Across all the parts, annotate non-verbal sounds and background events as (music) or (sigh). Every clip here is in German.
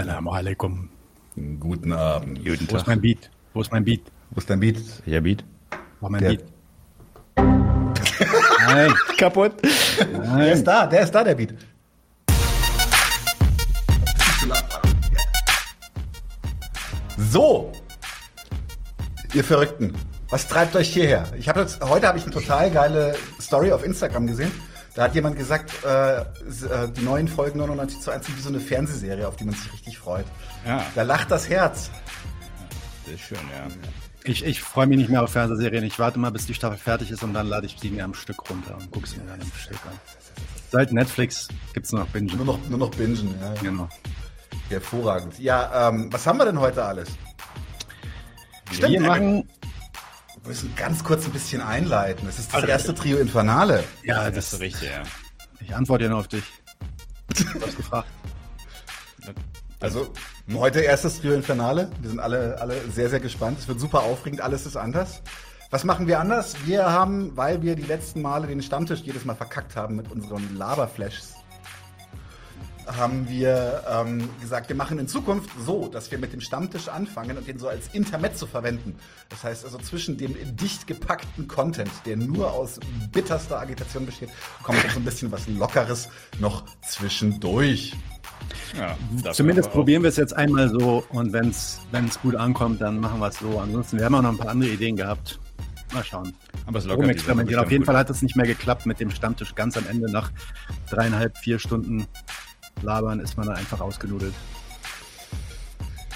Assalamu alaikum. Guten Abend. Guten Wo ist mein Beat? Wo ist mein Beat? Wo ist dein Beat? Ja, Beat. Wo ist mein Der- Beat? (laughs) Nein. Kaputt. Der Nein. ist da, der ist da, der Beat. So, ihr Verrückten, was treibt euch hierher? Ich habe jetzt, heute habe ich eine total geile Story auf Instagram gesehen. Da hat jemand gesagt, äh, äh, die neuen Folgen 99 zu 1 sind wie so eine Fernsehserie, auf die man sich richtig freut. Ja. Da lacht das Herz. Ist schön, ja. Ich, ich freue mich nicht mehr auf Fernsehserien. Ich warte mal, bis die Staffel fertig ist und dann lade ich die mir am Stück runter und gucke sie mir dann am Stück an. Seit Netflix gibt's nur noch Bingen. Nur noch, nur noch bingen, ja. Genau. Hervorragend. Ja, ähm, was haben wir denn heute alles? Stimmt, Wir machen, Wir müssen ganz kurz ein bisschen einleiten. Es ist das erste Trio Infernale. ja, Das das, ist richtig, ja. ich antworte ja nur auf dich. Du hast gefragt. (laughs) Also heute erstes Trio Infernale. Wir sind alle, alle sehr, sehr gespannt. Es wird super aufregend. Alles ist anders. Was machen wir anders? Wir haben, weil wir die letzten Male den Stammtisch jedes Mal verkackt haben mit unseren Laberflashs, haben wir ähm, gesagt, wir machen in Zukunft so, dass wir mit dem Stammtisch anfangen und den so als Intermezzo verwenden. Das heißt also zwischen dem dicht gepackten Content, der nur aus bitterster Agitation besteht, kommt so ein bisschen was Lockeres noch zwischendurch. ja Zumindest probieren wir es jetzt einmal so und wenn es gut ankommt, dann machen wir es so. Ansonsten, wir haben auch noch ein paar andere Ideen gehabt. Mal schauen. Aber es lockert Rumexperimentieren. Sache Auf jeden bestimmt Fall hat es nicht mehr geklappt mit dem Stammtisch. Ganz am Ende, nach dreieinhalb, vier Stunden Labern, ist man dann einfach ausgenudelt.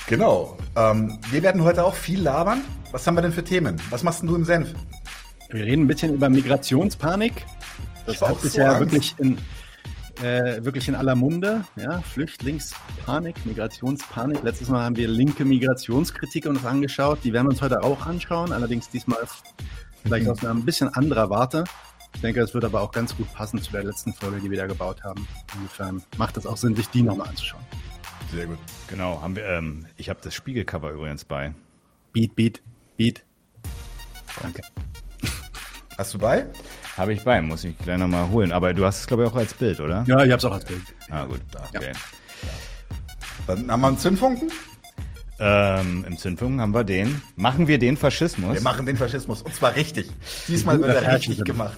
Genau. Ähm, wir werden heute auch viel labern. Was haben wir denn für Themen? Was machst denn du im Senf? Wir reden ein bisschen über Migrationspanik. Das Ich hab auch ist so ja wirklich in, äh, wirklich in aller Munde. Ja? Flüchtlingspanik, Migrationspanik. Letztes Mal haben wir linke Migrationskritik uns angeschaut. Die werden wir uns heute auch anschauen. Allerdings diesmal vielleicht aus einer ein bisschen anderer Warte. Ich denke, es wird aber auch ganz gut passen zu der letzten Folge, die wir da gebaut haben. Insofern macht es auch Sinn, sich die nochmal anzuschauen. Sehr gut. Genau, haben wir, ähm, ich habe das Spiegelcover übrigens bei. Beat, Beat, Beat. Danke. Hast du bei? Habe ich bei, muss ich gleich nochmal holen. Aber du hast es, glaube ich, auch als Bild, oder? Ja, ich hab's auch als Bild. Ah, gut. Okay. Dann haben wir einen Zündfunken. Ähm, Im Zündfunk haben wir den. Machen wir den Faschismus? Wir machen den Faschismus. Und zwar richtig. (laughs) Diesmal wird er richtig gemacht.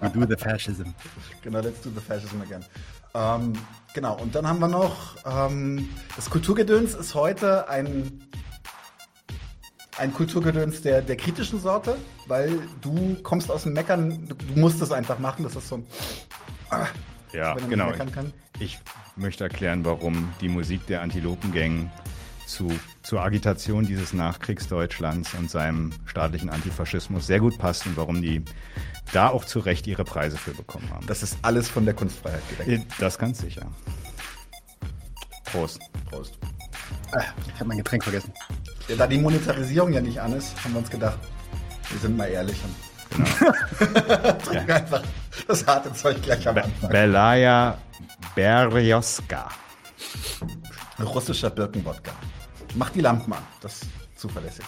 We do the fascism. (laughs) Genau, let's do the fascism again. Ähm, genau, und dann haben wir noch, ähm, das Kulturgedöns ist heute ein, ein Kulturgedöns der, der kritischen Sorte, weil du kommst aus dem Meckern, du, du musst es einfach machen, das ist so ein, ja, wenn er genau. kann. Ich möchte erklären, warum die Musik der Antilopengang zu, zur Agitation dieses Nachkriegsdeutschlands und seinem staatlichen Antifaschismus sehr gut passt und warum die da auch zu Recht ihre Preise für bekommen haben. Das ist alles von der Kunstfreiheit gedeckt. Äh, das ganz sicher. Prost. Prost. Ah, Ich habe mein Getränk vergessen. Ja, da die Monetarisierung ja nicht an ist, haben wir uns gedacht, wir sind mal ehrlich und Genau. (laughs) trinken einfach das harte Zeug gleich am Be Anfang. Belaya Berjoska. Russischer Birkenwodka. Mach die Lampen an, das ist zuverlässig.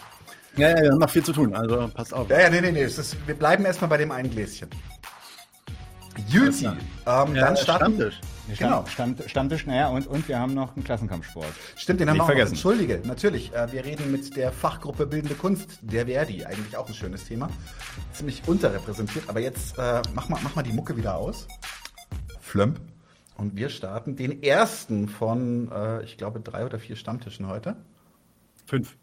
Ja, ja, wir haben noch viel zu tun, also passt auf. Ja, ja, nee, nee, nee. Ist, wir bleiben erstmal bei dem einen Gläschen. Juti. Ähm, dann Ja, starten. Stammtisch. Genau. Stamm, Stammtisch, naja, und, und wir haben noch einen Klassenkampfsport. Stimmt, den haben Nicht wir auch vergessen. Entschuldige, natürlich. Äh, wir reden mit der Fachgruppe Bildende Kunst, der Verdi. Eigentlich auch ein schönes Thema. Ziemlich unterrepräsentiert. Aber jetzt äh, mach, mal, mach mal die Mucke wieder aus. Flömp. Und wir starten den ersten von, äh, ich glaube, drei oder vier Stammtischen heute. Fünf.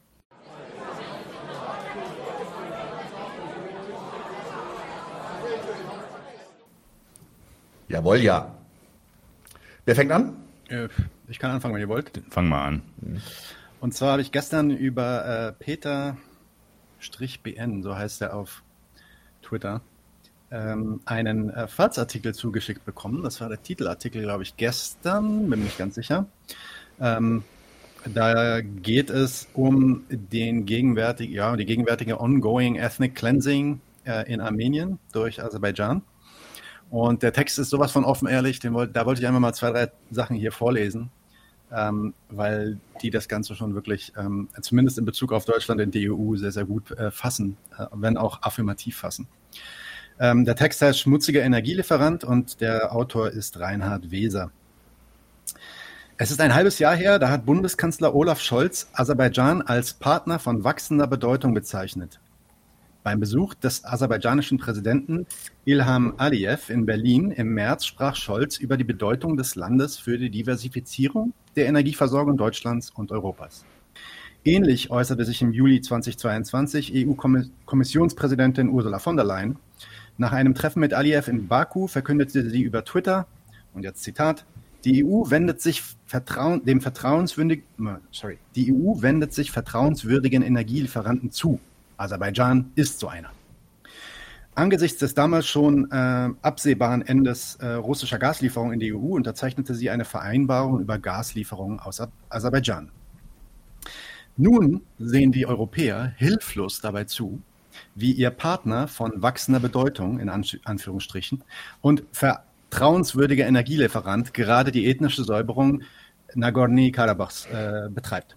Jawohl, ja. Wer fängt an? Äh, Ich kann anfangen, wenn ihr wollt. Fang mal an. Und zwar habe ich gestern über äh, Peter-BN, so heißt er auf Twitter, ähm, einen äh, Falzartikel zugeschickt bekommen. Das war der Titelartikel, glaube ich, gestern, bin mir nicht ganz sicher. Ähm, da geht es um den gegenwärtigen, ja, die gegenwärtige ongoing ethnic cleansing äh, in Armenien durch Aserbaidschan. Und der Text ist sowas von offen ehrlich, wollt, da wollte ich einfach mal zwei, drei Sachen hier vorlesen, ähm, weil die das Ganze schon wirklich, ähm, zumindest in Bezug auf Deutschland und die EU, sehr, sehr gut äh, fassen, äh, wenn auch affirmativ fassen. Ähm, der Text heißt Schmutziger Energielieferant und der Autor ist Reinhard Weser. Es ist ein halbes Jahr her, da hat Bundeskanzler Olaf Scholz Aserbaidschan als Partner von wachsender Bedeutung bezeichnet. Beim Besuch des aserbaidschanischen Präsidenten Ilham Aliyev in Berlin im März sprach Scholz über die Bedeutung des Landes für die Diversifizierung der Energieversorgung Deutschlands und Europas. Ähnlich äußerte sich im Juli 2022 EU-Kommissionspräsidentin Ursula von der Leyen. Nach einem Treffen mit Aliyev in Baku verkündete sie über Twitter, und jetzt Zitat, die EU wendet sich Vertrauen, dem vertrauenswürdigen, sorry, die EU wendet sich vertrauenswürdigen Energielieferanten zu. Aserbaidschan ist so einer. Angesichts des damals schon äh, absehbaren Endes äh, russischer Gaslieferungen in die EU unterzeichnete sie eine Vereinbarung über Gaslieferungen aus Aserbaidschan. Nun sehen die Europäer hilflos dabei zu, wie ihr Partner von wachsender Bedeutung, in Anführungsstrichen, und vertrauenswürdiger Energielieferant gerade die ethnische Säuberung Nagorny-Karabachs äh, betreibt.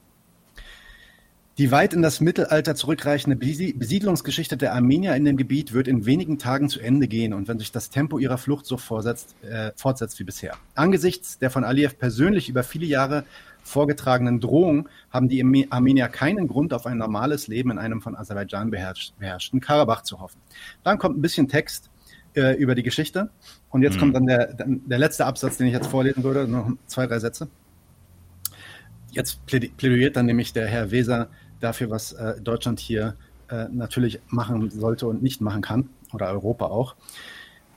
Die weit in das Mittelalter zurückreichende Besiedlungsgeschichte der Armenier in dem Gebiet wird in wenigen Tagen zu Ende gehen und wenn sich das Tempo ihrer Flucht so vorsetzt, äh, fortsetzt wie bisher. Angesichts der von Aliyev persönlich über viele Jahre vorgetragenen Drohung haben die Armenier keinen Grund, auf ein normales Leben in einem von Aserbaidschan beherrschten Karabach zu hoffen. Dann kommt ein bisschen Text äh, über die Geschichte und jetzt mhm. kommt dann der, der letzte Absatz, den ich jetzt vorlesen würde, noch zwei, drei Sätze. Jetzt plädiert dann nämlich der Herr Weser dafür, was äh, Deutschland hier äh, natürlich machen sollte und nicht machen kann, oder Europa auch.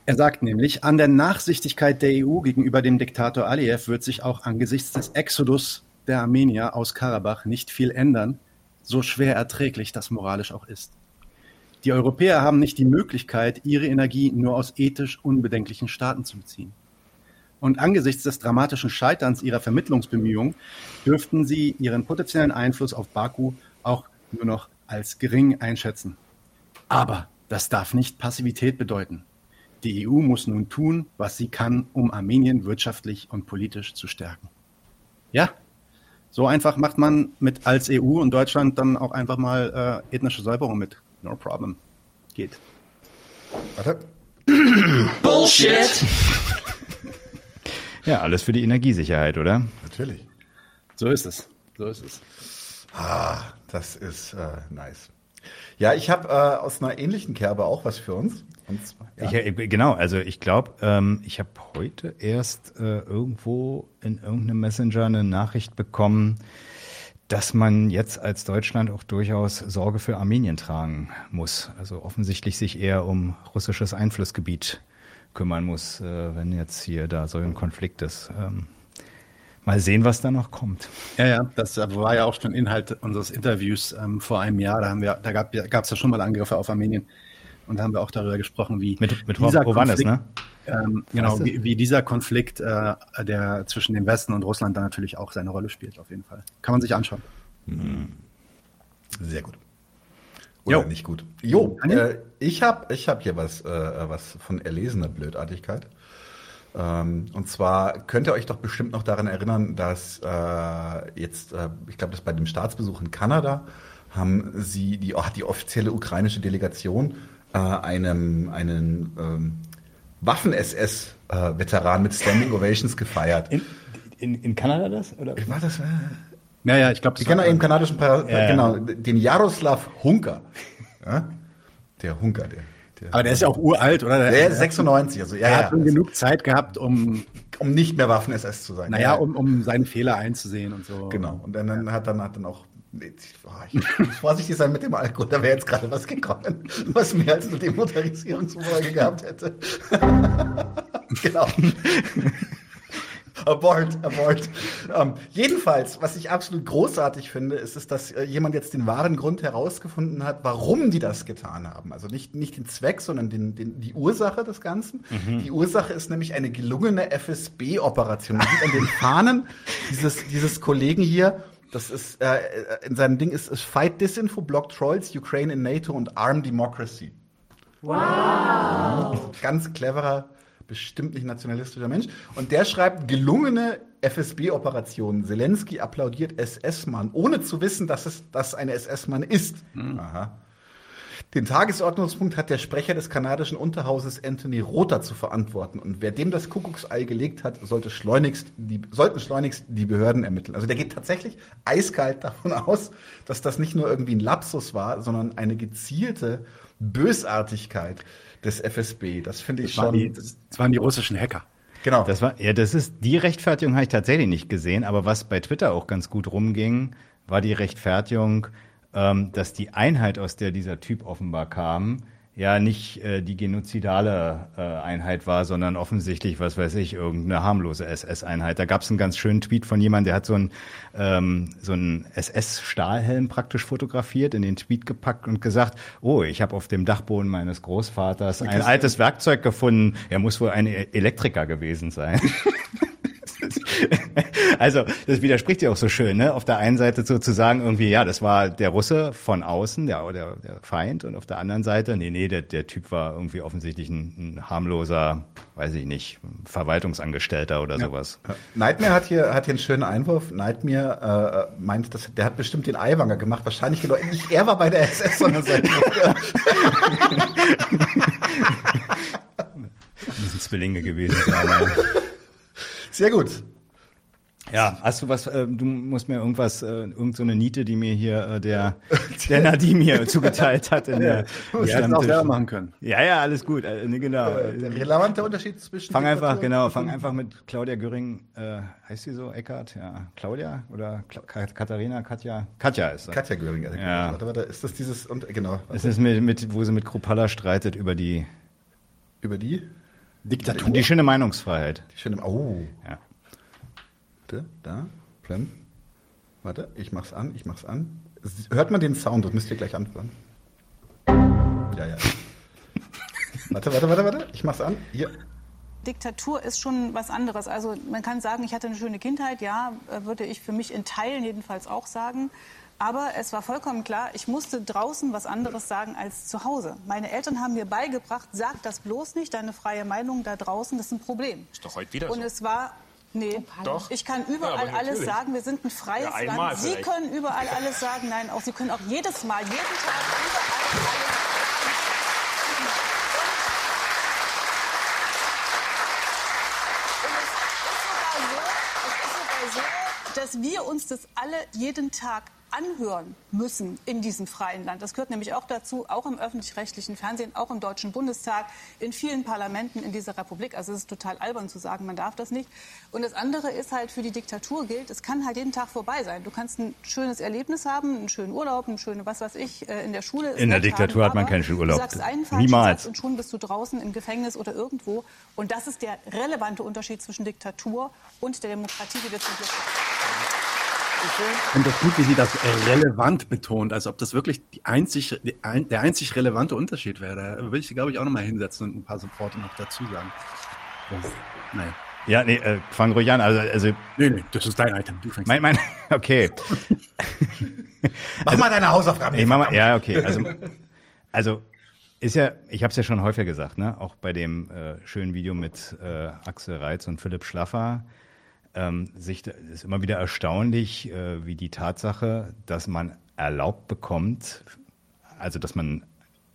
Er sagt nämlich, an der Nachsichtigkeit der EU gegenüber dem Diktator Aliyev wird sich auch angesichts des Exodus der Armenier aus Karabach nicht viel ändern, so schwer erträglich das moralisch auch ist. Die Europäer haben nicht die Möglichkeit, ihre Energie nur aus ethisch unbedenklichen Staaten zu beziehen. Und angesichts des dramatischen Scheiterns ihrer Vermittlungsbemühungen dürften sie ihren potenziellen Einfluss auf Baku auch nur noch als gering einschätzen. Aber das darf nicht Passivität bedeuten. Die EU muss nun tun, was sie kann, um Armenien wirtschaftlich und politisch zu stärken. Ja, so einfach macht man mit als EU und Deutschland dann auch einfach mal äh, ethnische Säuberung mit. No problem. Geht. Warte. Bullshit! (laughs) ja, alles für die Energiesicherheit, oder? Natürlich. So ist es. So ist es. Ah, das ist äh, nice. Ja, ich habe äh, aus einer ähnlichen Kerbe auch was für uns. Zwar, ja. ich, äh, genau, also ich glaube, ähm, ich habe heute erst äh, irgendwo in irgendeinem Messenger eine Nachricht bekommen, dass man jetzt als Deutschland auch durchaus Sorge für Armenien tragen muss. Also offensichtlich sich eher um russisches Einflussgebiet kümmern muss, äh, wenn jetzt hier da so ein Konflikt ist. Ähm, mal sehen, was da noch kommt. Ja, ja, das war ja auch schon Inhalt unseres Interviews ähm, vor einem Jahr. Da haben wir, da gab es ja schon mal Angriffe auf Armenien. Und da haben wir auch darüber gesprochen, wie mit, mit dieser Konflikt, ne? Ähm, genau, wie, wie, dieser Konflikt, äh, der zwischen dem Westen und Russland da natürlich auch seine Rolle spielt, auf jeden Fall. Kann man sich anschauen. Mhm. Sehr gut. Oder jo. nicht gut. Jo, äh, ich habe ich hab hier was, äh, was von erlesener Blödartigkeit. Ähm, und zwar könnt ihr euch doch bestimmt noch daran erinnern, dass äh, jetzt, äh, ich glaube, das bei dem Staatsbesuch in Kanada haben sie die, hat die offizielle ukrainische Delegation äh, einem einen ähm, Waffen-SS-Veteran mit Standing Ovations gefeiert. In, in, in Kanada das? Oder? War das? Äh, ja, ja, ich glaube, ich kenne eben kanadischen, Par ja, genau, den Jaroslav Hunker. (laughs) Ja? Der Hunker, der. Der Aber der ist ja auch uralt, oder? Der, der ist 96, also ja. Er hat ja, genug Zeit gehabt, um. Um nicht mehr Waffen-SS zu sein. Naja, um, um seine Fehler einzusehen und so. Genau. Und dann, dann hat dann hat dann auch ich muss (laughs) vorsichtig sein mit dem Alkohol, da wäre jetzt gerade was gekommen, was mehr als eine Demotorisierungsfolge gehabt hätte. (laughs) genau. abort, abort. Ähm, jedenfalls, was ich absolut großartig finde, ist, ist, dass äh, jemand jetzt den wahren Grund herausgefunden hat, warum die das getan haben. Also nicht, nicht den Zweck, sondern den, den, die Ursache des Ganzen. Mhm. Die Ursache ist nämlich eine gelungene FSB-Operation. Man sieht an den Fahnen dieses, dieses Kollegen hier, das ist, äh, äh, in seinem Ding ist, ist Fight Disinfo, Block Trolls, Ukraine in NATO und Arm Democracy. Wow! Ganz cleverer, bestimmt nicht nationalistischer Mensch. Und der schreibt gelungene FSB-Operationen. Zelensky applaudiert SS-Mann, ohne zu wissen, dass es dass eine SS-Mann ist. Mhm. Aha. Den Tagesordnungspunkt hat der Sprecher des kanadischen Unterhauses Anthony Rother zu verantworten. Und wer dem das Kuckucksei gelegt hat, sollte schleunigst die, sollten schleunigst die Behörden ermitteln. Also der geht tatsächlich eiskalt davon (laughs) aus, dass das nicht nur irgendwie ein Lapsus war, sondern eine gezielte Bösartigkeit des FSB. Das finde ich das schon. Waren die, das waren die russischen Hacker. Genau. Das war, ja, das ist, die Rechtfertigung habe ich tatsächlich nicht gesehen, aber was bei Twitter auch ganz gut rumging, war die Rechtfertigung, ähm, dass die Einheit, aus der dieser Typ offenbar kam, ja nicht äh, die genozidale äh, Einheit war, sondern offensichtlich, was weiß ich, irgendeine harmlose SS-Einheit. Da gab es einen ganz schönen Tweet von jemandem, der hat so einen ähm, so einen SS-Stahlhelm praktisch fotografiert, in den Tweet gepackt und gesagt, oh, ich habe auf dem Dachboden meines Großvaters ein altes Werkzeug gefunden. Er muss wohl ein Elektriker gewesen sein. (laughs) (laughs) also, das widerspricht ja auch so schön, ne? Auf der einen Seite so zu sagen, irgendwie, ja, das war der Russe von außen, der, der, der Feind, und auf der anderen Seite, nee, nee, der, der Typ war irgendwie offensichtlich ein, ein harmloser, weiß ich nicht, Verwaltungsangestellter oder ja. sowas. Nightmare hat hier, hat hier einen schönen Einwurf. Nightmare äh, meint, dass, der hat bestimmt den Eiwanger gemacht. Wahrscheinlich genau, nicht er war bei der SS, sondern sein Bruder. (laughs) Das sind Zwillinge gewesen. Sein, Sehr gut. Ja, hast du was, äh, du musst mir irgendwas, äh, irgend so eine Niete, die mir hier äh, der, (laughs) der Nadim hier zugeteilt hat in der ja, hätten auch selber machen können. Ja, ja, alles gut, äh, genau. Der relevante Unterschied zwischen Fang einfach, genau, fang einfach mit Claudia Göring, äh, heißt sie so, Eckart? Ja, Claudia oder Kla Katharina, Katja? Katja ist das. Katja Göring, also ja. Warte, warte, ist das dieses, und, genau. Es ist mit, mit, wo sie mit Krupalla streitet über die... Über die? Diktatur. Die schöne Meinungsfreiheit. Die schöne, oh. Ja. Warte, da, Plem. Warte, ich mach's an, ich mach's an. Hört man den Sound, das müsst ihr gleich anfangen. Ja, ja. (laughs) warte, warte, warte, warte, ich mach's an. Hier. Diktatur ist schon was anderes. Also man kann sagen, ich hatte eine schöne Kindheit, ja, würde ich für mich in Teilen jedenfalls auch sagen. Aber es war vollkommen klar, ich musste draußen was anderes sagen als zu Hause. Meine Eltern haben mir beigebracht, sag das bloß nicht, deine freie Meinung da draußen, das ist ein Problem. Ist doch heute wieder Und so. es war Nee, Doch. ich kann überall Ja, alles sagen. Wir sind ein freies Ja, Land. Sie vielleicht. können überall alles sagen. Nein, auch Sie können auch jedes Mal, jeden Tag überall alles sagen. Und es ist sogar so, es ist sogar so, dass wir uns das alle jeden Tag anhören müssen in diesem freien Land. Das gehört nämlich auch dazu, auch im öffentlich-rechtlichen Fernsehen, auch im Deutschen Bundestag, in vielen Parlamenten in dieser Republik. Also es ist total albern zu sagen, man darf das nicht. Und das andere ist halt, für die Diktatur gilt, es kann halt jeden Tag vorbei sein. Du kannst ein schönes Erlebnis haben, einen schönen Urlaub, eine schöne, was weiß ich, äh, in der Schule. In der Diktatur haben, hat man keinen schönen Urlaub. Du sagst einen falschen Niemals. Satz und schon bist du draußen im Gefängnis oder irgendwo. Und das ist der relevante Unterschied zwischen Diktatur und der Demokratie, die wir zum Glück haben. Und das gut, wie sie das relevant betont, als ob das wirklich die einzig, die ein, der einzig relevante Unterschied wäre. Da würde ich sie, glaube ich, auch nochmal hinsetzen und ein paar Supporte noch dazu sagen. Das, naja. Ja, nee, äh, fang ruhig an. Also, also Nee, nee, das ist dein Item. Du fängst mein, mein, (laughs) okay. Mach mal deine Hausaufgaben. Ich mach mal, ja, okay. Also, also ist ja, ich habe es ja schon häufiger gesagt, ne? Auch bei dem äh, schönen Video mit äh, Axel Reitz und Philipp Schlaffer. Ähm, sich, ist immer wieder erstaunlich, äh, wie die Tatsache, dass man erlaubt bekommt, also dass man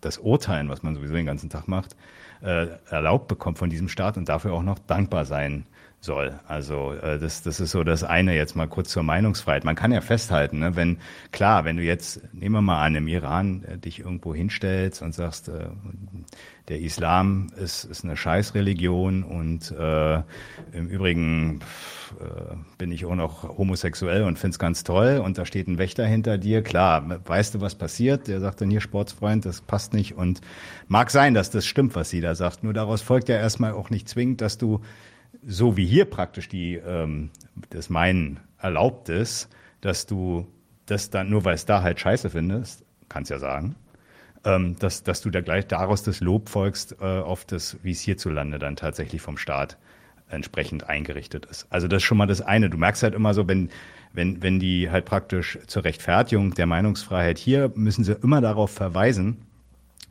das Urteilen, was man sowieso den ganzen Tag macht, äh, erlaubt bekommt von diesem Staat und dafür auch noch dankbar sein soll. Also äh, das, das ist so das eine jetzt mal kurz zur Meinungsfreiheit. Man kann ja festhalten, ne, wenn klar, wenn du jetzt nehmen wir mal an im Iran äh, dich irgendwo hinstellst und sagst, äh, der Islam ist, ist eine Scheißreligion und äh, im Übrigen äh, bin ich auch noch homosexuell und find's ganz toll und da steht ein Wächter hinter dir, klar, weißt du, was passiert? Der sagt dann hier, Sportsfreund, das passt nicht und mag sein, dass das stimmt, was sie da sagt, nur daraus folgt ja erstmal auch nicht zwingend, dass du so wie hier praktisch die ähm, das Meinen erlaubt ist, dass du das dann, nur weil es da halt scheiße findest, kannst ja sagen, ähm, dass, dass du da gleich daraus das Lob folgst äh, auf das, wie es hierzulande dann tatsächlich vom Staat entsprechend eingerichtet ist. Also das ist schon mal das eine. Du merkst halt immer so, wenn, wenn, wenn die halt praktisch zur Rechtfertigung der Meinungsfreiheit hier müssen sie immer darauf verweisen,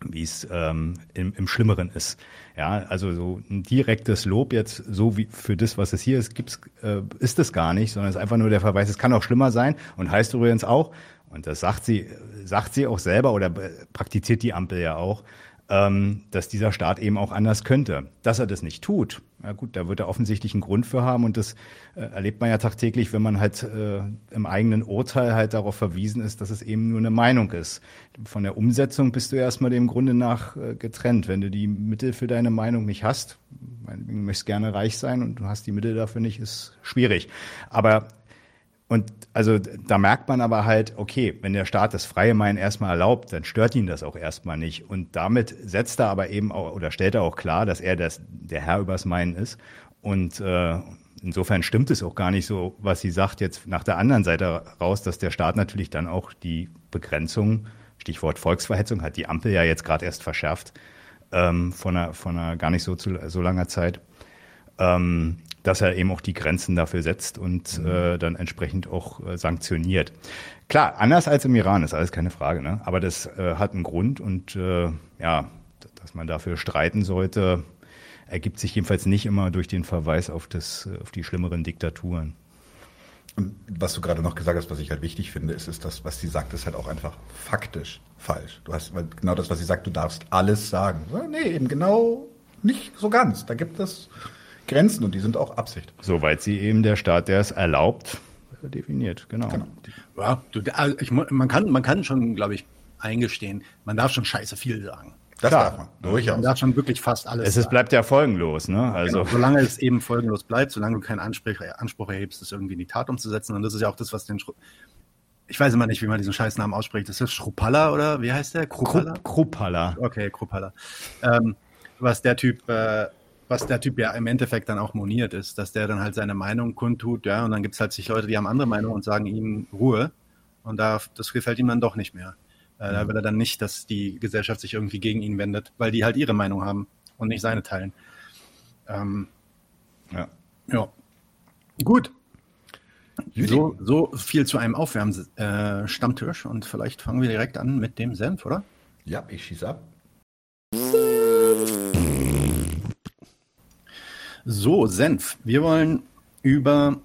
wie es ähm, im, im Schlimmeren ist. Ja, also so ein direktes Lob jetzt, so wie für das, was es hier ist, gibt's, äh, ist es gar nicht, sondern es ist einfach nur der Verweis, es kann auch schlimmer sein und heißt übrigens auch, Und das sagt sie, sagt sie auch selber oder praktiziert die Ampel ja auch, ähm, dass dieser Staat eben auch anders könnte. Dass er das nicht tut, ja gut, da wird er offensichtlich einen Grund für haben und das äh, erlebt man ja tagtäglich, wenn man halt äh, im eigenen Urteil halt darauf verwiesen ist, dass es eben nur eine Meinung ist. Von der Umsetzung bist du erstmal dem Grunde nach äh, getrennt. Wenn du die Mittel für deine Meinung nicht hast, du möchtest gerne reich sein und du hast die Mittel dafür nicht, ist schwierig. Aber und also da merkt man aber halt, okay, wenn der Staat das freie Meinen erstmal erlaubt, dann stört ihn das auch erstmal nicht. Und damit setzt er aber eben auch oder stellt er auch klar, dass er das, der Herr übers Meinen ist. Und äh, insofern stimmt es auch gar nicht so, was sie sagt jetzt nach der anderen Seite raus, dass der Staat natürlich dann auch die Begrenzung, Stichwort Volksverhetzung, hat die Ampel ja jetzt gerade erst verschärft ähm, von, einer, von einer gar nicht so, zu, so langer Zeit. Ähm, dass er eben auch die Grenzen dafür setzt und mhm. äh, dann entsprechend auch äh, sanktioniert. Klar, anders als im Iran ist alles keine Frage, ne? aber das äh, hat einen Grund und äh, ja, dass man dafür streiten sollte, ergibt sich jedenfalls nicht immer durch den Verweis auf, das, auf die schlimmeren Diktaturen. Und was du gerade noch gesagt hast, was ich halt wichtig finde, ist, ist das, was sie sagt, ist halt auch einfach faktisch falsch. Du hast genau das, was sie sagt, du darfst alles sagen. Nee, eben genau nicht so ganz. Da gibt es Grenzen und die sind auch Absicht. Soweit sie eben der Staat, der es erlaubt, definiert, genau. genau. Ja, du, also ich, man, kann, man kann schon, glaube ich, eingestehen, man darf schon scheiße viel sagen. Das Klar. darf man, durchaus. Man darf schon wirklich fast alles Es ist, bleibt ja folgenlos, ne? Also. Genau. Solange es eben folgenlos bleibt, solange du keinen Anspruch, Anspruch erhebst, es irgendwie in die Tat umzusetzen. Und das ist ja auch das, was den, ich weiß immer nicht, wie man diesen Scheißnamen ausspricht. Das ist Schrupalla oder wie heißt der? Krupalla? Krupalla. Okay, Krupalla. Ähm, was der Typ äh, was der Typ ja im Endeffekt dann auch moniert ist, dass der dann halt seine Meinung kundtut, ja, und dann gibt es halt sich Leute, die haben andere Meinung und sagen ihm Ruhe. Und da, das gefällt ihm dann doch nicht mehr. Äh, da will er dann nicht, dass die Gesellschaft sich irgendwie gegen ihn wendet, weil die halt ihre Meinung haben und nicht seine teilen. Ähm, ja. Ja. Gut. So, so viel zu einem Aufwärmstammtisch äh, und vielleicht fangen wir direkt an mit dem Senf, oder? Ja, ich schieße ab. So, Senf. Wir wollen über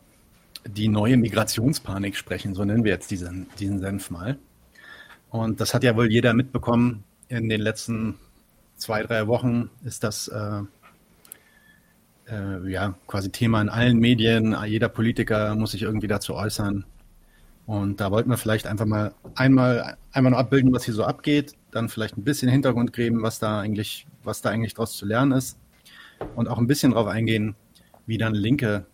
die neue Migrationspanik sprechen, so nennen wir jetzt diesen, diesen Senf mal. Und das hat ja wohl jeder mitbekommen. In den letzten zwei, drei Wochen ist das äh, äh, ja quasi Thema in allen Medien. Jeder Politiker muss sich irgendwie dazu äußern. Und da wollten wir vielleicht einfach mal einmal, einmal noch abbilden, was hier so abgeht, dann vielleicht ein bisschen Hintergrund geben, was da eigentlich, was da eigentlich draus zu lernen ist und auch ein bisschen darauf eingehen, wie dann Linke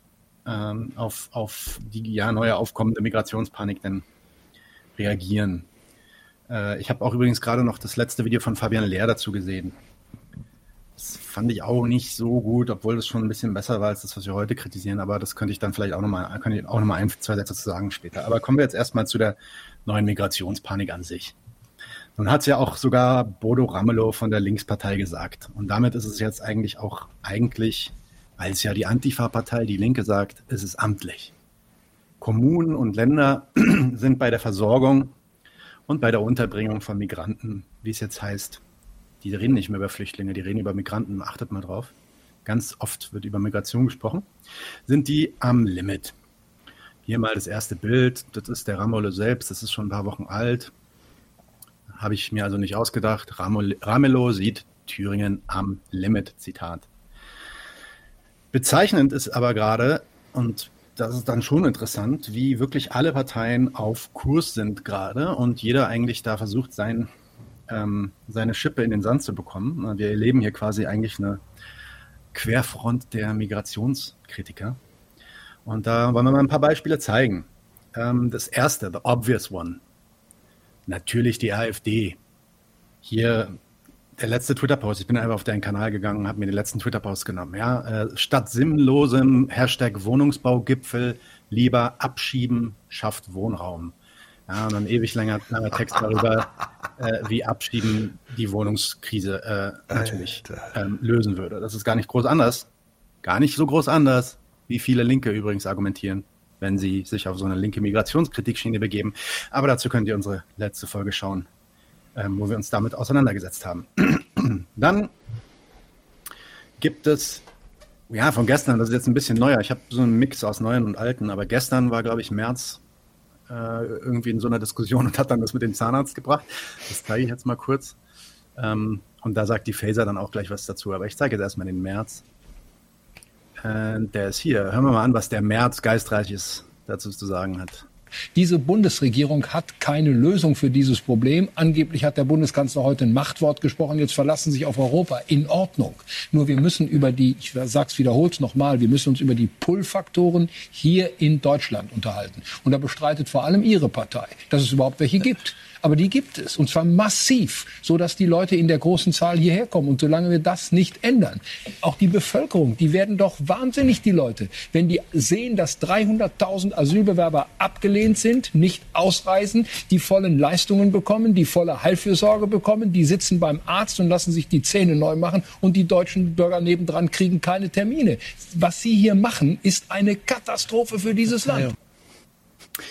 ähm, auf, auf die ja neue aufkommende Migrationspanik denn reagieren. Äh, ich habe auch übrigens gerade noch das letzte Video von Fabian Lehr dazu gesehen. Das fand ich auch nicht so gut, obwohl das schon ein bisschen besser war als das, was wir heute kritisieren. Aber das könnte ich dann vielleicht auch nochmal, könnte auch nochmal ein, zwei Sätze zu sagen später. Aber kommen wir jetzt erstmal zu der neuen Migrationspanik an sich. Nun hat es ja auch sogar Bodo Ramelow von der Linkspartei gesagt. Und damit ist es jetzt eigentlich auch eigentlich, weil es ja die Antifa-Partei, die Linke sagt, ist es amtlich. Kommunen und Länder (clears throat) sind bei der Versorgung und bei der Unterbringung von Migranten, wie es jetzt heißt, die reden nicht mehr über Flüchtlinge, die reden über Migranten, achtet mal drauf. Ganz oft wird über Migration gesprochen, sind die am Limit. Hier mal das erste Bild, das ist der Ramelow selbst, das ist schon ein paar Wochen alt habe ich mir also nicht ausgedacht. Ramelow sieht Thüringen am Limit, Zitat. Bezeichnend ist aber gerade, und das ist dann schon interessant, wie wirklich alle Parteien auf Kurs sind gerade und jeder eigentlich da versucht, sein, ähm, seine Schippe in den Sand zu bekommen. Wir erleben hier quasi eigentlich eine Querfront der Migrationskritiker. Und da wollen wir mal ein paar Beispiele zeigen. Ähm, das erste, the obvious one, Natürlich die AfD. Hier der letzte Twitter-Post. Ich bin einfach auf deinen Kanal gegangen, habe mir den letzten Twitter-Post genommen. Ja, äh, statt sinnlosem Hashtag Wohnungsbaugipfel lieber abschieben schafft Wohnraum. Ja, und dann ewig langer, langer Text darüber, äh, wie Abschieben die Wohnungskrise äh, natürlich ähm, lösen würde. Das ist gar nicht groß anders. Gar nicht so groß anders, wie viele Linke übrigens argumentieren wenn sie sich auf so eine linke Migrationskritik-Schiene begeben. Aber dazu könnt ihr unsere letzte Folge schauen, ähm, wo wir uns damit auseinandergesetzt haben. (clears throat) Dann gibt es, ja, von gestern, das ist jetzt ein bisschen neuer. Ich habe so einen Mix aus neuen und alten, aber gestern war, glaube ich, März äh, irgendwie in so einer Diskussion (laughs) und hat dann das mit dem Zahnarzt gebracht. Das zeige ich jetzt mal kurz. Ähm, und da sagt die Phaser dann auch gleich was dazu. Aber ich zeige jetzt erstmal den März. Äh, der ist hier. Hören wir mal an, was der März Geistreiches dazu zu sagen hat. Diese Bundesregierung hat keine Lösung für dieses Problem. Angeblich hat der Bundeskanzler heute ein Machtwort gesprochen. Jetzt verlassen sich auf Europa. In Ordnung. Nur wir müssen über die, ich sag's wiederholt nochmal, wir müssen uns über die Pull-Faktoren hier in Deutschland unterhalten. Und da bestreitet vor allem Ihre Partei, dass es überhaupt welche gibt. Aber die gibt es. Und zwar massiv, so dass die Leute in der großen Zahl hierher kommen. Und solange wir das nicht ändern, auch die Bevölkerung, die werden doch wahnsinnig, die Leute, wenn die sehen, dass 300.000 Asylbewerber abgelehnt sind, nicht ausreisen, die vollen Leistungen bekommen, die volle Heilfürsorge bekommen, die sitzen beim Arzt und lassen sich die Zähne neu machen und die deutschen Bürger nebendran kriegen keine Termine. Was sie hier machen, ist eine Katastrophe für dieses Land. Ja,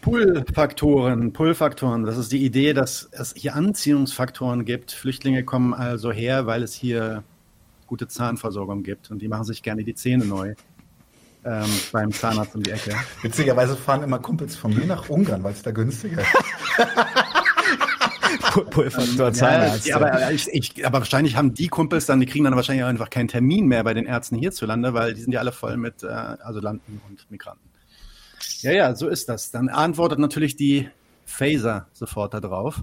Pull-Faktoren, Pull-Faktoren, das ist die Idee, dass es hier Anziehungsfaktoren gibt. Flüchtlinge kommen also her, weil es hier gute Zahnversorgung gibt und die machen sich gerne die Zähne neu ähm, beim Zahnarzt um die Ecke. Witzigerweise fahren immer Kumpels von mir nach Ungarn, weil es da günstiger ist. (laughs) Pull-Faktor Zahnarzt. Ja, aber, ich, ich, aber wahrscheinlich haben die Kumpels dann, die kriegen dann wahrscheinlich einfach keinen Termin mehr bei den Ärzten hierzulande, weil die sind ja alle voll mit äh, Asylanten und Migranten. Ja, ja, so ist das. Dann antwortet natürlich die Phaser sofort darauf.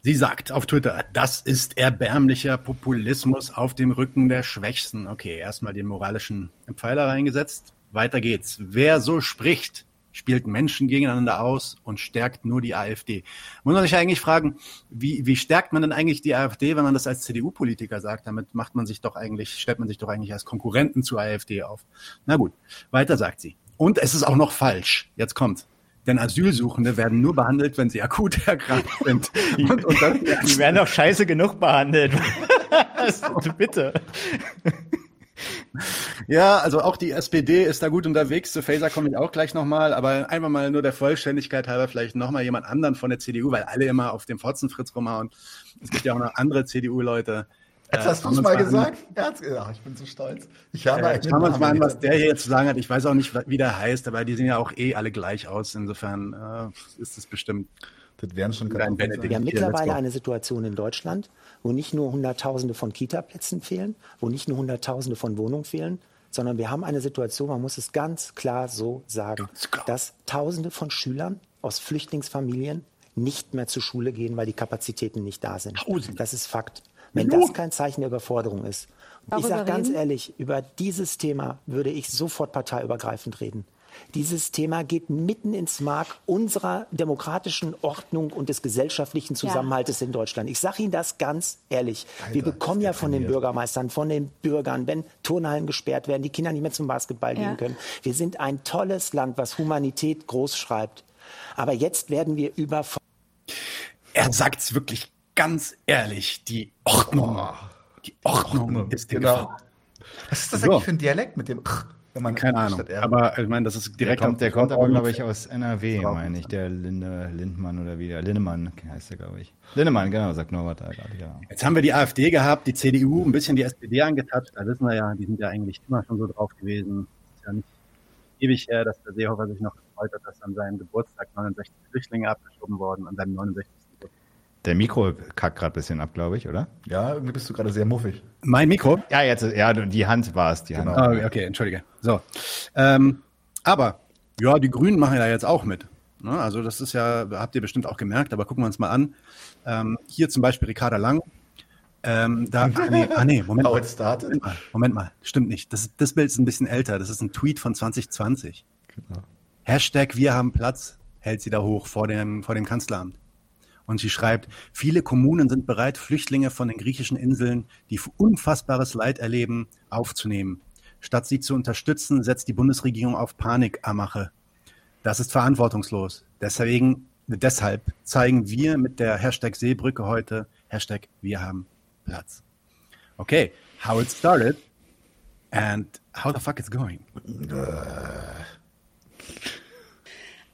Sie sagt auf Twitter, das ist erbärmlicher Populismus auf dem Rücken der Schwächsten. Okay, erstmal den moralischen Pfeiler reingesetzt. Weiter geht's. Wer so spricht, spielt Menschen gegeneinander aus und stärkt nur die AfD. Muss man sich eigentlich fragen, wie, wie stärkt man denn eigentlich die AfD, wenn man das als CDU-Politiker sagt? Damit macht man sich doch eigentlich, stellt man sich doch eigentlich als Konkurrenten zur AfD auf. Na gut, weiter sagt sie. Und es ist auch noch falsch. Jetzt kommt. Denn Asylsuchende werden nur behandelt, wenn sie akut (laughs) erkrankt sind. Und, und (laughs) die werden doch scheiße genug behandelt. (laughs) Bitte. Ja, also auch die SPD ist da gut unterwegs. Zu Faser komme ich auch gleich nochmal, aber einfach mal nur der Vollständigkeit halber vielleicht nochmal jemand anderen von der CDU, weil alle immer auf dem Fotzenfritz rumhauen. Es gibt ja auch noch andere CDU-Leute. Jetzt hast du es mal gesagt? Ja, ich bin so stolz. Ich habe ja, schauen wir uns mal an, was der hier jetzt zu sagen hat. Ich weiß auch nicht, wie der heißt, aber die sehen ja auch eh alle gleich aus. Insofern äh, ist es bestimmt. Das wären schon Wir haben mittlerweile eine Situation in Deutschland, wo nicht nur Hunderttausende von Kita-Plätzen fehlen, wo nicht nur Hunderttausende von Wohnungen fehlen, sondern wir haben eine Situation, man muss es ganz klar so sagen, klar. dass Tausende von Schülern aus Flüchtlingsfamilien nicht mehr zur Schule gehen, weil die Kapazitäten nicht da sind. Tausende. Das ist Fakt. Wenn das kein Zeichen der Überforderung ist. Ich sage ganz ehrlich, über dieses Thema würde ich sofort parteiübergreifend reden. Dieses Thema geht mitten ins Mark unserer demokratischen Ordnung und des gesellschaftlichen Zusammenhaltes ja. in Deutschland. Ich sage Ihnen das ganz ehrlich. Alter, Wir bekommen ja von den Bürgermeistern, von den Bürgern, wenn Turnhallen gesperrt werden, die Kinder nicht mehr zum Basketball ja. gehen können. Wir sind ein tolles Land, was Humanität groß schreibt. Aber jetzt werden wir über. Er sagt es wirklich ganz ehrlich. Die Ordnung. Oh. Die Ordnung, Ordnung ist genau. Gefahr. Was ist das so. eigentlich für ein Dialekt mit dem man Keine Ahnung. Aber ich meine, das ist direkt. Der kommt, der kommt aber, glaube ich, aus NRW, meine ich. Der Linde, Lindmann oder wie der Lindemann heißt der, glaube ich. Lindemann, genau, sagt Norbert gerade, ja. Jetzt haben wir die AfD gehabt, die CDU, ein bisschen die SPD angetatscht. Da wissen wir ja, die sind ja eigentlich immer schon so drauf gewesen. Ist ja nicht ewig her, dass der Seehofer sich noch gefreut hat, dass an seinem Geburtstag 69 Flüchtlinge abgeschoben wurden, an seinem 69. Der Mikro kackt gerade ein bisschen ab, glaube ich, oder? Ja, irgendwie bist du gerade sehr muffig. Mein Mikro? Ja, jetzt, ja, die Hand war es, die Hand. Genau. Oh, okay, entschuldige. So. Ähm, aber, ja, die Grünen machen ja jetzt auch mit. Ne? Also, das ist ja, habt ihr bestimmt auch gemerkt, aber gucken wir uns mal an. Ähm, hier zum Beispiel Ricarda Lang. Ähm, da, ah, nee, ah, nee, Moment mal. Moment mal. Moment mal, stimmt nicht. Das, das Bild ist ein bisschen älter. Das ist ein Tweet von 2020. Genau. Hashtag Wir haben Platz hält sie da hoch vor dem, vor dem Kanzleramt. Und sie schreibt, viele Kommunen sind bereit, Flüchtlinge von den griechischen Inseln, die unfassbares Leid erleben, aufzunehmen. Statt sie zu unterstützen, setzt die Bundesregierung auf Panikamache. Das ist verantwortungslos. Deswegen, deshalb zeigen wir mit der Hashtag Seebrücke heute Hashtag Wir haben Platz. Okay, how it started and how the fuck it's going.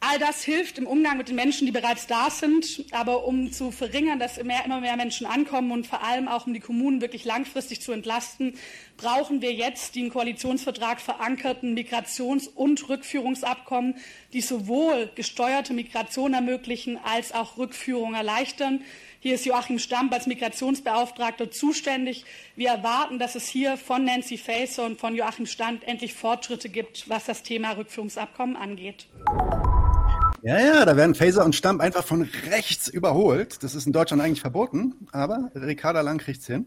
All das hilft im Umgang mit den Menschen, die bereits da sind. Aber um zu verringern, dass immer, immer mehr Menschen ankommen und vor allem auch um die Kommunen wirklich langfristig zu entlasten, brauchen wir jetzt die im Koalitionsvertrag verankerten Migrations- und Rückführungsabkommen, die sowohl gesteuerte Migration ermöglichen als auch Rückführung erleichtern. Hier ist Joachim Stamp als Migrationsbeauftragter zuständig. Wir erwarten, dass es hier von Nancy Faeser und von Joachim Stamp endlich Fortschritte gibt, was das Thema Rückführungsabkommen angeht. Ja, ja, da werden Faser und Stamp einfach von rechts überholt. Das ist in Deutschland eigentlich verboten, aber Ricarda Lang kriegt's hin.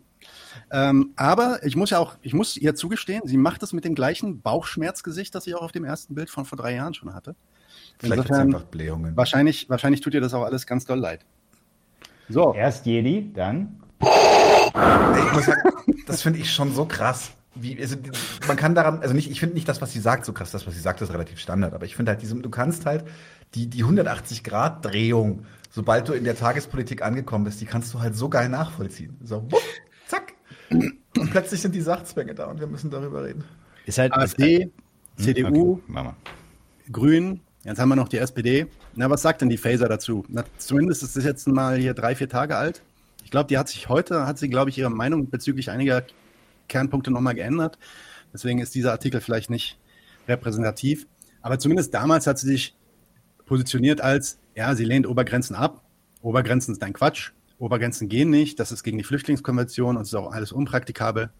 Ähm, aber ich muss ja auch, ich muss ihr zugestehen, sie macht es mit dem gleichen Bauchschmerzgesicht, das sie auch auf dem ersten Bild von vor drei Jahren schon hatte. Vielleicht Insofern, einfach Blähungen. Wahrscheinlich, wahrscheinlich tut ihr das auch alles ganz doll leid. So. Erst Jedi, dann. Ich muss sagen, das finde ich schon so krass. Wie, also, man kann daran, also nicht, ich finde nicht das, was sie sagt, so krass. Das, was sie sagt, ist relativ Standard. Aber ich finde halt, diesem, du kannst halt die, die 180-Grad-Drehung, sobald du in der Tagespolitik angekommen bist, die kannst du halt so geil nachvollziehen. So, wupp, zack. Und plötzlich sind die Sachzwänge da und wir müssen darüber reden. Ist halt AfD, halt, CDU, okay, Grün, Jetzt haben wir noch die SPD. Na, was sagt denn die Phaser dazu? Na, zumindest ist es jetzt mal hier drei, vier Tage alt. Ich glaube, die hat sich heute, hat sie, glaube ich, ihre Meinung bezüglich einiger Kernpunkte nochmal geändert. Deswegen ist dieser Artikel vielleicht nicht repräsentativ. Aber zumindest damals hat sie sich positioniert als, ja, sie lehnt Obergrenzen ab. Obergrenzen ist ein Quatsch. Obergrenzen gehen nicht. Das ist gegen die Flüchtlingskonvention und ist auch alles unpraktikabel.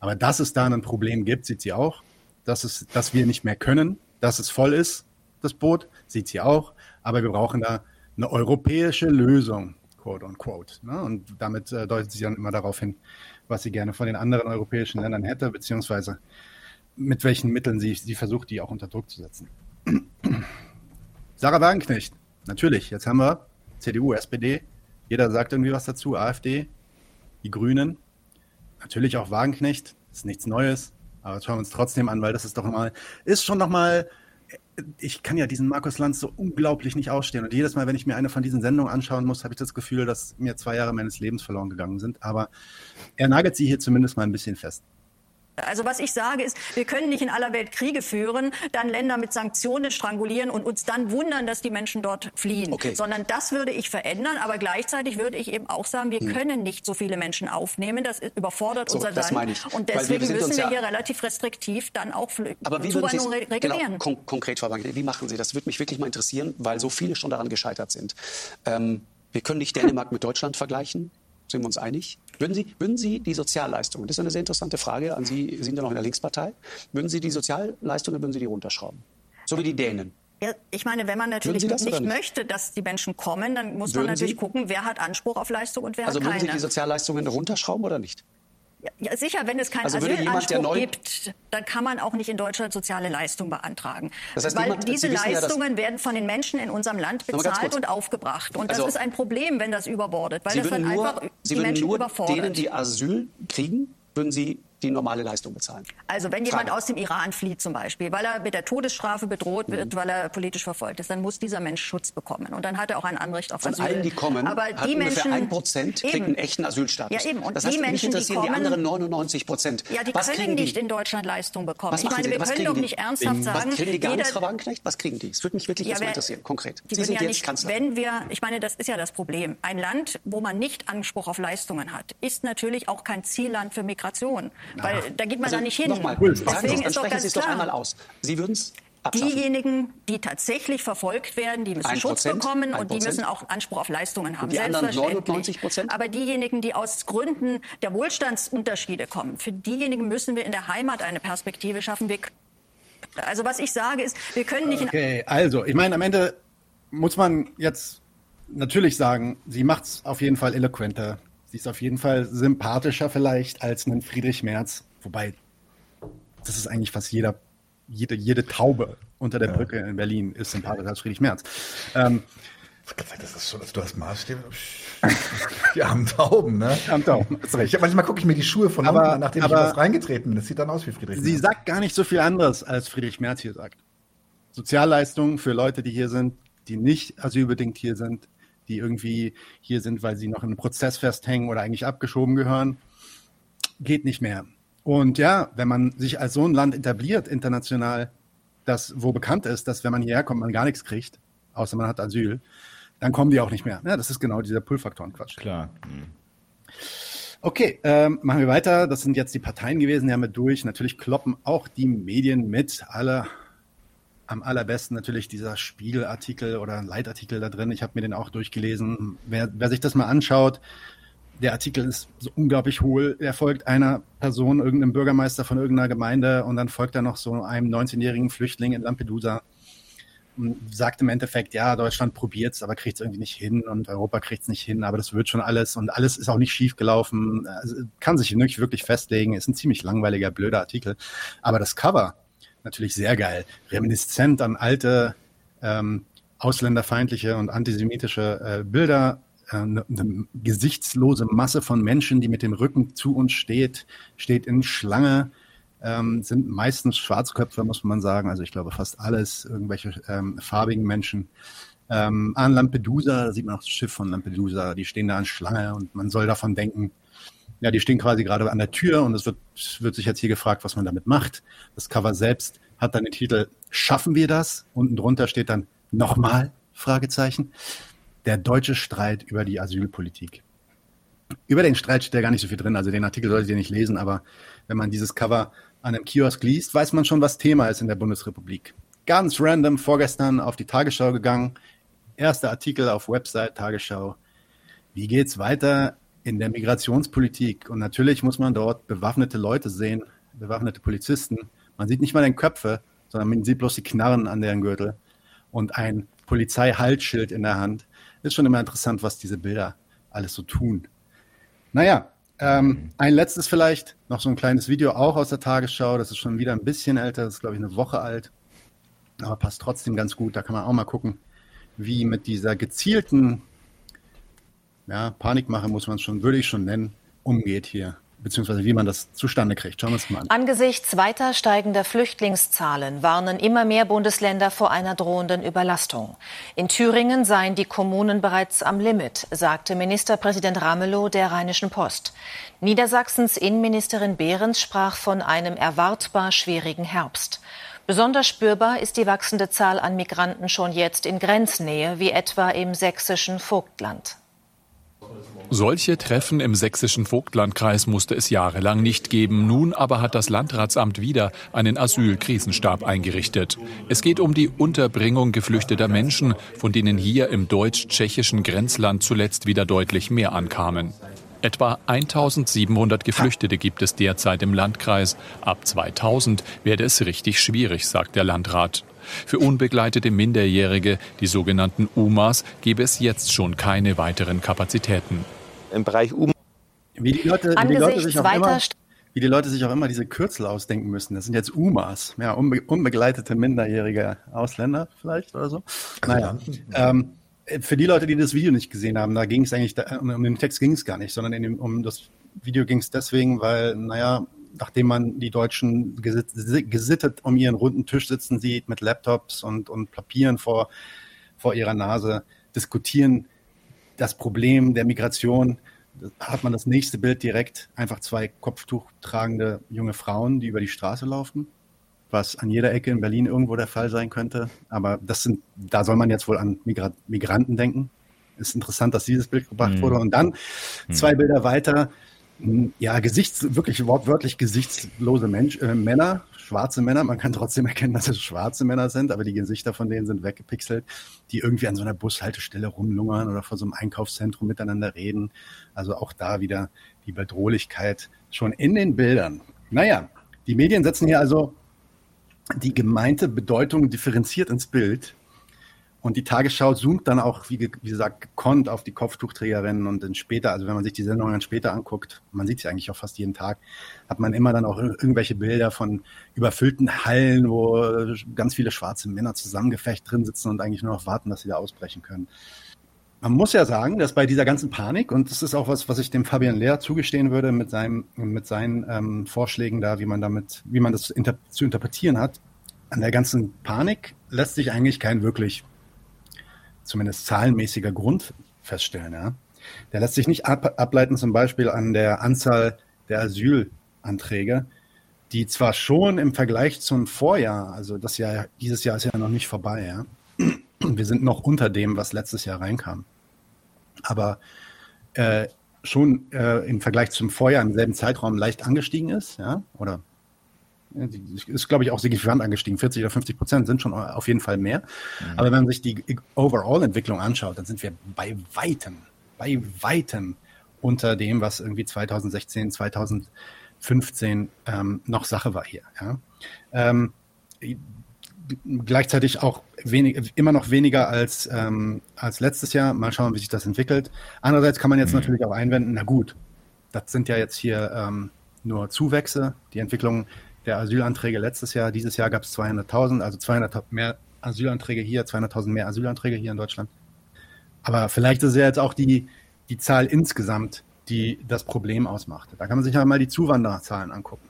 Aber dass es da ein Problem gibt, sieht sie auch. Dass, es, dass wir nicht mehr können, dass es voll ist, das Boot, sieht sie auch, aber wir brauchen da eine europäische Lösung, quote unquote. Ne? Und damit äh, deutet sie dann immer darauf hin, was sie gerne von den anderen europäischen Ländern hätte, beziehungsweise mit welchen Mitteln sie, sie versucht, die auch unter Druck zu setzen. Sarah Wagenknecht, natürlich, jetzt haben wir CDU, SPD, jeder sagt irgendwie was dazu, AfD, die Grünen, natürlich auch Wagenknecht, ist nichts Neues, aber schauen wir uns trotzdem an, weil das ist doch mal, ist schon nochmal ich kann ja diesen Markus Lanz so unglaublich nicht ausstehen. Und jedes Mal, wenn ich mir eine von diesen Sendungen anschauen muss, habe ich das Gefühl, dass mir zwei Jahre meines Lebens verloren gegangen sind. Aber er nagelt sie hier zumindest mal ein bisschen fest. Also was ich sage ist, wir können nicht in aller Welt Kriege führen, dann Länder mit Sanktionen strangulieren und uns dann wundern, dass die Menschen dort fliehen. Okay. Sondern das würde ich verändern. Aber gleichzeitig würde ich eben auch sagen, wir hm. können nicht so viele Menschen aufnehmen. Das überfordert so, unser Land. Und deswegen wir müssen wir hier relativ restriktiv dann auch Aber wie Zuwanderung re regulieren. Genau, kon konkret, Frau Wagner, wie machen Sie das? Würde mich wirklich mal interessieren, weil so viele schon daran gescheitert sind. Ähm, wir können nicht Dänemark mit Deutschland vergleichen. Sind wir uns einig? Würden Sie, würden Sie die Sozialleistungen, das ist eine sehr interessante Frage an Sie, Sie sind ja noch in der Linkspartei, würden Sie die Sozialleistungen, würden Sie die runterschrauben? So wie die Dänen. Ja, ich meine, wenn man natürlich nicht, nicht, möchte, dass die Menschen kommen, dann muss würden man natürlich Sie? gucken, wer hat Anspruch auf Leistung und wer also hat keine. Also würden Sie die Sozialleistungen runterschrauben oder nicht? Ja, sicher, wenn es keinen also Asylanspruch gibt, dann kann man auch nicht in Deutschland soziale Leistungen beantragen. Das heißt, Weil niemand, diese Leistungen ja, werden von den Menschen in unserem Land bezahlt und aufgebracht. Und also, das ist ein Problem, wenn das überbordet, weil Sie das dann nur, einfach Sie die Menschen nur überfordert. denen, die Asyl kriegen, würden Sie die normale Leistung bezahlen. Also wenn jemand aus dem Iran flieht zum Beispiel, weil er mit der Todesstrafe bedroht wird, mhm. weil er politisch verfolgt ist, dann muss dieser Mensch Schutz bekommen. Und dann hat er auch ein Anrecht auf Asyl. Von allen, die kommen, Aber hat die ungefähr Menschen, ein Prozent kriegt einen echten Asylstatus. Ja, eben. Und das die heißt, Menschen, mich interessieren die, die, kommen, anderen 99 Prozent. Ja, die Was können die? nicht in Deutschland Leistung bekommen. Was ich meine, wir können doch nicht ernsthaft sagen, was kriegen die gar Frau Wagenknecht? Was kriegen die? Das würde mich wirklich ja, wer, interessieren, konkret. Sie sind ja jetzt nicht, Kanzler. Wenn wir, ich meine, das ist ja das Problem. Ein Land, wo man nicht Anspruch auf Leistungen hat, ist natürlich auch kein Zielland für Migration. Weil da geht man also, da nicht hin. Nochmal, Deswegen ist doch ganz Sie es doch einmal aus. Sie würden es Diejenigen, die tatsächlich verfolgt werden, die müssen Schutz bekommen und die müssen auch Anspruch auf Leistungen haben. Und die anderen 99 Prozent? Aber diejenigen, die aus Gründen der Wohlstandsunterschiede kommen, für diejenigen müssen wir in der Heimat eine Perspektive schaffen. Wir, also was ich sage ist, wir können nicht... Okay, also ich meine, am Ende muss man jetzt natürlich sagen, sie macht es auf jeden Fall eloquenter. Sie ist auf jeden Fall sympathischer vielleicht als ein Friedrich Merz. Wobei das ist eigentlich fast jeder, jede, jede Taube unter der Brücke in Berlin ist sympathischer als Friedrich Merz. Ähm, das ist so, dass du hast Maßstäbe. (laughs) Die armen Tauben, ne? Die armen Tauben, hast recht. Ich, manchmal gucke ich mir die Schuhe von aber, unten, nachdem aber, ich was reingetreten bin. Das sieht dann aus wie Friedrich Merz. Sie sagt gar nicht so viel anderes, als Friedrich Merz hier sagt. Sozialleistungen für Leute, die hier sind, die nicht asylbedingt hier sind, die irgendwie hier sind, weil sie noch in einem Prozess festhängen oder eigentlich abgeschoben gehören, geht nicht mehr. Und ja, wenn man sich als so ein Land etabliert international, das wo bekannt ist, dass wenn man hierher kommt, man gar nichts kriegt, außer man hat Asyl, dann kommen die auch nicht mehr. Ja, das ist genau dieser Pull-Faktoren-Quatsch. Klar. Mhm. Okay, ähm, machen wir weiter. Das sind jetzt die Parteien gewesen, die haben wir durch. Natürlich kloppen auch die Medien mit. Alle am allerbesten natürlich dieser Spiegelartikel oder Leitartikel da drin. Ich habe mir den auch durchgelesen. Wer, wer sich das mal anschaut, der Artikel ist so unglaublich hohl. Er folgt einer Person, irgendeinem Bürgermeister von irgendeiner Gemeinde und dann folgt er noch so einem 19-jährigen Flüchtling in Lampedusa und sagt im Endeffekt, ja, Deutschland probiert es, aber kriegt es irgendwie nicht hin und Europa kriegt es nicht hin, aber das wird schon alles und alles ist auch nicht schief gelaufen. Also, kann sich nicht wirklich festlegen, ist ein ziemlich langweiliger, blöder Artikel. Aber das Cover, natürlich sehr geil, reminiszent an alte ähm, ausländerfeindliche und antisemitische äh, Bilder eine, eine gesichtslose Masse von Menschen, die mit dem Rücken zu uns steht, steht in Schlange, ähm, sind meistens Schwarzköpfe, muss man sagen. Also ich glaube fast alles, irgendwelche ähm, farbigen Menschen. Ähm, an Lampedusa, da sieht man auch das Schiff von Lampedusa, die stehen da an Schlange und man soll davon denken, ja, die stehen quasi gerade an der Tür und es wird, wird sich jetzt hier gefragt, was man damit macht. Das Cover selbst hat dann den Titel Schaffen wir das? Unten drunter steht dann nochmal Fragezeichen der deutsche Streit über die Asylpolitik. Über den Streit steht ja gar nicht so viel drin, also den Artikel solltet ihr nicht lesen, aber wenn man dieses Cover an einem Kiosk liest, weiß man schon, was Thema ist in der Bundesrepublik. Ganz random vorgestern auf die Tagesschau gegangen, erster Artikel auf Website Tagesschau. Wie geht's weiter in der Migrationspolitik? Und natürlich muss man dort bewaffnete Leute sehen, bewaffnete Polizisten. Man sieht nicht mal den Köpfe, sondern man sieht bloß die Knarren an deren Gürtel und ein Polizeihalsschild in der Hand ist schon immer interessant, was diese Bilder alles so tun. Naja, ähm, ein letztes vielleicht, noch so ein kleines Video auch aus der Tagesschau. Das ist schon wieder ein bisschen älter, das ist glaube ich eine Woche alt, aber passt trotzdem ganz gut. Da kann man auch mal gucken, wie mit dieser gezielten ja, Panikmache, muss man schon, würde ich schon nennen, umgeht hier beziehungsweise wie man das zustande kriegt. Schauen wir uns mal an. Angesichts weiter steigender Flüchtlingszahlen warnen immer mehr Bundesländer vor einer drohenden Überlastung. In Thüringen seien die Kommunen bereits am Limit, sagte Ministerpräsident Ramelow der Rheinischen Post. Niedersachsens Innenministerin Behrens sprach von einem erwartbar schwierigen Herbst. Besonders spürbar ist die wachsende Zahl an Migranten schon jetzt in Grenznähe, wie etwa im sächsischen Vogtland. Solche Treffen im sächsischen Vogtlandkreis musste es jahrelang nicht geben. Nun aber hat das Landratsamt wieder einen Asylkrisenstab eingerichtet. Es geht um die Unterbringung geflüchteter Menschen, von denen hier im deutsch-tschechischen Grenzland zuletzt wieder deutlich mehr ankamen. Etwa 1700 Geflüchtete gibt es derzeit im Landkreis. Ab 2000 werde es richtig schwierig, sagt der Landrat. Für unbegleitete Minderjährige, die sogenannten UMAs, gäbe es jetzt schon keine weiteren Kapazitäten. Im Bereich UMA. Wie die Leute, wie die Leute sich auch immer, wie die Leute sich auch immer diese Kürzel ausdenken müssen. Das sind jetzt UMAs, ja, unbe unbegleitete minderjährige Ausländer vielleicht oder so. Naja, ähm, für die Leute, die das Video nicht gesehen haben, da ging es eigentlich, da, um den Text ging es gar nicht, sondern dem, um das Video ging es deswegen, weil, naja, nachdem man die Deutschen gesittet um ihren runden Tisch sitzen sieht mit Laptops und, und Papieren vor, vor ihrer Nase, diskutieren das Problem der Migration, hat man das nächste Bild direkt einfach zwei Kopftuch tragende junge Frauen, die über die Straße laufen, was an jeder Ecke in Berlin irgendwo der Fall sein könnte. Aber das sind, da soll man jetzt wohl an Migra Migranten denken. Ist interessant, dass dieses Bild gebracht mhm. wurde. Und dann zwei Bilder weiter ja, Gesichts, wirklich wortwörtlich gesichtslose Mensch, äh, Männer, schwarze Männer. Man kann trotzdem erkennen, dass es schwarze Männer sind, aber die Gesichter von denen sind weggepixelt, die irgendwie an so einer Bushaltestelle rumlungern oder vor so einem Einkaufszentrum miteinander reden. Also auch da wieder die Bedrohlichkeit schon in den Bildern. Naja, die Medien setzen hier also die gemeinte Bedeutung differenziert ins Bild und die Tagesschau zoomt dann auch, wie, wie gesagt, gekonnt auf die Kopftuchträgerinnen und dann später, also wenn man sich die Sendung dann später anguckt, man sieht sie eigentlich auch fast jeden Tag, hat man immer dann auch irgendwelche Bilder von überfüllten Hallen, wo ganz viele schwarze Männer zusammengefecht drin sitzen und eigentlich nur noch warten, dass sie da ausbrechen können. Man muss ja sagen, dass bei dieser ganzen Panik, und das ist auch was, was ich dem Fabian Lehr zugestehen würde mit, seinem, mit seinen ähm, Vorschlägen da, wie man damit, wie man das inter zu interpretieren hat, an der ganzen Panik lässt sich eigentlich kein wirklich zumindest zahlenmäßiger Grund feststellen. Ja? Der lässt sich nicht ab, ableiten zum Beispiel an der Anzahl der Asylanträge, die zwar schon im Vergleich zum Vorjahr, also das Jahr, dieses Jahr ist ja noch nicht vorbei, ja, Wir sind noch unter dem, was letztes Jahr reinkam. Aber äh, schon äh, im Vergleich zum Vorjahr im selben Zeitraum leicht angestiegen ist, ja, oder ist, glaube ich, auch signifikant angestiegen. 40 oder 50 Prozent sind schon auf jeden Fall mehr. Mhm. Aber wenn man sich die Overall-Entwicklung anschaut, dann sind wir bei weitem, bei weitem unter dem, was irgendwie 2016, 2015 ähm, noch Sache war hier. Ja. Ähm, gleichzeitig auch wenig, immer noch weniger als, ähm, als letztes Jahr. Mal schauen, wie sich das entwickelt. Andererseits kann man jetzt mhm. natürlich auch einwenden, na gut, das sind ja jetzt hier ähm, nur Zuwächse. Die Entwicklung der Asylanträge letztes Jahr, dieses Jahr gab es 200.000, also 200 mehr Asylanträge hier, 200.000 mehr Asylanträge hier in Deutschland. Aber vielleicht ist es ja jetzt auch die, die Zahl insgesamt, die das Problem ausmacht. Da kann man sich ja mal die Zuwandererzahlen angucken.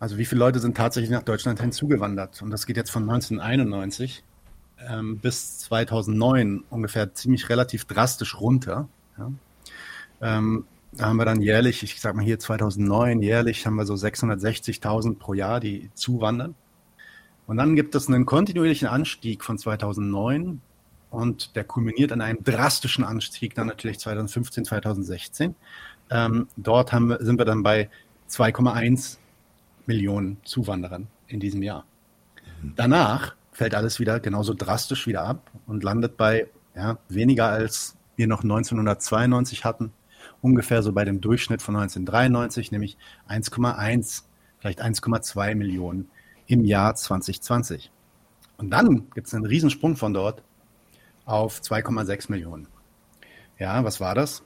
Also wie viele Leute sind tatsächlich nach Deutschland hinzugewandert? Und das geht jetzt von 1991 ähm, bis 2009 ungefähr ziemlich relativ drastisch runter. Ja. Ähm, da haben wir dann jährlich, ich sag mal hier 2009, jährlich haben wir so 660.000 pro Jahr, die zuwandern. Und dann gibt es einen kontinuierlichen Anstieg von 2009 und der kulminiert an einem drastischen Anstieg dann natürlich 2015, 2016. Ähm, dort haben, sind wir dann bei 2,1 Millionen Zuwanderern in diesem Jahr. Danach fällt alles wieder genauso drastisch wieder ab und landet bei ja, weniger als wir noch 1992 hatten, ungefähr so bei dem Durchschnitt von 1993, nämlich 1,1, vielleicht 1,2 Millionen im Jahr 2020. Und dann gibt es einen Riesensprung von dort auf 2,6 Millionen. Ja, was war das?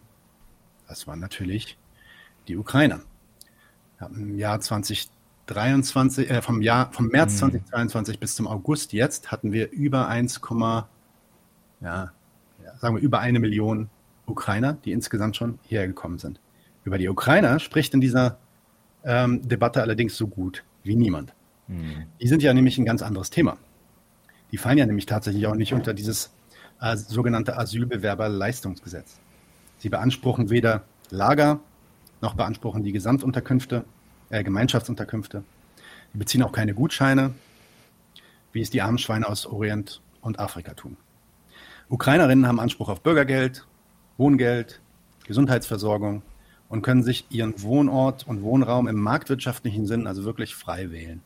Das waren natürlich die Ukrainer. Im Jahr 2020 23, äh, vom Jahr, vom März mhm. 2023 bis zum August jetzt hatten wir über 1, ja, ja, sagen wir über eine Million Ukrainer, die insgesamt schon hierher gekommen sind. Über die Ukrainer spricht in dieser ähm, Debatte allerdings so gut wie niemand. Mhm. Die sind ja nämlich ein ganz anderes Thema. Die fallen ja nämlich tatsächlich auch nicht unter dieses äh, sogenannte Asylbewerberleistungsgesetz. Sie beanspruchen weder Lager noch beanspruchen die Gesamtunterkünfte äh, Gemeinschaftsunterkünfte. Die beziehen auch keine Gutscheine, wie es die armen Schweine aus Orient und Afrika tun. Ukrainerinnen haben Anspruch auf Bürgergeld, Wohngeld, Gesundheitsversorgung und können sich ihren Wohnort und Wohnraum im marktwirtschaftlichen Sinn also wirklich frei wählen.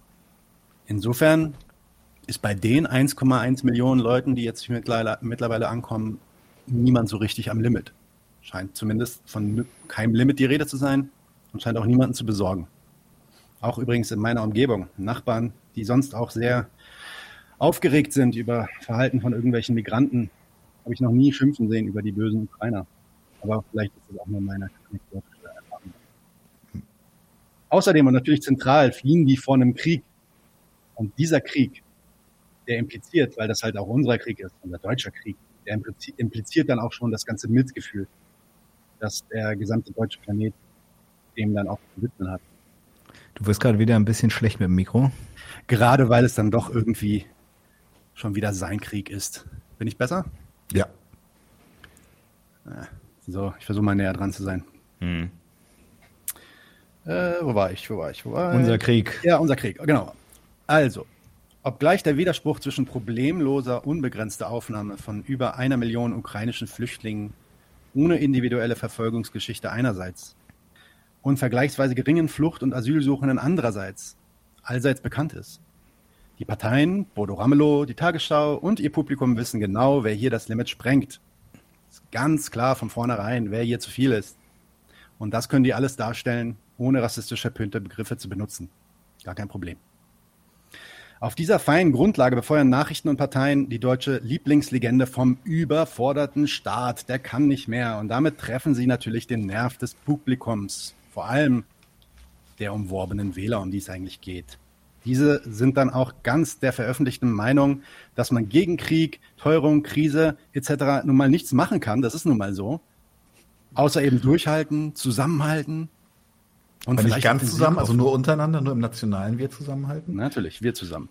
Insofern ist bei den 1,1 Millionen Leuten, die jetzt mittlerweile ankommen, niemand so richtig am Limit. Scheint zumindest von keinem Limit die Rede zu sein und scheint auch niemanden zu besorgen. Auch übrigens in meiner Umgebung. Nachbarn, die sonst auch sehr aufgeregt sind über Verhalten von irgendwelchen Migranten, habe ich noch nie schimpfen sehen über die bösen Ukrainer. Aber vielleicht ist das auch nur meine anekdotische Erfahrung. Außerdem und natürlich zentral fliehen die vor einem Krieg. Und dieser Krieg, der impliziert, weil das halt auch unser Krieg ist, unser deutscher Krieg, der impliziert dann auch schon das ganze Mitgefühl, dass der gesamte deutsche Planet dem dann auch zu widmen hat. Du wirst gerade wieder ein bisschen schlecht mit dem Mikro. Gerade weil es dann doch irgendwie schon wieder sein Krieg ist. Bin ich besser? Ja. So, ich versuche mal näher dran zu sein. Hm. Äh, wo war ich? Wo war ich? Wo war ich? Unser Krieg. Ja, unser Krieg, genau. Also, obgleich der Widerspruch zwischen problemloser, unbegrenzter Aufnahme von über einer Million ukrainischen Flüchtlingen ohne individuelle Verfolgungsgeschichte einerseits und vergleichsweise geringen Flucht- und Asylsuchenden andererseits allseits bekannt ist. Die Parteien, Bodo Ramelow, die Tagesschau und ihr Publikum wissen genau, wer hier das Limit sprengt. Ist ganz klar von vornherein, wer hier zu viel ist. Und das können die alles darstellen, ohne rassistisch verpönte Begriffe zu benutzen. Gar kein Problem. Auf dieser feinen Grundlage befeuern Nachrichten und Parteien die deutsche Lieblingslegende vom überforderten Staat. Der kann nicht mehr. Und damit treffen sie natürlich den Nerv des Publikums vor allem der umworbenen Wähler, um die es eigentlich geht. Diese sind dann auch ganz der veröffentlichten Meinung, dass man gegen Krieg, Teuerung, Krise etc. nun mal nichts machen kann. Das ist nun mal so. Außer eben durchhalten, zusammenhalten. Und Aber nicht ganz zusammen, also nur untereinander, nur im Nationalen wir zusammenhalten? Natürlich, wir zusammen.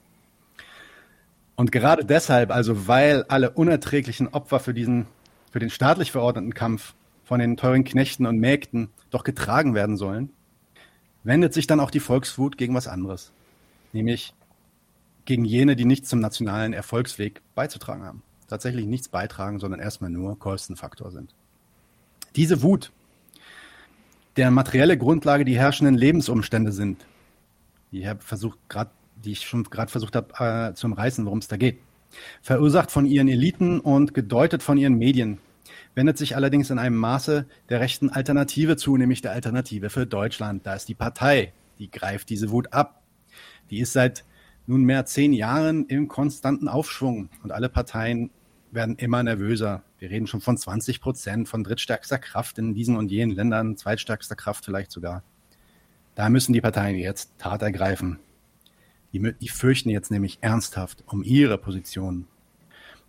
Und gerade deshalb, also weil alle unerträglichen Opfer für diesen, für den staatlich verordneten Kampf von den teuren Knechten und Mägden doch getragen werden sollen, wendet sich dann auch die Volkswut gegen was anderes. Nämlich gegen jene, die nichts zum nationalen Erfolgsweg beizutragen haben. Tatsächlich nichts beitragen, sondern erstmal nur Kostenfaktor sind. Diese Wut, deren materielle Grundlage die herrschenden Lebensumstände sind, die ich versucht gerade, die ich schon gerade versucht habe äh, zu umreißen, worum es da geht, verursacht von ihren Eliten und gedeutet von ihren Medien, wendet sich allerdings in einem Maße der rechten Alternative zu, nämlich der Alternative für Deutschland. Da ist die Partei, die greift diese Wut ab. Die ist seit nunmehr zehn Jahren im konstanten Aufschwung und alle Parteien werden immer nervöser. Wir reden schon von 20 Prozent, von drittstärkster Kraft in diesen und jenen Ländern, zweitstärkster Kraft vielleicht sogar. Da müssen die Parteien jetzt Tat ergreifen. Die, die fürchten jetzt nämlich ernsthaft um ihre Position.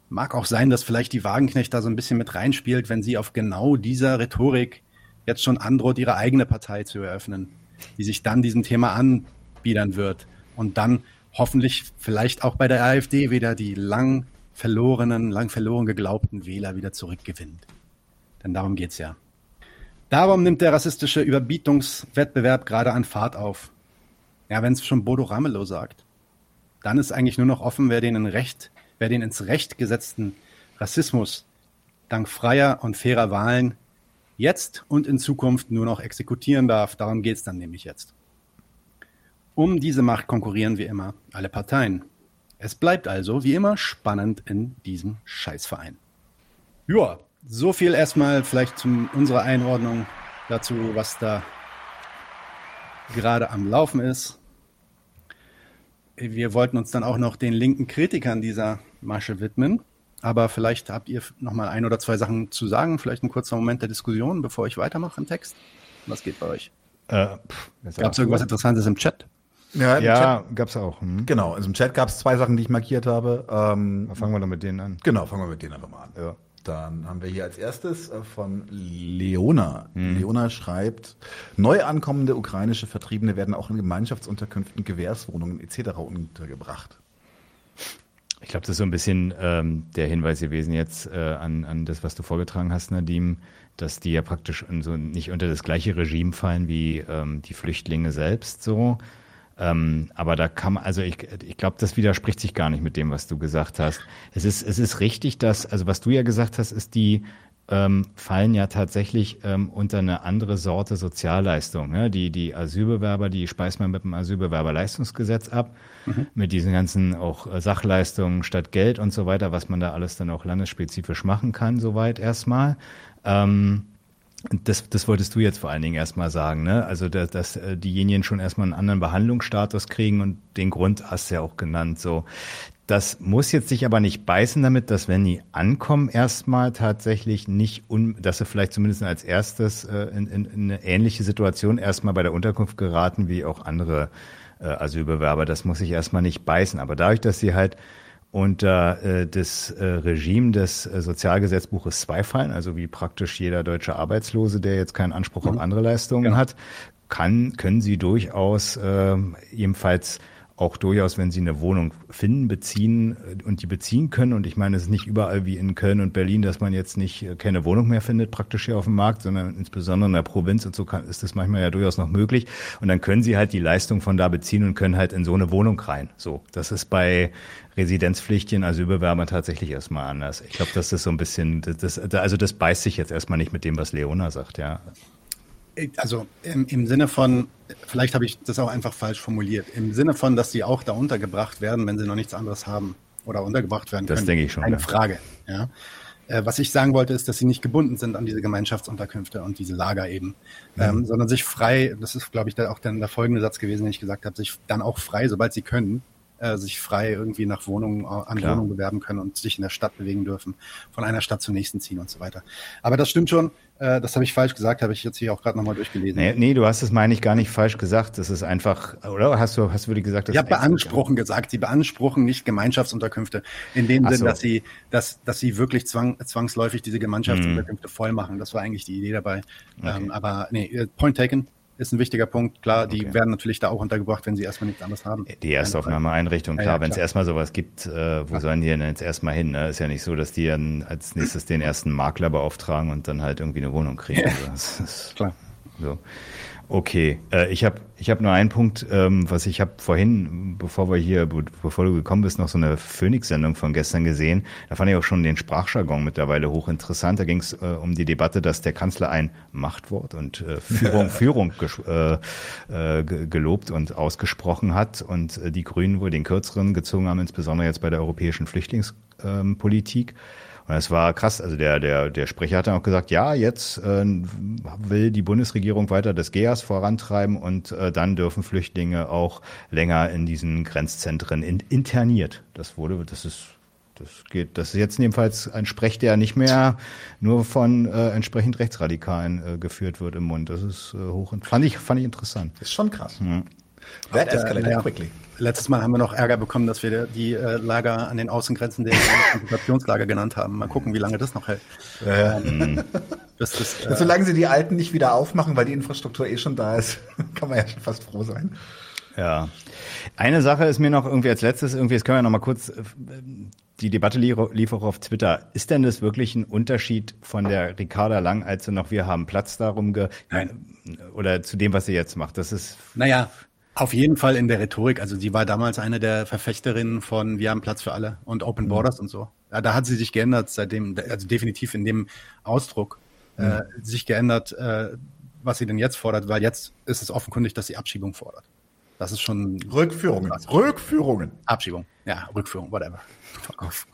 Mag auch sein, dass vielleicht die Wagenknecht da so ein bisschen mit reinspielt, wenn sie auf genau dieser Rhetorik jetzt schon androht, ihre eigene Partei zu eröffnen, die sich dann diesem Thema anbiedern wird und dann hoffentlich vielleicht auch bei der AfD wieder die lang verlorenen, lang verloren geglaubten Wähler wieder zurückgewinnt. Denn darum geht's ja. Darum nimmt der rassistische Überbietungswettbewerb gerade an Fahrt auf. Ja, wenn es schon Bodo Ramelow sagt, dann ist eigentlich nur noch offen, wer den, in Recht, wer den ins Recht gesetzten Rassismus dank freier und fairer Wahlen jetzt und in Zukunft nur noch exekutieren darf. Darum geht's dann nämlich jetzt. Um diese Macht konkurrieren wie immer alle Parteien. Es bleibt also wie immer spannend in diesem Scheißverein. Ja, so viel erstmal vielleicht zu unserer Einordnung dazu, was da gerade am Laufen ist. Wir wollten uns dann auch noch den linken Kritikern dieser Masche widmen. Aber vielleicht habt ihr noch mal ein oder zwei Sachen zu sagen. Vielleicht ein kurzer Moment der Diskussion, bevor ich weitermache im Text. Was geht bei euch? Äh, Gab es irgendwas Interessantes im Chat? Ja, ja gab es auch. Hm. Genau, also im Chat gab es zwei Sachen, die ich markiert habe. Ähm, fangen wir doch mit denen an. Genau, fangen wir mit denen einfach mal an. Ja. Dann haben wir hier als erstes äh, von Leona. Hm. Leona schreibt, neu ankommende ukrainische Vertriebene werden auch in Gemeinschaftsunterkünften, Gewährswohnungen etc. untergebracht. Ich glaube, das ist so ein bisschen ähm, der Hinweis gewesen jetzt äh, an, an das, was du vorgetragen hast, Nadim, dass die ja praktisch so nicht unter das gleiche Regime fallen wie ähm, die Flüchtlinge selbst so, ähm, aber da kann man, also ich, ich glaube, das widerspricht sich gar nicht mit dem, was du gesagt hast. Es ist, es ist richtig, dass, also was du ja gesagt hast, ist die ähm, fallen ja tatsächlich ähm, unter eine andere Sorte Sozialleistung. Ne? Die, die Asylbewerber, die speist man mit dem Asylbewerberleistungsgesetz ab, mhm. mit diesen ganzen auch äh, Sachleistungen statt Geld und so weiter, was man da alles dann auch landesspezifisch machen kann, soweit erstmal. Ähm, das, das wolltest du jetzt vor allen Dingen erstmal sagen, ne? Also, dass, dass äh, diejenigen schon erstmal einen anderen Behandlungsstatus kriegen und den Grund hast du ja auch genannt. So, das muss jetzt sich aber nicht beißen damit, dass wenn die ankommen, erstmal tatsächlich nicht, un, dass sie vielleicht zumindest als erstes äh, in, in, in eine ähnliche Situation erstmal bei der Unterkunft geraten wie auch andere äh, Asylbewerber. Das muss sich erstmal nicht beißen. Aber dadurch, dass sie halt unter äh, das äh, Regime des äh, Sozialgesetzbuches 2 fallen, also wie praktisch jeder deutsche Arbeitslose, der jetzt keinen Anspruch mhm. auf andere Leistungen genau. hat, kann, können sie durchaus äh, ebenfalls auch durchaus, wenn sie eine Wohnung finden, beziehen äh, und die beziehen können. Und ich meine, es ist nicht überall wie in Köln und Berlin, dass man jetzt nicht äh, keine Wohnung mehr findet, praktisch hier auf dem Markt, sondern insbesondere in der Provinz und so kann, ist das manchmal ja durchaus noch möglich. Und dann können sie halt die Leistung von da beziehen und können halt in so eine Wohnung rein. So, das ist bei Residenzpflichtigen Asylbewerbern tatsächlich erstmal anders. Ich glaube, das ist so ein bisschen, das, also das beißt sich jetzt erstmal nicht mit dem, was Leona sagt, ja. Also im, im Sinne von, vielleicht habe ich das auch einfach falsch formuliert, im Sinne von, dass sie auch da untergebracht werden, wenn sie noch nichts anderes haben oder untergebracht werden können. Das denke ich schon. Eine ja. Frage. Ja. Äh, was ich sagen wollte, ist, dass sie nicht gebunden sind an diese Gemeinschaftsunterkünfte und diese Lager eben, mhm. ähm, sondern sich frei, das ist, glaube ich, auch dann der folgende Satz gewesen, den ich gesagt habe, sich dann auch frei, sobald sie können, äh, sich frei irgendwie nach Wohnungen, äh, an Klar. Wohnungen bewerben können und sich in der Stadt bewegen dürfen, von einer Stadt zur nächsten ziehen und so weiter. Aber das stimmt schon, äh, das habe ich falsch gesagt, habe ich jetzt hier auch gerade nochmal durchgelesen. Nee, nee, du hast es, meine ich, gar nicht falsch gesagt. Das ist einfach, oder hast du, hast du wirklich gesagt, dass Ich habe beanspruchen gesagt. Sie beanspruchen nicht Gemeinschaftsunterkünfte in dem Sinn, so. dass sie, dass, dass sie wirklich zwang, zwangsläufig diese Gemeinschaftsunterkünfte hm. voll machen. Das war eigentlich die Idee dabei. Okay. Ähm, aber nee, äh, Point taken ist ein wichtiger Punkt. Klar, die okay. werden natürlich da auch untergebracht, wenn sie erstmal nichts anderes haben. Die Erstaufnahmeeinrichtung, klar, ja, ja, wenn es erstmal sowas gibt, äh, wo ja. sollen die denn jetzt erstmal hin? Ne? Ist ja nicht so, dass die dann als nächstes den ersten Makler beauftragen und dann halt irgendwie eine Wohnung kriegen. Also, klar. So. Okay, äh, ich habe ich hab nur einen Punkt, ähm, was ich habe vorhin, bevor wir hier, bevor du gekommen bist, noch so eine Phoenix-Sendung von gestern gesehen. Da fand ich auch schon den Sprachjargon mittlerweile hochinteressant. Da ging es äh, um die Debatte, dass der Kanzler ein Machtwort und äh, Führung, (laughs) Führung äh, äh, gelobt und ausgesprochen hat und äh, die Grünen wohl den kürzeren gezogen haben, insbesondere jetzt bei der europäischen Flüchtlingspolitik. Ähm, und es war krass. Also der, der, der Sprecher hat dann auch gesagt, ja, jetzt äh, will die Bundesregierung weiter das GEAS vorantreiben und äh, dann dürfen Flüchtlinge auch länger in diesen Grenzzentren in, interniert. Das wurde, das ist das geht, das ist jetzt jedenfalls ein Sprech, der nicht mehr nur von äh, entsprechend Rechtsradikalen äh, geführt wird im Mund. Das ist äh, hoch fand ich fand ich interessant. Ist schon krass. Ja. That escalated ja. quickly. Letztes Mal haben wir noch Ärger bekommen, dass wir die äh, Lager an den Außengrenzen der (laughs) Konzentrationslager genannt haben. Mal gucken, wie lange das noch hält. (laughs) Ja, ähm, das, das, äh, Solange sie die alten nicht wieder aufmachen, weil die Infrastruktur eh schon da ist, (laughs) kann man ja schon fast froh sein. Ja. Eine Sache ist mir noch irgendwie als letztes, irgendwie, jetzt können wir noch mal kurz, äh, die Debatte lief auch auf Twitter. Ist denn das wirklich ein Unterschied von der Ricarda Lang, als sie noch wir haben Platz darum ge, Nein. oder zu dem, was sie jetzt macht? Das ist. Naja, auf jeden Fall in der Rhetorik. Also sie war damals eine der Verfechterinnen von Wir haben Platz für alle und Open mhm. Borders mhm. und so. Ja, da hat sie sich geändert seitdem, also definitiv in dem Ausdruck äh, mhm. äh, sich geändert, äh, was sie denn jetzt fordert, weil jetzt ist es offenkundig, dass sie Abschiebung fordert. Das ist schon Rückführungen. Rückführungen. Abschiebung. Ja, Rückführung, whatever. Fuck off.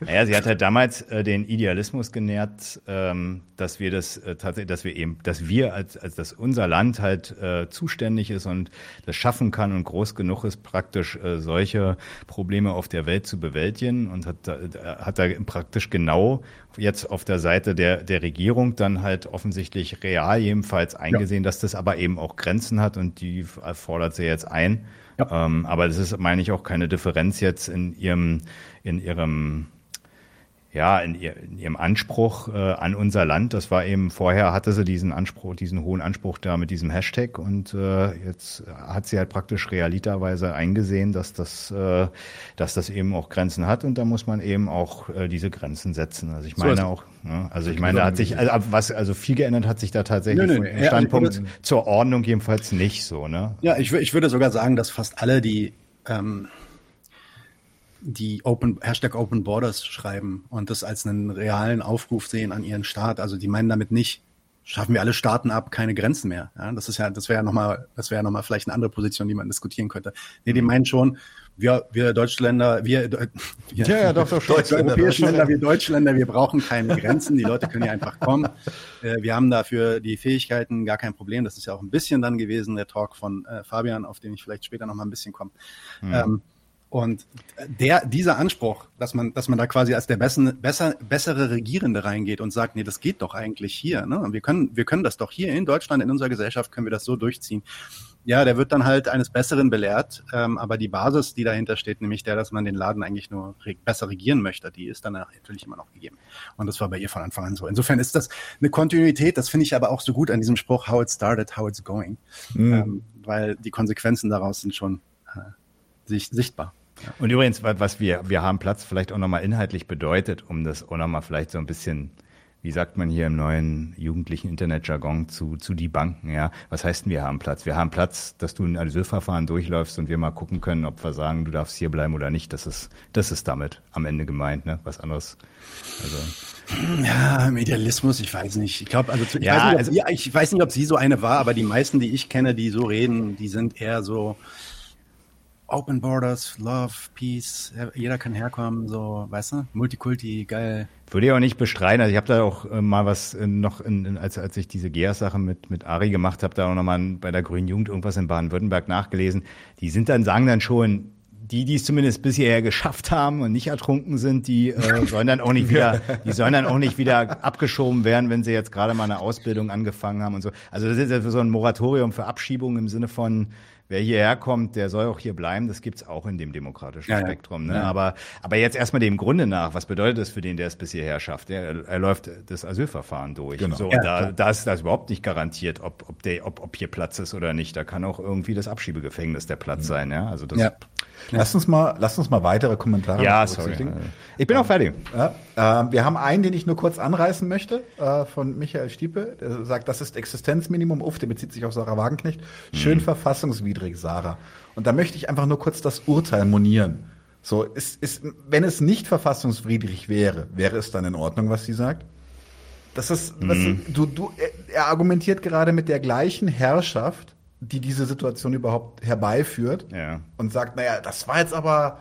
Naja, sie hat halt damals äh, den Idealismus genährt, ähm, dass wir das äh, tatsächlich, dass wir eben, dass wir als, als dass unser Land halt äh, zuständig ist und das schaffen kann und groß genug ist, praktisch äh, solche Probleme auf der Welt zu bewältigen und hat, da, hat da praktisch genau jetzt auf der Seite der, der Regierung dann halt offensichtlich real jedenfalls eingesehen, ja. dass das aber eben auch Grenzen hat und die fordert sie jetzt ein. Ja. Ähm, aber das ist, meine ich, auch keine Differenz jetzt in ihrem, in ihrem ja, in, ihr, in ihrem Anspruch äh, an unser Land. Das war eben, vorher hatte sie diesen Anspruch, diesen hohen Anspruch da mit diesem Hashtag und äh, jetzt hat sie halt praktisch realiterweise eingesehen, dass das, äh, dass das eben auch Grenzen hat und da muss man eben auch äh, diese Grenzen setzen. Also ich meine so auch, ne, also ich meine, da hat sich, also, was, also viel geändert hat sich da tatsächlich nö, nö, vom Standpunkt ja, zur Ordnung jedenfalls nicht so, ne? Ja, ich, ich würde sogar sagen, dass fast alle, die ähm, die Open, Hashtag Open Borders schreiben und das als einen realen Aufruf sehen an ihren Staat. Also die meinen damit nicht, schaffen wir alle Staaten ab, keine Grenzen mehr. Ja, das ist ja, das wäre ja nochmal, das wäre ja nochmal vielleicht eine andere Position, die man diskutieren könnte. Nee, die mhm. meinen schon, wir, wir Deutschländer, wir, wir ja, ja, doch, doch, Deutschländer, europäische Länder, wir Deutschländer, wir brauchen keine Grenzen, die Leute können ja einfach kommen. (laughs) Äh, wir haben dafür die Fähigkeiten, gar kein Problem. Das ist ja auch ein bisschen dann gewesen, der Talk von äh, Fabian, auf den ich vielleicht später nochmal ein bisschen komme. Mhm. Ähm, und der, dieser Anspruch, dass man, dass man da quasi als der bessen, besser, bessere Regierende reingeht und sagt, nee, das geht doch eigentlich hier. Ne? Wir können, wir können das doch hier in Deutschland, in unserer Gesellschaft, können wir das so durchziehen. Ja, der wird dann halt eines Besseren belehrt, ähm, aber die Basis, die dahinter steht, nämlich der, dass man den Laden eigentlich nur re besser regieren möchte, die ist dann natürlich immer noch gegeben. Und das war bei ihr von Anfang an so. Insofern ist das eine Kontinuität, das finde ich aber auch so gut an diesem Spruch, how it started, how it's going. Mhm. Ähm, weil die Konsequenzen daraus sind schon äh, sichtbar. Und übrigens, was wir, wir haben Platz vielleicht auch nochmal inhaltlich bedeutet, um das auch nochmal vielleicht so ein bisschen, wie sagt man hier im neuen jugendlichen Internetjargon, zu, zu die Banken, ja. Was heißt denn, wir haben Platz? Wir haben Platz, dass du ein Asylverfahren durchläufst und wir mal gucken können, ob wir sagen, du darfst hier bleiben oder nicht. Das ist, das ist damit am Ende gemeint, ne? Was anderes. Also. Ja, im Idealismus, ich weiß nicht. Ich glaube, also, ich, ja, weiß nicht, also, sie, ich weiß nicht, ob sie so eine war, aber die meisten, die ich kenne, die so reden, die sind eher so, Open Borders, Love, Peace, jeder kann herkommen, so, weißt du, Multikulti, geil. Würde ich auch nicht bestreiten. Also ich habe da auch äh, mal was äh, noch, in, in, als, als ich diese GEAS-Sache mit, mit Ari gemacht habe, da auch nochmal bei der Grünen Jugend irgendwas in Baden-Württemberg nachgelesen. Die sind dann, sagen dann schon, die, die es zumindest bisher geschafft haben und nicht ertrunken sind, die äh, (laughs) sollen dann auch nicht wieder, die sollen dann auch nicht wieder abgeschoben werden, wenn sie jetzt gerade mal eine Ausbildung angefangen haben und so. Also das ist ja so ein Moratorium für Abschiebung im Sinne von, wer hierher kommt, der soll auch hier bleiben. Das gibt's auch in dem demokratischen ja, Spektrum. Ne? Ja. Aber, aber jetzt erstmal dem Grunde nach, was bedeutet das für den, der es bis hierher schafft? Er, er läuft das Asylverfahren durch. Genau. So, ja, da, da ist das überhaupt nicht garantiert, ob, ob, der, ob, ob hier Platz ist oder nicht. Da kann auch irgendwie das Abschiebegefängnis der Platz mhm. sein. Ja? Also das, ja. Lass uns mal, lass uns mal weitere Kommentare. Ja, sorry. Ich bin auch fertig. Ja, äh, wir haben einen, den ich nur kurz anreißen möchte, äh, von Michael Stiepe. Der sagt, das ist Existenzminimum. Uff, der bezieht sich auf Sarah Wagenknecht. Schön mhm. verfassungswidrig, Sarah. Und da möchte ich einfach nur kurz das Urteil monieren. So, ist, ist, wenn es nicht verfassungswidrig wäre, wäre es dann in Ordnung, was sie sagt? Das ist, mhm. was, du, du, er argumentiert gerade mit der gleichen Herrschaft, die diese Situation überhaupt herbeiführt ja. und sagt, naja, das war jetzt aber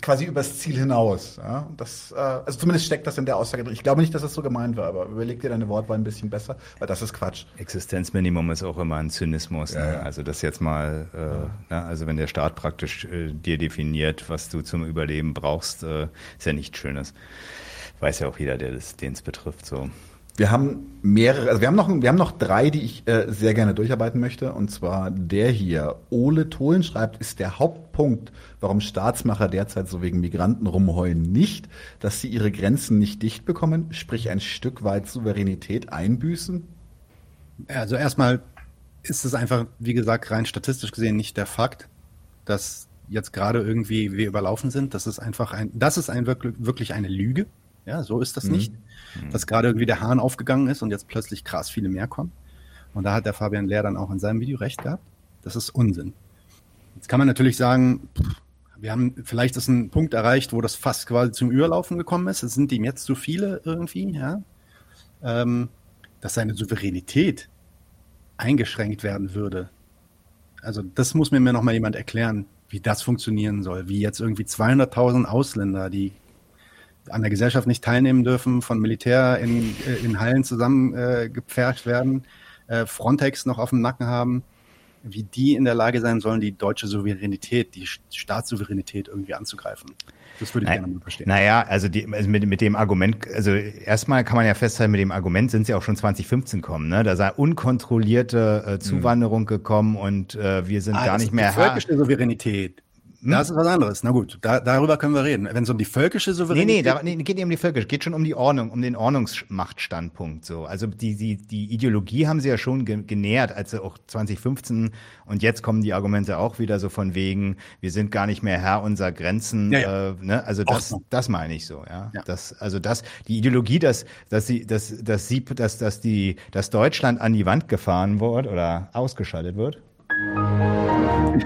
quasi übers Ziel hinaus. Ja? Und das, äh, also zumindest steckt das in der Aussage drin. Ich glaube nicht, dass das so gemeint war, aber überleg dir deine Wortwahl ein bisschen besser, weil das ist Quatsch. Existenzminimum ist auch immer ein Zynismus. Ja, ne? ja. Also das jetzt mal, äh, na, also wenn der Staat praktisch äh, dir definiert, was du zum Überleben brauchst, äh, ist ja nichts Schönes. Weiß ja auch jeder, der den es betrifft. So. Wir haben mehrere, also wir haben noch, wir haben noch drei, die ich äh, sehr gerne durcharbeiten möchte. Und zwar der hier. Ole Tholen schreibt, ist der Hauptpunkt, warum Staatsmacher derzeit so wegen Migranten rumheulen, nicht, dass sie ihre Grenzen nicht dicht bekommen, sprich ein Stück weit Souveränität einbüßen? Also erstmal ist es einfach, wie gesagt, rein statistisch gesehen nicht der Fakt, dass jetzt gerade irgendwie wir überlaufen sind. Das ist einfach ein, das ist ein wirklich, wirklich eine Lüge. Ja, so ist das mhm. nicht. Mhm. Dass gerade irgendwie der Hahn aufgegangen ist und jetzt plötzlich krass viele mehr kommen. Und da hat der Fabian Lehr dann auch in seinem Video recht gehabt. Das ist Unsinn. Jetzt kann man natürlich sagen, wir haben vielleicht ist ein Punkt erreicht, wo das fast quasi zum Überlaufen gekommen ist. Es sind ihm jetzt zu viele irgendwie, ja. Ähm, dass seine Souveränität eingeschränkt werden würde. Also das muss mir noch mal jemand erklären, wie das funktionieren soll. Wie jetzt irgendwie 200.000 Ausländer, die an der Gesellschaft nicht teilnehmen dürfen, von Militär in, äh, in Hallen zusammengepfercht äh, werden, äh, Frontex noch auf dem Nacken haben, wie die in der Lage sein sollen, die deutsche Souveränität, die Staatssouveränität irgendwie anzugreifen. Das würde ich gerne mal verstehen. Naja, also, die, also mit, mit dem Argument, also erstmal kann man ja festhalten, mit dem Argument sind sie auch schon 2015 gekommen. Ne? Da sei unkontrollierte äh, Zuwanderung mhm. gekommen und äh, wir sind ah, gar nicht mehr Herr. Völkische Souveränität. Hm? Das ist was anderes. Na gut, da, darüber können wir reden. Wenn es um die völkische Souveränität geht. Nee, nee, da, nee, geht nicht um die völkische, geht schon um die Ordnung, um den Ordnungsmachtstandpunkt. So. Also die, die, die Ideologie haben sie ja schon ge genährt, als sie auch 2015 und jetzt kommen die Argumente auch wieder so von wegen, wir sind gar nicht mehr Herr unserer Grenzen. Ja, ja. Äh, ne? Also das, das meine ich so, ja. ja. Das, also das, die Ideologie, dass, dass sie, dass, dass sie, dass, dass die, dass Deutschland an die Wand gefahren wird oder ausgeschaltet wird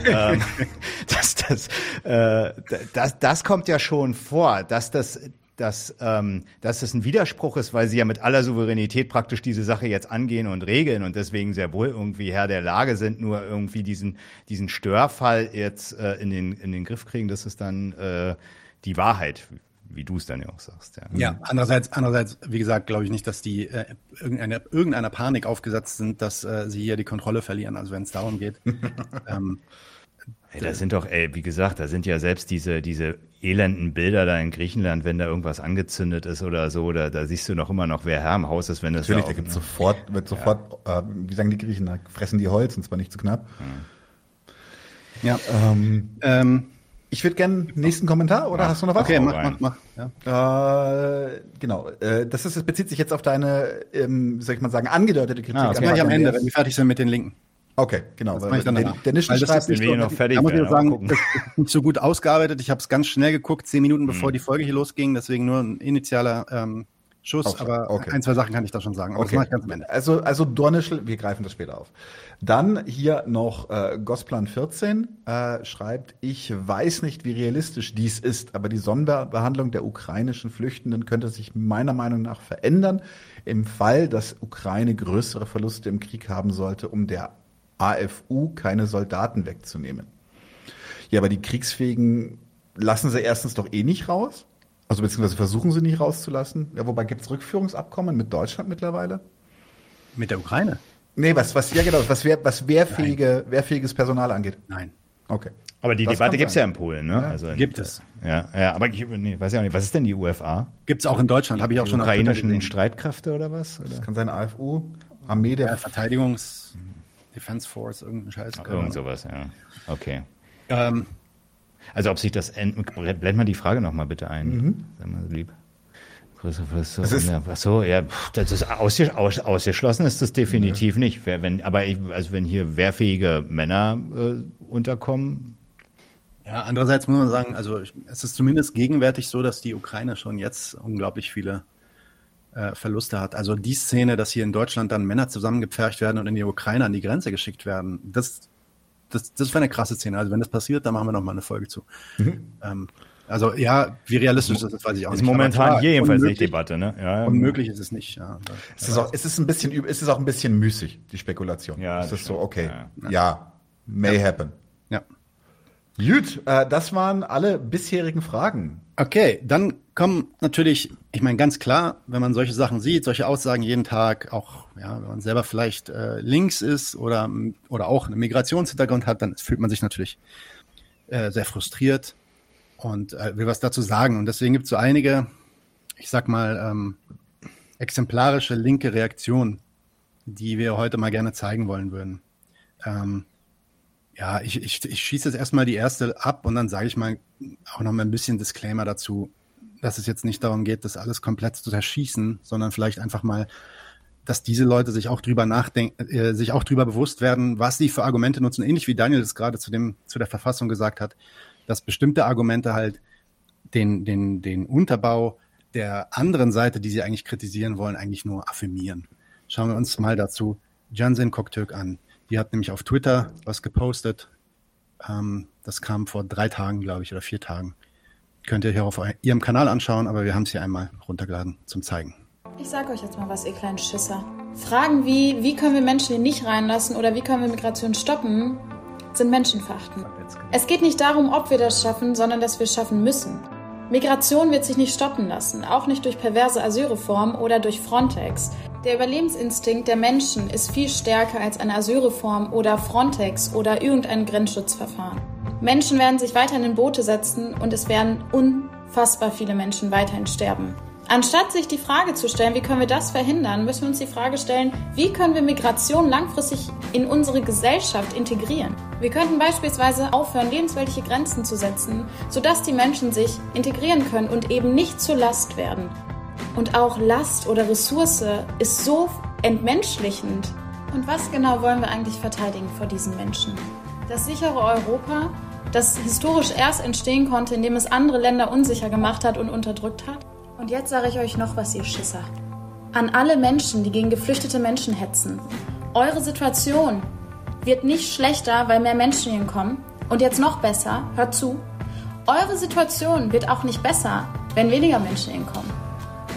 ähm, (laughs) das, das, äh, das, das kommt ja schon vor, dass das dass, ähm, dass das ein Widerspruch ist, weil sie ja mit aller Souveränität praktisch diese Sache jetzt angehen und regeln und deswegen sehr wohl irgendwie Herr der Lage sind, nur irgendwie diesen, diesen Störfall jetzt äh, in, den, in den Griff kriegen, das ist dann äh, die Wahrheit, wie du es dann ja auch sagst. Ja, ja andererseits, andererseits, wie gesagt, glaube ich nicht, dass die äh, irgendeiner, irgendeiner Panik aufgesetzt sind, dass äh, sie hier die Kontrolle verlieren, also wenn es darum geht. (laughs) ähm, Ey, da sind doch, ey, wie gesagt, da sind ja selbst diese, diese elenden Bilder da in Griechenland, wenn da irgendwas angezündet ist oder so, da, da siehst du noch immer noch, wer Herr im Haus ist, wenn das Natürlich, da, da gibt sofort, wird sofort, ja. äh, wie sagen die Griechen, da fressen die Holz und zwar nicht zu knapp. Ja. ja. Ähm, ähm, ich würde gerne nächsten Kommentar oder ja. hast du noch was? Okay, mach, mach, mach. Ja. Äh, genau. Äh, das, ist, das bezieht sich jetzt auf deine, ähm, soll ich mal sagen, angedeutete Kritik. Ah, das mache ich am Ende, wenn wir fertig sind mit den Linken. Okay, genau. Das mache ich dann danach. Der, der schreibt, ist nicht noch fertig. Da muss ich sagen, das ist nicht so gut ausgearbeitet. Ich habe es ganz schnell geguckt, zehn Minuten bevor mhm. die Folge hier losging. Deswegen nur ein initialer ähm, Schuss, okay. aber okay. ein, zwei Sachen kann ich da schon sagen. Okay. Also, also Dornischl, wir greifen das später auf. Dann hier noch äh, Gosplan 14 äh, schreibt, ich weiß nicht, wie realistisch dies ist, aber die Sonderbehandlung der ukrainischen Flüchtenden könnte sich meiner Meinung nach verändern, im Fall, dass Ukraine größere Verluste im Krieg haben sollte, um der AFU keine Soldaten wegzunehmen. Ja, aber die Kriegsfähigen lassen sie erstens doch eh nicht raus. Also beziehungsweise versuchen sie nicht rauszulassen. Ja, wobei gibt es Rückführungsabkommen mit Deutschland mittlerweile? Mit der Ukraine? Nee, was, was, ja genau, was, wehr, was wehrfähige, wehrfähiges Personal angeht. Nein. Okay. Aber die das Debatte gibt es ja in Polen, ne? Ja, also in, gibt es. Ja, ja aber ich nee, weiß ja auch nicht, was ist denn die UFA? Gibt es auch in Deutschland, habe ich auch schon ukrainischen Streitkräfte oder was? Oder? Das kann sein AFU, Armee der ja, Verteidigungs Defense Force, irgendein Scheiß. Irgend sowas, ja. Okay. Ähm, also ob sich das blend mal die Frage noch mal bitte ein. Mhm. Sei mal so lieb. So, ist, ja, so, ja, das ist ausges aus, ausgeschlossen ist das definitiv ja. nicht. Wenn, aber ich, also wenn hier wehrfähige Männer äh, unterkommen, Ja, andererseits muss man sagen, also es ist zumindest gegenwärtig so, dass die Ukraine schon jetzt unglaublich viele äh, Verluste hat. Also die Szene, dass hier in Deutschland dann Männer zusammengepfercht werden und in die Ukraine an die Grenze geschickt werden, das, das, das wäre eine krasse Szene. Also wenn das passiert, dann machen wir noch mal eine Folge zu. Mhm. Ähm, also ja, wie realistisch ist das, weiß ich auch ist nicht. Momentan klar, jedenfalls nicht Debatte, ne? Ja, unmöglich ist es nicht. Ja. Es ist, auch, es ist ein bisschen, es ist auch ein bisschen müßig die Spekulation. Ja, es ist so okay. Ja, ja may ja. happen. Gut, äh, das waren alle bisherigen Fragen. Okay, dann kommen natürlich, ich meine ganz klar, wenn man solche Sachen sieht, solche Aussagen jeden Tag, auch ja, wenn man selber vielleicht äh, links ist oder, oder auch einen Migrationshintergrund hat, dann fühlt man sich natürlich äh, sehr frustriert und äh, will was dazu sagen. Und deswegen gibt es so einige, ich sag mal, ähm, exemplarische linke Reaktionen, die wir heute mal gerne zeigen wollen würden. Ähm, ja, ich, ich, ich schieße jetzt erstmal die erste ab und dann sage ich mal auch noch mal ein bisschen Disclaimer dazu, dass es jetzt nicht darum geht, das alles komplett zu zerschießen, sondern vielleicht einfach mal, dass diese Leute sich auch drüber nachdenken, äh, sich auch drüber bewusst werden, was sie für Argumente nutzen, ähnlich wie Daniel es gerade zu dem, zu der Verfassung gesagt hat, dass bestimmte Argumente halt den, den, den Unterbau der anderen Seite, die sie eigentlich kritisieren wollen, eigentlich nur affirmieren. Schauen wir uns mal dazu Jansen Koktürk an. Die hat nämlich auf Twitter was gepostet. Ähm, das kam vor drei Tagen, glaube ich, oder vier Tagen. Könnt ihr hier auf ihrem Kanal anschauen, aber wir haben es hier einmal runtergeladen zum Zeigen. Ich sage euch jetzt mal was, ihr kleinen Schisser. Fragen wie, wie können wir Menschen hier nicht reinlassen oder wie können wir Migration stoppen, sind Menschenverachten. Es geht nicht darum, ob wir das schaffen, sondern dass wir es schaffen müssen. Migration wird sich nicht stoppen lassen, auch nicht durch perverse Asylreform oder durch Frontex. Der Überlebensinstinkt der Menschen ist viel stärker als eine Asylreform oder Frontex oder irgendein Grenzschutzverfahren. Menschen werden sich weiterhin in Boote setzen und es werden unfassbar viele Menschen weiterhin sterben. Anstatt sich die Frage zu stellen, wie können wir das verhindern, müssen wir uns die Frage stellen, wie können wir Migration langfristig in unsere Gesellschaft integrieren. Wir könnten beispielsweise aufhören, lebensweltliche Grenzen zu setzen, sodass die Menschen sich integrieren können und eben nicht zur Last werden. Und auch Last oder Ressource ist so entmenschlichend. Und was genau wollen wir eigentlich verteidigen vor diesen Menschen? Das sichere Europa, das historisch erst entstehen konnte, indem es andere Länder unsicher gemacht hat und unterdrückt hat? Und jetzt sage ich euch noch was, ihr Schisser. An alle Menschen, die gegen geflüchtete Menschen hetzen. Eure Situation wird nicht schlechter, weil mehr Menschen hinkommen. Und jetzt noch besser, hört zu. Eure Situation wird auch nicht besser, wenn weniger Menschen hinkommen.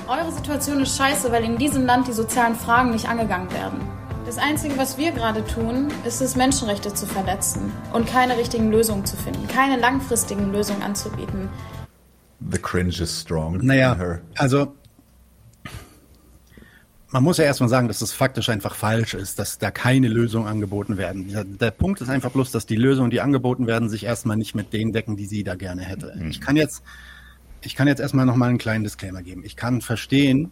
Eure Situation ist scheiße, weil in diesem Land die sozialen Fragen nicht angegangen werden. Das Einzige, was wir gerade tun, ist es, Menschenrechte zu verletzen und keine richtigen Lösungen zu finden, keine langfristigen Lösungen anzubieten. The cringe is strong. Naja, also man muss ja erstmal sagen, dass es faktisch einfach falsch ist, dass da keine Lösungen angeboten werden. Der, der, Punkt ist einfach bloß, dass die Lösungen, die angeboten werden, sich erstmal nicht mit denen decken, die sie da gerne hätte. Mhm. Ich kann jetzt, ich kann jetzt erstmal nochmal einen kleinen Disclaimer geben. Ich kann verstehen,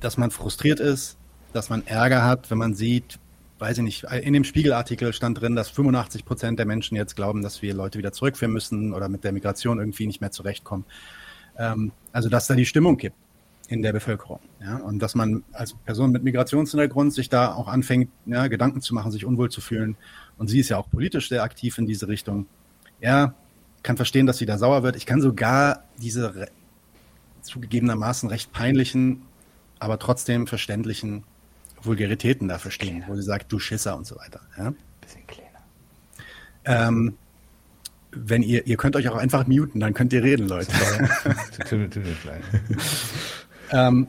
dass man frustriert ist, dass man Ärger hat, wenn man sieht, weiß ich nicht, in dem Spiegelartikel stand drin, dass 85 Prozent der Menschen jetzt glauben, dass wir Leute wieder zurückführen müssen oder mit der Migration irgendwie nicht mehr zurechtkommen. Ähm, also, dass da die Stimmung gibt in der Bevölkerung. Ja? Und dass man als Person mit Migrationshintergrund sich da auch anfängt, ja, Gedanken zu machen, sich unwohl zu fühlen. Und sie ist ja auch politisch sehr aktiv in diese Richtung. Ja, kann verstehen, dass sie da sauer wird. Ich kann sogar diese zugegebenermaßen recht peinlichen, aber trotzdem verständlichen Vulgaritäten da verstehen, kleiner. wo sie sagt, du Schisser und so weiter. Ja? Bisschen kleiner. Ähm, wenn ihr, ihr könnt euch auch einfach muten, dann könnt ihr reden, Leute. (laughs) ähm,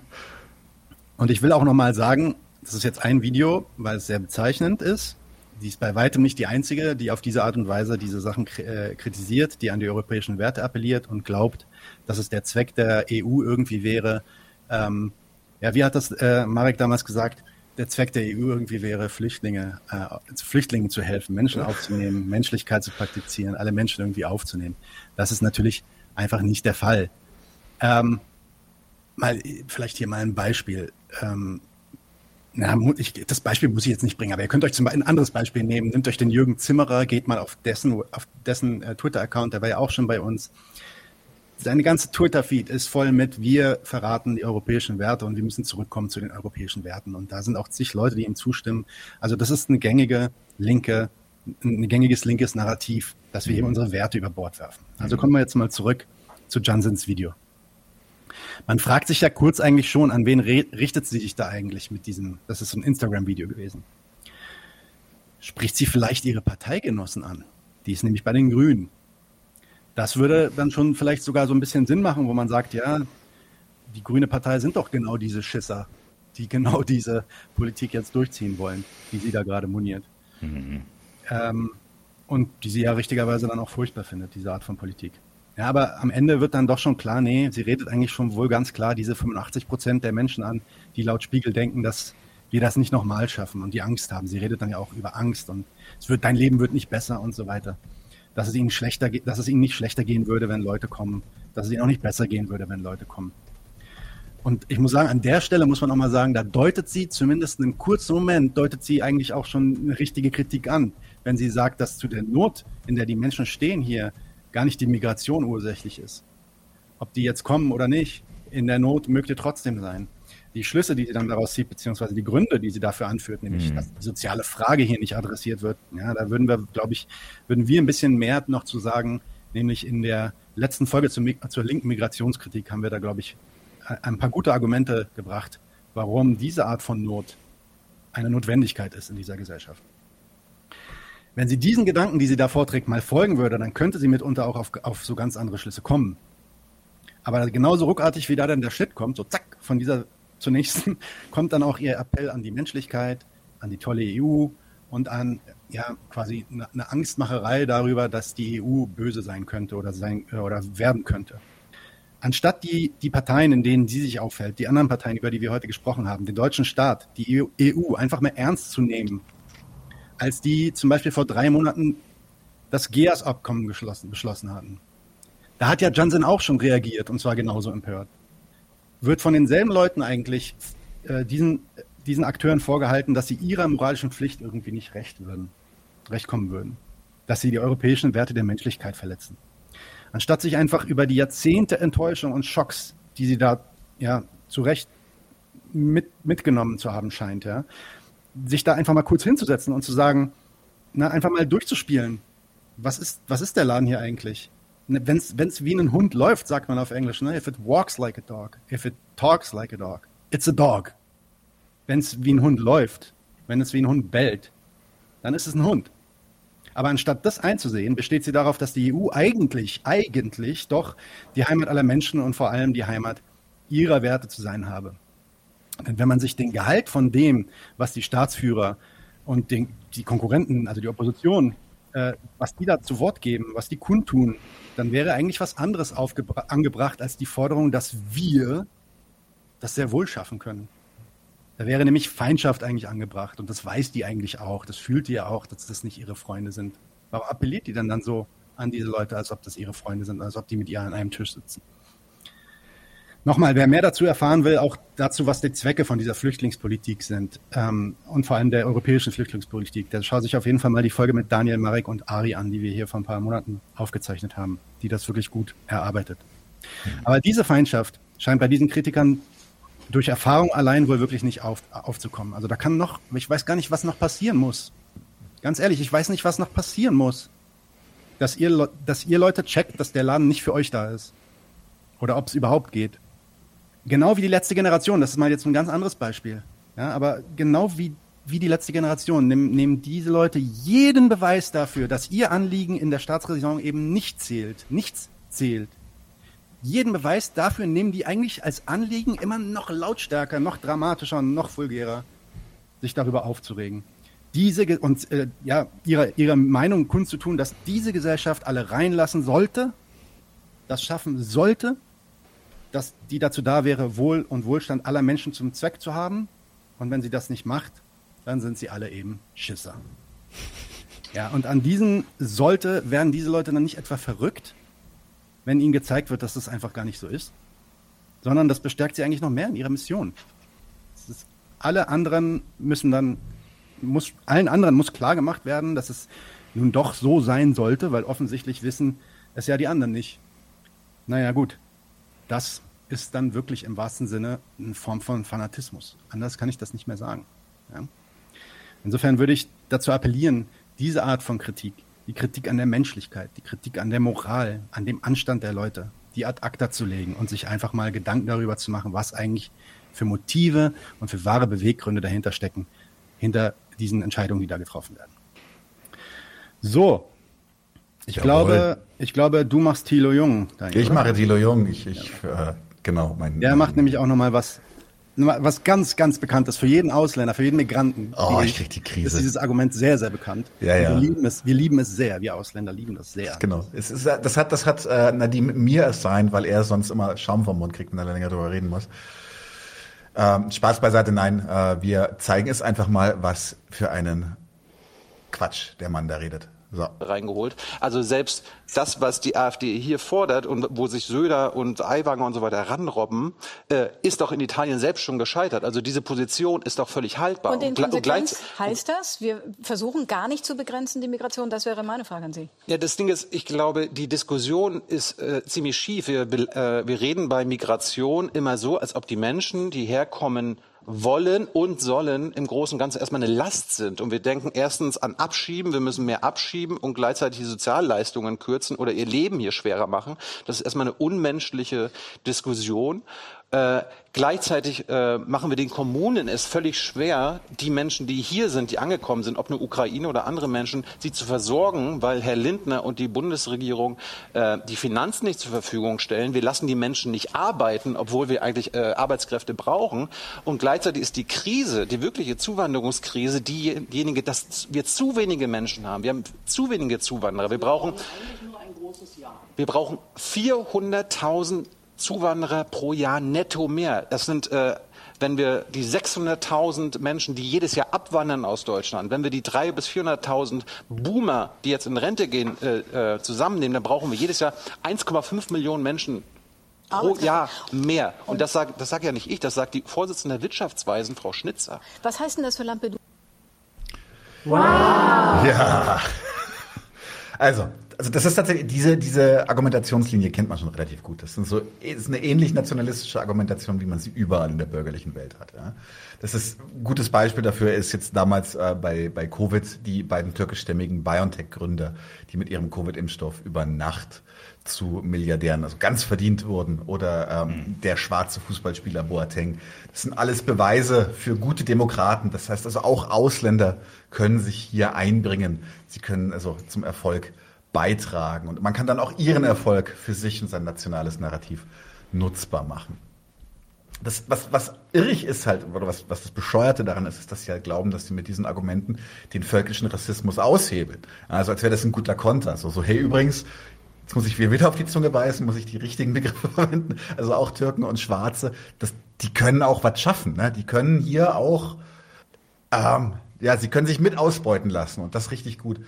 und ich will auch nochmal sagen, das ist jetzt ein Video, weil es sehr bezeichnend ist. Die ist bei weitem nicht die einzige, die auf diese Art und Weise diese Sachen äh, kritisiert, die an die europäischen Werte appelliert und glaubt, dass es der Zweck der EU irgendwie wäre. Ähm, ja, wie hat das äh, Marek damals gesagt? Der Zweck der EU irgendwie wäre, Flüchtlinge, äh, Flüchtlingen zu helfen, Menschen aufzunehmen, Menschlichkeit zu praktizieren, alle Menschen irgendwie aufzunehmen. Das ist natürlich einfach nicht der Fall. Ähm, mal, vielleicht hier mal ein Beispiel. Ähm, na, ich, das Beispiel muss ich jetzt nicht bringen, aber ihr könnt euch zum Beispiel ein anderes Beispiel nehmen. Nehmt euch den Jürgen Zimmerer, geht mal auf dessen, auf dessen äh, Twitter-Account, der war ja auch schon bei uns seine ganze Twitter-Feed ist voll mit, wir verraten die europäischen Werte und wir müssen zurückkommen zu den europäischen Werten. Und da sind auch zig Leute, die ihm zustimmen. Also das ist eine gängige linke ein gängiges linkes Narrativ, dass wir eben unsere Werte über Bord werfen. Also kommen wir jetzt mal zurück zu Johnsons Video. Man fragt sich ja kurz eigentlich schon, an wen richtet sie sich da eigentlich mit diesem, das ist so ein Instagram-Video gewesen. Spricht sie vielleicht ihre Parteigenossen an? Die ist nämlich bei den Grünen. Das würde dann schon vielleicht sogar so ein bisschen Sinn machen, wo man sagt, ja, die Grüne Partei sind doch genau diese Schisser, die genau (laughs) diese Politik jetzt durchziehen wollen, die sie da gerade moniert. Mhm. Ähm, und die sie ja richtigerweise dann auch furchtbar findet, diese Art von Politik. Ja, aber am Ende wird dann doch schon klar, nee, sie redet eigentlich schon wohl ganz klar diese 85 Prozent der Menschen an, die laut Spiegel denken, dass wir das nicht nochmal schaffen und die Angst haben. Sie redet dann ja auch über Angst und es wird, dein Leben wird nicht besser und so weiter. Dass es ihnen schlechter, dass es ihnen nicht schlechter gehen würde, wenn Leute kommen, dass es ihnen auch nicht besser gehen würde, wenn Leute kommen. Und ich muss sagen, an der Stelle muss man auch mal sagen, da deutet sie zumindest in einem kurzen Moment, deutet sie eigentlich auch schon eine richtige Kritik an, wenn sie sagt, dass zu der Not, in der die Menschen stehen hier, gar nicht die Migration ursächlich ist. Ob die jetzt kommen oder nicht, in der Not möchte trotzdem sein. Die Schlüsse, die sie dann daraus zieht, beziehungsweise die Gründe, die sie dafür anführt, nämlich, mhm. dass die soziale Frage hier nicht adressiert wird, ja, da würden wir, glaube ich, würden wir ein bisschen mehr noch zu sagen, nämlich in der letzten Folge zur, zur linken Migrationskritik haben wir da, glaube ich, ein paar gute Argumente gebracht, warum diese Art von Not eine Notwendigkeit ist in dieser Gesellschaft. Wenn sie diesen Gedanken, die sie da vorträgt, mal folgen würde, dann könnte sie mitunter auch auf, auf so ganz andere Schlüsse kommen. Aber genauso ruckartig, wie da dann der Shit kommt, so zack, von dieser zur nächsten, (laughs) kommt dann auch ihr Appell an die Menschlichkeit, an die tolle EU und an ja quasi eine Angstmacherei darüber, dass die EU böse sein könnte oder sein oder werden könnte. Anstatt die, die Parteien, in denen sie sich aufhält, die anderen Parteien, über die wir heute gesprochen haben, den deutschen Staat, die EU e einfach mehr ernst zu nehmen, als die zum Beispiel vor drei Monaten das GEAS-Abkommen beschlossen hatten. Da hat ja Johnson auch schon reagiert und zwar genauso empört. Wird von denselben Leuten eigentlich äh, diesen, diesen Akteuren vorgehalten, dass sie ihrer moralischen Pflicht irgendwie nicht recht würden, recht kommen würden. Dass sie die europäischen Werte der Menschlichkeit verletzen. Anstatt sich einfach über die Jahrzehnte Enttäuschung und Schocks, die sie da ja zu Recht mit, mitgenommen zu haben scheint, ja, sich da einfach mal kurz hinzusetzen und zu sagen, na, einfach mal durchzuspielen. Was ist, was ist der Laden hier eigentlich? Ne, Wenn es wie ein Hund läuft, sagt man auf Englisch, ne? If it walks like a dog, if it talks like a dog, it's a dog. Wenn es wie ein Hund läuft, wenn es wie ein Hund bellt, dann ist es ein Hund. Aber anstatt das einzusehen, besteht sie darauf, dass die EU eigentlich, eigentlich doch die Heimat aller Menschen und vor allem die Heimat ihrer Werte zu sein habe. Denn wenn man sich den Gehalt von dem, was die Staatsführer und den, die Konkurrenten, also die Opposition, äh, was die da zu Wort geben, was die kundtun, dann wäre eigentlich was anderes angebracht als die Forderung, dass wir das sehr wohl schaffen können. Da wäre nämlich Feindschaft eigentlich angebracht und das weiß die eigentlich auch, das fühlt die ja auch, dass das nicht ihre Freunde sind. Warum appelliert die dann dann so an diese Leute, als ob das ihre Freunde sind, als ob die mit ihr an einem Tisch sitzen? Nochmal, wer mehr dazu erfahren will, auch dazu, was die Zwecke von dieser Flüchtlingspolitik sind ähm, und vor allem der europäischen Flüchtlingspolitik, der schaut sich auf jeden Fall mal die Folge mit Daniel Marek und Ari an, die wir hier vor ein paar Monaten aufgezeichnet haben, die das wirklich gut erarbeitet. Aber diese Feindschaft scheint bei diesen Kritikern durch Erfahrung allein wohl wirklich nicht auf, aufzukommen. Also da kann noch, ich weiß gar nicht, was noch passieren muss. Ganz ehrlich, ich weiß nicht, was noch passieren muss, dass ihr, dass ihr Leute checkt, dass der Laden nicht für euch da ist. Oder ob es überhaupt geht. Genau wie die letzte Generation, das ist mal jetzt ein ganz anderes Beispiel. Ja, aber genau wie, wie die letzte Generation nehmen, nehmen diese Leute jeden Beweis dafür, dass ihr Anliegen in der Staatsräson eben nicht zählt. Nichts zählt. Jeden Beweis dafür nehmen die eigentlich als Anliegen immer noch lautstärker, noch dramatischer, noch vulgärer, sich darüber aufzuregen. Diese und äh, ja ihre ihre Meinung kundzutun, dass diese Gesellschaft alle reinlassen sollte, das schaffen sollte, dass die dazu da wäre, Wohl und Wohlstand aller Menschen zum Zweck zu haben. Und wenn sie das nicht macht, dann sind sie alle eben Schisser. (laughs) Ja, und an diesen sollte, werden diese Leute dann nicht etwa verrückt, wenn ihnen gezeigt wird, dass das einfach gar nicht so ist, sondern das bestärkt sie eigentlich noch mehr in ihrer Mission. Ist, alle anderen müssen dann, muss, allen anderen muss klar gemacht werden, dass es nun doch so sein sollte, weil offensichtlich wissen es ja die anderen nicht. Naja, gut, das ist dann wirklich im wahrsten Sinne eine Form von Fanatismus. Anders kann ich das nicht mehr sagen. Ja? Insofern würde ich dazu appellieren, diese Art von Kritik, die Kritik an der Menschlichkeit, die Kritik an der Moral, an dem Anstand der Leute, die ad acta zu legen und sich einfach mal Gedanken darüber zu machen, was eigentlich für Motive und für wahre Beweggründe dahinter stecken, hinter diesen Entscheidungen, die da getroffen werden. So, ich glaube, ich glaube, du machst Thilo Jung. ich oder? mache Thilo Jung. Ich, ich ja. äh, genau. Mein, Der mein, macht nämlich auch noch mal was, was ganz, ganz Bekanntes für jeden Ausländer, für jeden Migranten. Oh, die, ich krieg die Krise. Ist dieses Argument sehr, sehr bekannt. Ja, ja. Wir lieben es, wir lieben es sehr. Wir Ausländer lieben das sehr. Genau. Es ist, das hat, das hat äh, Nadim mir es sein, weil er sonst immer Schaum vom Mund kriegt, wenn er länger darüber reden muss. Ähm, Spaß beiseite, nein. Äh, wir zeigen es einfach mal, was für einen Quatsch der Mann da redet so. reingeholt. Also selbst das, was die AfD hier fordert und wo sich Söder und Aiwanger und so weiter ranrobben, äh, ist doch in Italien selbst schon gescheitert. Also diese Position ist doch völlig haltbar. Und in Konsequenz heißt das, wir versuchen gar nicht zu begrenzen die Migration? Das wäre meine Frage an Sie. Ja, das Ding ist, ich glaube, die Diskussion ist äh, ziemlich schief. Wir, äh, wir reden bei Migration immer so, als ob die Menschen, die herkommen, wollen und sollen im Großen und Ganzen erstmal eine Last sind. Und wir denken erstens an Abschieben, wir müssen mehr abschieben und gleichzeitig die Sozialleistungen kürzen oder ihr Leben hier schwerer machen. Das ist erstmal eine unmenschliche Diskussion. Äh, gleichzeitig äh, machen wir den Kommunen es völlig schwer, die Menschen, die hier sind, die angekommen sind, ob nur Ukraine oder andere Menschen, sie zu versorgen, weil Herr Lindner und die Bundesregierung äh, die Finanzen nicht zur Verfügung stellen. Wir lassen die Menschen nicht arbeiten, obwohl wir eigentlich äh, Arbeitskräfte brauchen. Und gleichzeitig ist die Krise, die wirkliche Zuwanderungskrise, diejenige, dass wir zu wenige Menschen haben. Wir haben zu wenige Zuwanderer. Wir brauchen, wir brauchen 400.000 Zuwanderer pro Jahr netto mehr. Das sind äh, wenn wir die 600.000 Menschen, die jedes Jahr abwandern aus Deutschland, wenn wir die 300.000 bis 400.000 Boomer, die jetzt in Rente gehen, äh, äh, zusammennehmen, dann brauchen wir jedes Jahr 1,5 Millionen Menschen pro Jahr mehr. Und das sagt das sag ja nicht ich, das sagt die Vorsitzende der Wirtschaftsweisen, Frau Schnitzer. Was heißt denn das für Lampedusa? Wow! Ja. Also, also das ist tatsächlich, diese, diese Argumentationslinie kennt man schon relativ gut. Das, sind so, ist eine ähnlich nationalistische Argumentation, wie man sie überall in der bürgerlichen Welt hat. Ja. Das ist ein gutes Beispiel dafür ist jetzt damals äh, bei, bei Covid die beiden türkischstämmigen BioNTech-Gründer, die mit ihrem Covid-Impfstoff über Nacht zu Milliardären, also ganz verdient wurden. Oder ähm, mhm. der schwarze Fußballspieler Boateng. Das sind alles Beweise für gute Demokraten. Das heißt also auch Ausländer können sich hier einbringen. Sie können also zum Erfolg beitragen. Und man kann dann auch ihren Erfolg für sich und sein nationales Narrativ nutzbar machen. Das, was, was irrig ist halt, oder was, was das Bescheuerte daran ist, ist, dass sie halt glauben, dass sie mit diesen Argumenten den völkischen Rassismus aushebeln. Also als wäre das ein guter Konter. So, so, hey, übrigens, jetzt muss ich wieder auf die Zunge beißen, muss ich die richtigen Begriffe (laughs) verwenden. Also auch Türken und Schwarze, das, die können auch was schaffen. Ne? Die können hier auch, ähm, ja, sie können sich mit ausbeuten lassen und das richtig gut.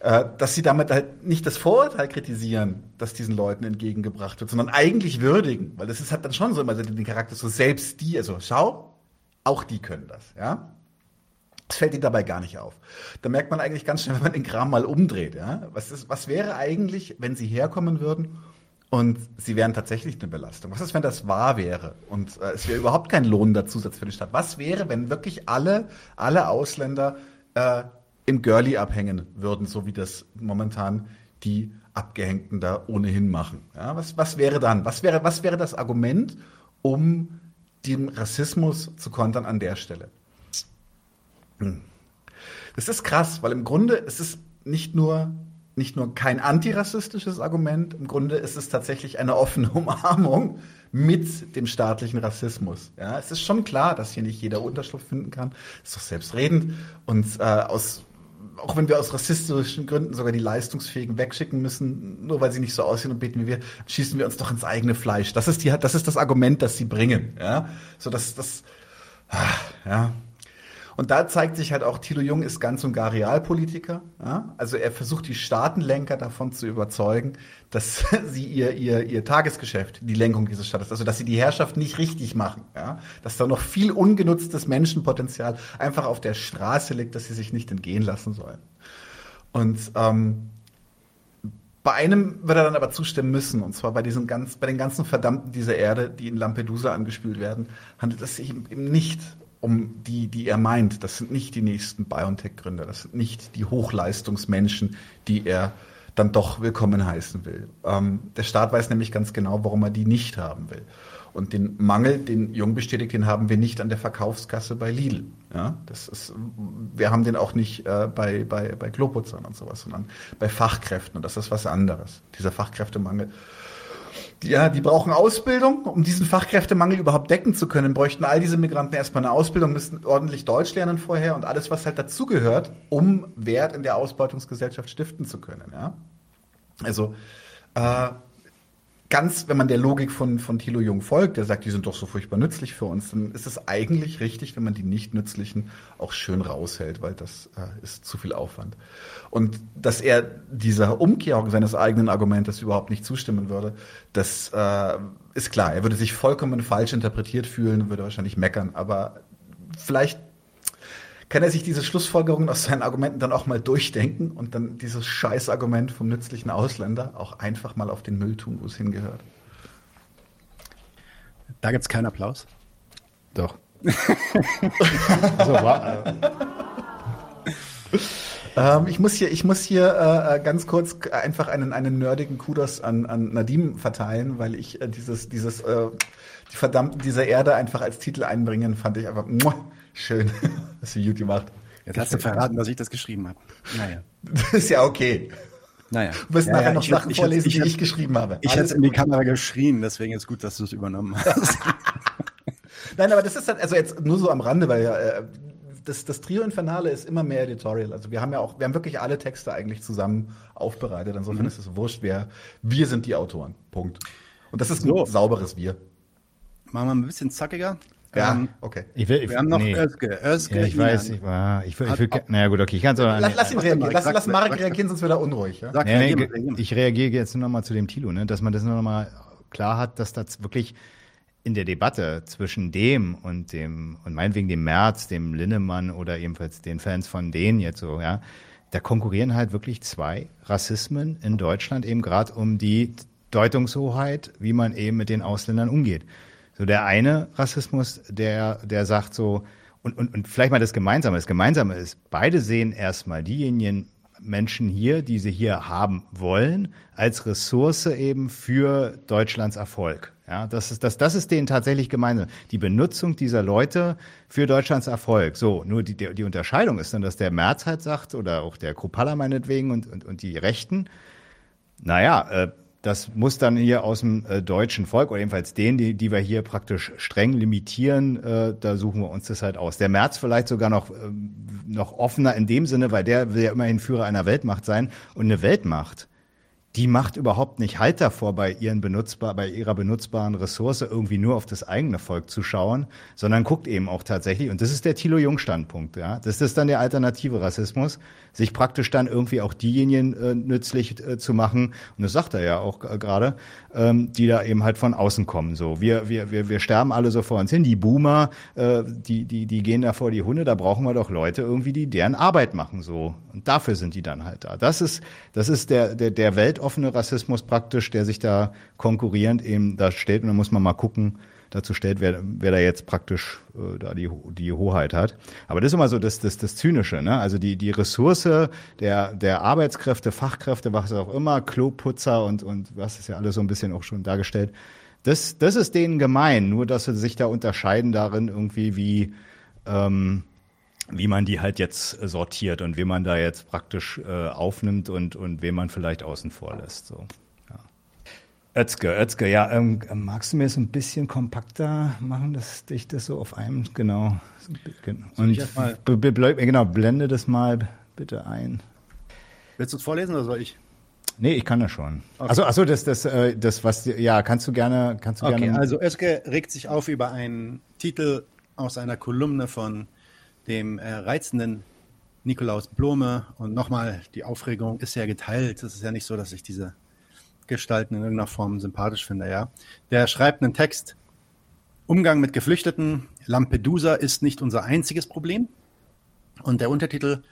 Äh, dass sie damit halt nicht das Vorurteil kritisieren, das diesen Leuten entgegengebracht wird, sondern eigentlich würdigen, weil das ist halt dann schon so immer den Charakter, so selbst die, also schau, auch die können das, ja. Das fällt ihnen dabei gar nicht auf. Da merkt man eigentlich ganz schnell, (laughs) wenn man den Kram mal umdreht, ja. Was, ist, was wäre eigentlich, wenn sie herkommen würden und sie wären tatsächlich eine Belastung? Was ist, wenn das wahr wäre und äh, es wäre überhaupt kein lohnender Zusatz für die Stadt? Was wäre, wenn wirklich alle, alle Ausländer äh, im Girlie abhängen würden, so wie das momentan die Abgehängten da ohnehin machen. Ja, was, was wäre dann? Was wäre, was wäre das Argument, um dem Rassismus zu kontern an der Stelle? Hm. Das ist krass, weil im Grunde ist es nicht nur nicht nur kein antirassistisches Argument, im Grunde ist es tatsächlich eine offene (laughs) Umarmung mit dem staatlichen Rassismus. Ja, es ist schon klar, dass hier nicht jeder Unterschlupf finden kann. Ist doch selbstredend. Und äh, aus auch wenn wir aus rassistischen Gründen sogar die Leistungsfähigen wegschicken müssen, nur weil sie nicht so aussehen und beten wie wir, schießen wir uns doch ins eigene Fleisch. Das ist die, das ist das Argument, das sie bringen, ja. So, dass das, ah, ja. Und da zeigt sich halt auch, Thilo Jung ist ganz und gar Realpolitiker. Ja? Also er versucht die Staatenlenker davon zu überzeugen, dass (laughs) sie ihr, ihr, ihr Tagesgeschäft, die Lenkung dieses Staates, also dass sie die Herrschaft nicht richtig machen. Ja? Dass da noch viel ungenutztes Menschenpotenzial einfach auf der Straße liegt, dass sie sich nicht entgehen lassen sollen. Und ähm, bei einem wird er dann aber zustimmen müssen, und zwar bei diesen ganz, bei den ganzen Verdammten dieser Erde, die in Lampedusa angespült werden, handelt es sich eben nicht um die, die er meint. Das sind nicht die nächsten BioNTech-Gründer, das sind nicht die Hochleistungsmenschen, die er dann doch willkommen heißen will. Ähm, der Staat weiß nämlich ganz genau, warum er die nicht haben will. Und den Mangel, den Jung bestätigt, den haben wir nicht an der Verkaufskasse bei Lidl. Ja, das ist, wir haben den auch nicht äh, bei, bei, bei Kloputzern und sowas, sondern bei Fachkräften. Und das ist was anderes. Dieser Fachkräftemangel. Ja, die brauchen Ausbildung, um diesen Fachkräftemangel überhaupt decken zu können, bräuchten all diese Migranten erstmal eine Ausbildung, müssten ordentlich Deutsch lernen vorher und alles, was halt dazugehört, um Wert in der Ausbeutungsgesellschaft stiften zu können. Ja? Also äh, ganz, wenn man der Logik von, von Thilo Jung folgt, der sagt, die sind doch so furchtbar nützlich für uns, dann ist es eigentlich richtig, wenn man die nicht nützlichen auch schön raushält, weil das äh, ist zu viel Aufwand. Und dass er dieser Umkehrung seines eigenen Argumentes überhaupt nicht zustimmen würde, das äh, ist klar. Er würde sich vollkommen falsch interpretiert fühlen, würde wahrscheinlich meckern, aber vielleicht kann er sich diese Schlussfolgerungen aus seinen Argumenten dann auch mal durchdenken und dann dieses Scheißargument vom nützlichen Ausländer auch einfach mal auf den Müll tun, wo es hingehört. Da gibt es keinen Applaus. Doch. (laughs) also, war, äh. ähm, ich muss hier, ich muss hier äh, äh, ganz kurz einfach einen, einen nerdigen Kudos an, an Nadim verteilen, weil ich äh, dieses, dieses, äh, die verdammten dieser Erde einfach als Titel einbringen, fand ich einfach muah, Schön, (laughs) dass du gut gemacht. Jetzt hast du verraten, dass ich das geschrieben habe. Naja. Das ist ja okay. Naja. Du wirst ja, nachher ja, noch ich, Sachen ich, vorlesen, ich, die ich geschrieben habe. Ich hätte in die Kamera geschrien, deswegen ist gut, dass du es übernommen hast. (laughs) Nein, aber das ist halt, also jetzt nur so am Rande, weil äh, das, das Trio Infernale ist immer mehr Editorial. Also wir haben ja auch, wir haben wirklich alle Texte eigentlich zusammen aufbereitet. Insofern mhm. ist es wurscht, wer, wir sind die Autoren. Punkt. Und das ist so. ein sauberes Wir. Machen wir ein bisschen zackiger. Ja, ähm, okay. Ich will, ich, wir haben noch nee. Özge. Özge ja, ich weiß, ich, war, ich will, ich will, naja gut, okay, ich kann es Lass, lass ihn reagieren, lass, lass Marek reagieren, sonst wird er unruhig. Ja? Sag, ja, nee, reagieren. ich reagiere jetzt nur noch mal zu dem Tilo, ne, dass man das nur noch mal klar hat, dass das wirklich in der Debatte zwischen dem und dem, und meinetwegen dem Merz, dem Linnemann oder ebenfalls den Fans von denen jetzt so, ja, da konkurrieren halt wirklich zwei Rassismen in Deutschland eben gerade um die Deutungshoheit, wie man eben mit den Ausländern umgeht. So der eine Rassismus, der, der sagt so, und, und, und vielleicht mal das Gemeinsame. Das Gemeinsame ist, beide sehen erstmal diejenigen Menschen hier, die sie hier haben wollen, als Ressource eben für Deutschlands Erfolg. Ja, das ist, das, das ist denen tatsächlich gemeinsam. Die Benutzung dieser Leute für Deutschlands Erfolg. So, nur die, die Unterscheidung ist dann, dass der Merz halt sagt, oder auch der Kropala meinetwegen und, und, und die Rechten, naja, äh, das muss dann hier aus dem äh, deutschen Volk oder jedenfalls den, die, die wir hier praktisch streng limitieren, äh, da suchen wir uns das halt aus. Der März vielleicht sogar noch, äh, noch offener in dem Sinne, weil der will ja immerhin Führer einer Weltmacht sein und eine Weltmacht die macht überhaupt nicht Halt davor, bei, ihren benutzbar, bei ihrer benutzbaren Ressource irgendwie nur auf das eigene Volk zu schauen, sondern guckt eben auch tatsächlich, und das ist der Thilo-Jung-Standpunkt, ja, das ist dann der alternative Rassismus, sich praktisch dann irgendwie auch diejenigen äh, nützlich äh, zu machen, und das sagt er ja auch gerade, ähm, die da eben halt von außen kommen. So, wir, wir, wir, wir sterben alle so vor uns hin, die Boomer, äh, die, die, die gehen da vor die Hunde, da brauchen wir doch Leute irgendwie, die deren Arbeit machen, so. Und dafür sind die dann halt da. Das ist, das ist der, der, der Welt weltoffene Rassismus praktisch, der sich da konkurrierend eben da stellt. Und da muss man mal gucken, dazu stellt, wer, wer da jetzt praktisch äh, da die, die Hoheit hat. Aber das ist immer so das, das, das Zynische, ne? Also die, die Ressource der, der Arbeitskräfte, Fachkräfte, was auch immer, Kloputzer und, und was ist ja alles so ein bisschen auch schon dargestellt. Das, das ist denen gemein, nur dass sie sich da unterscheiden darin irgendwie, wie, ähm, wie man die halt jetzt sortiert und wie man da jetzt praktisch äh, aufnimmt und, und wen man vielleicht außen vor lässt. So. Özge, Özge, ja, ähm, magst du mir so ein bisschen kompakter machen, dass ich das so auf einem, genau. Und genau, blende das mal bitte ein. Willst du es vorlesen oder soll ich? Nee, ich kann das schon. Okay. Also, achso, das, das, äh, das, was, ja, kannst du gerne, kannst du okay, gerne. Also, Özge regt sich auf über einen Titel aus einer Kolumne von dem äh, reizenden Nikolaus Blome. Und nochmal, die Aufregung ist ja geteilt. Es ist ja nicht so, dass ich diese Gestalten in irgendeiner Form sympathisch finde, ja. Der schreibt einen Text. Umgang mit Geflüchteten. Lampedusa ist nicht unser einziges Problem. Und der Untertitel,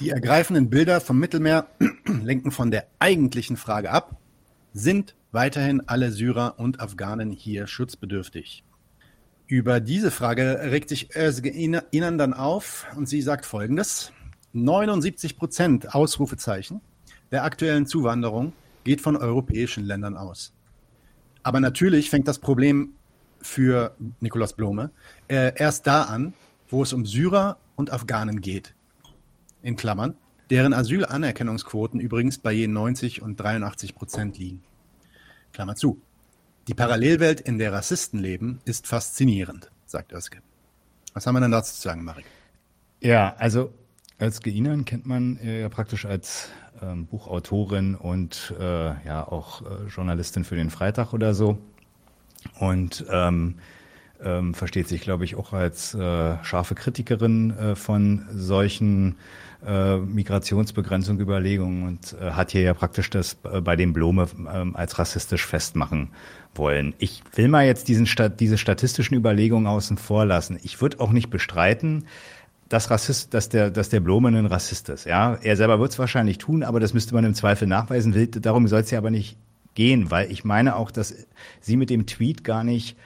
die ergreifenden Bilder vom Mittelmeer (clears throat) lenken von der eigentlichen Frage ab. Sind weiterhin alle Syrer und Afghanen hier schutzbedürftig? Über diese Frage regt sich Özge Ihnen dann auf und sie sagt Folgendes. 79 Prozent Ausrufezeichen der aktuellen Zuwanderung geht von europäischen Ländern aus. Aber natürlich fängt das Problem für Nikolaus Blome äh, erst da an, wo es um Syrer und Afghanen geht. In Klammern, deren Asylanerkennungsquoten übrigens bei je 90 und 83 Prozent liegen. Klammer zu. Die Parallelwelt, in der Rassisten leben, ist faszinierend, sagt Özge. Was haben wir denn dazu zu sagen, Marek? Ja, also Özge Inan kennt man äh, ja praktisch als ähm, Buchautorin und äh, ja auch äh, Journalistin für den Freitag oder so. Und ähm, ähm, versteht sich, glaube ich, auch als äh, scharfe Kritikerin äh, von solchen äh, Migrationsbegrenzung und äh, hat hier ja praktisch das äh, bei dem Blome äh, als rassistisch festmachen wollen. Ich will mal jetzt diesen Stat diese statistischen Überlegungen außen vor lassen. Ich würde auch nicht bestreiten, dass Rassist, dass der, dass der Blome ein Rassist ist. Ja, er selber wird es wahrscheinlich tun, aber das müsste man im Zweifel nachweisen. Darum soll es ja aber nicht gehen, weil ich meine auch, dass sie mit dem Tweet gar nicht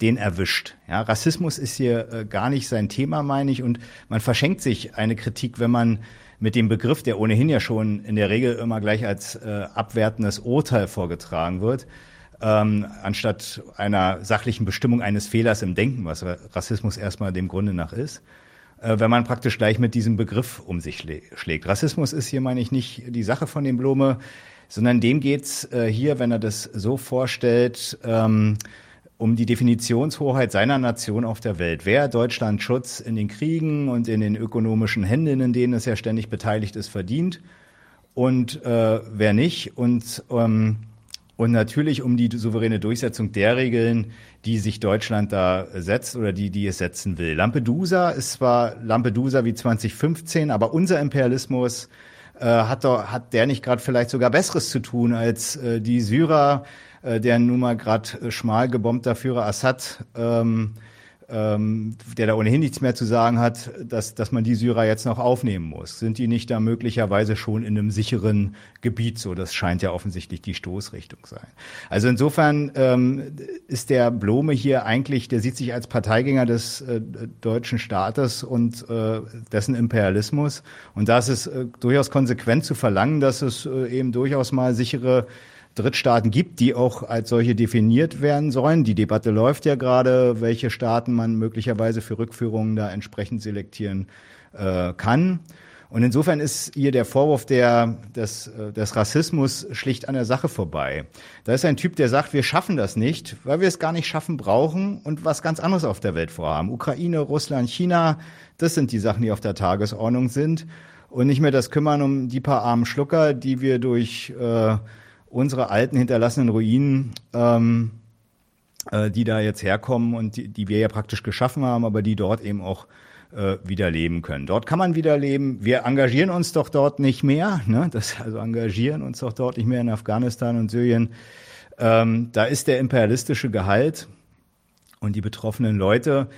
den erwischt. Ja, Rassismus ist hier äh, gar nicht sein Thema, meine ich, und man verschenkt sich eine Kritik, wenn man mit dem Begriff, der ohnehin ja schon in der Regel immer gleich als äh, abwertendes Urteil vorgetragen wird, ähm, anstatt einer sachlichen Bestimmung eines Fehlers im Denken, was Rassismus erstmal dem Grunde nach ist, wenn man praktisch gleich mit diesem Begriff um sich schlägt. Rassismus ist hier, meine ich, nicht die Sache von dem Blume, sondern dem geht's äh, hier, wenn er das so vorstellt, ähm, um die Definitionshoheit seiner Nation auf der Welt. Wer Deutschland Schutz in den Kriegen und in den ökonomischen Händen, in denen es ja ständig beteiligt ist, verdient und äh, wer nicht. Und, ähm, und natürlich um die souveräne Durchsetzung der Regeln, die sich Deutschland da setzt oder die, die es setzen will. Lampedusa ist zwar Lampedusa wie 2015, aber unser Imperialismus äh, hat, doch, hat der nicht gerade vielleicht sogar Besseres zu tun als äh, die Syrer, äh, der nun mal gerade äh, schmal gebombter Führer Assad, ähm, ähm, der da ohnehin nichts mehr zu sagen hat, dass, dass man die Syrer jetzt noch aufnehmen muss. Sind die nicht da möglicherweise schon in einem sicheren Gebiet? So, das scheint ja offensichtlich die Stoßrichtung sein. Also insofern ähm, ist der Blome hier eigentlich, der sieht sich als Parteigänger des äh, deutschen Staates und äh, dessen Imperialismus. Und da ist es äh, durchaus konsequent zu verlangen, dass es äh, eben durchaus mal sichere Drittstaaten gibt, die auch als solche definiert werden sollen. Die Debatte läuft ja gerade, welche Staaten man möglicherweise für Rückführungen da entsprechend selektieren äh, kann. Und insofern ist hier der Vorwurf der, des, äh, des Rassismus schlicht an der Sache vorbei. Da ist ein Typ, der sagt, wir schaffen das nicht, weil wir es gar nicht schaffen brauchen und was ganz anderes auf der Welt vorhaben. Ukraine, Russland, China, das sind die Sachen, die auf der Tagesordnung sind. Und nicht mehr das Kümmern um die paar armen Schlucker, die wir durch äh, unsere alten hinterlassenen Ruinen, ähm, äh, die da jetzt herkommen und die, die wir ja praktisch geschaffen haben, aber die dort eben auch äh, wieder leben können. Dort kann man wieder leben. Wir engagieren uns doch dort nicht mehr. Ne? Das, also engagieren uns doch dort nicht mehr in Afghanistan und Syrien. Ähm, da ist der imperialistische Gehalt und die betroffenen Leute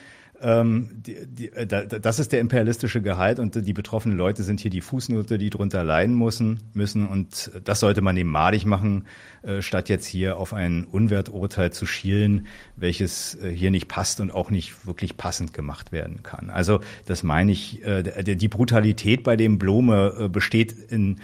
ähm, die, die, äh, das ist der imperialistische Gehalt und die betroffenen Leute sind hier die Fußnote, die drunter leiden müssen, müssen und das sollte man eben madig machen, äh, statt jetzt hier auf ein Unwerturteil zu schielen, welches äh, hier nicht passt und auch nicht wirklich passend gemacht werden kann. Also das meine ich, äh, die Brutalität bei dem Blome äh, besteht in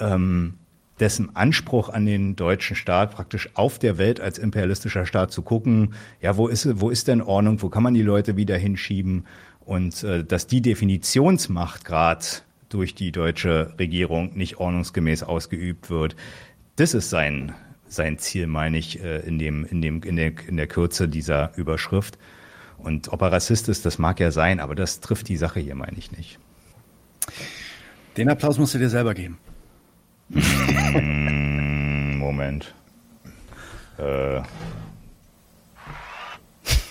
ähm, dessen Anspruch an den deutschen Staat, praktisch auf der Welt als imperialistischer Staat zu gucken, ja, wo ist, wo ist denn Ordnung, wo kann man die Leute wieder hinschieben und äh, dass die Definitionsmacht gerade durch die deutsche Regierung nicht ordnungsgemäß ausgeübt wird, das ist sein, sein Ziel, meine ich, äh, in, dem, in, dem, in, der, in der Kürze dieser Überschrift. Und ob er Rassist ist, das mag ja sein, aber das trifft die Sache hier, meine ich nicht. Den Applaus musst du dir selber geben. Mm, Moment. Äh.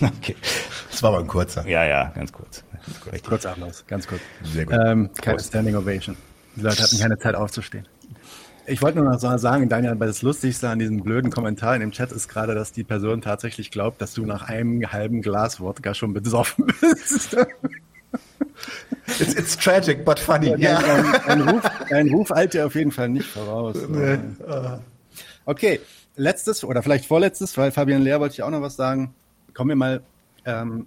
(laughs) okay. Das war aber ein kurzer. Ja, ja, ganz kurz. Kurz, kurz Applaus, ganz kurz. Sehr gut. Ähm, keine Prost. Standing Ovation. Die Leute hatten keine Zeit aufzustehen. Ich wollte nur noch sagen, Daniel, weil das Lustigste an diesem blöden Kommentar in dem Chat ist gerade, dass die Person tatsächlich glaubt, dass du nach einem halben Glas Wodka schon besoffen bist. (laughs) It's, it's tragic, but funny. Ja, ein, ein, Ruf, ein Ruf eilt dir auf jeden Fall nicht voraus. (laughs) Nee. Okay, letztes oder vielleicht vorletztes, weil Fabian Lehr wollte ich auch noch was sagen. Kommen wir mal ähm,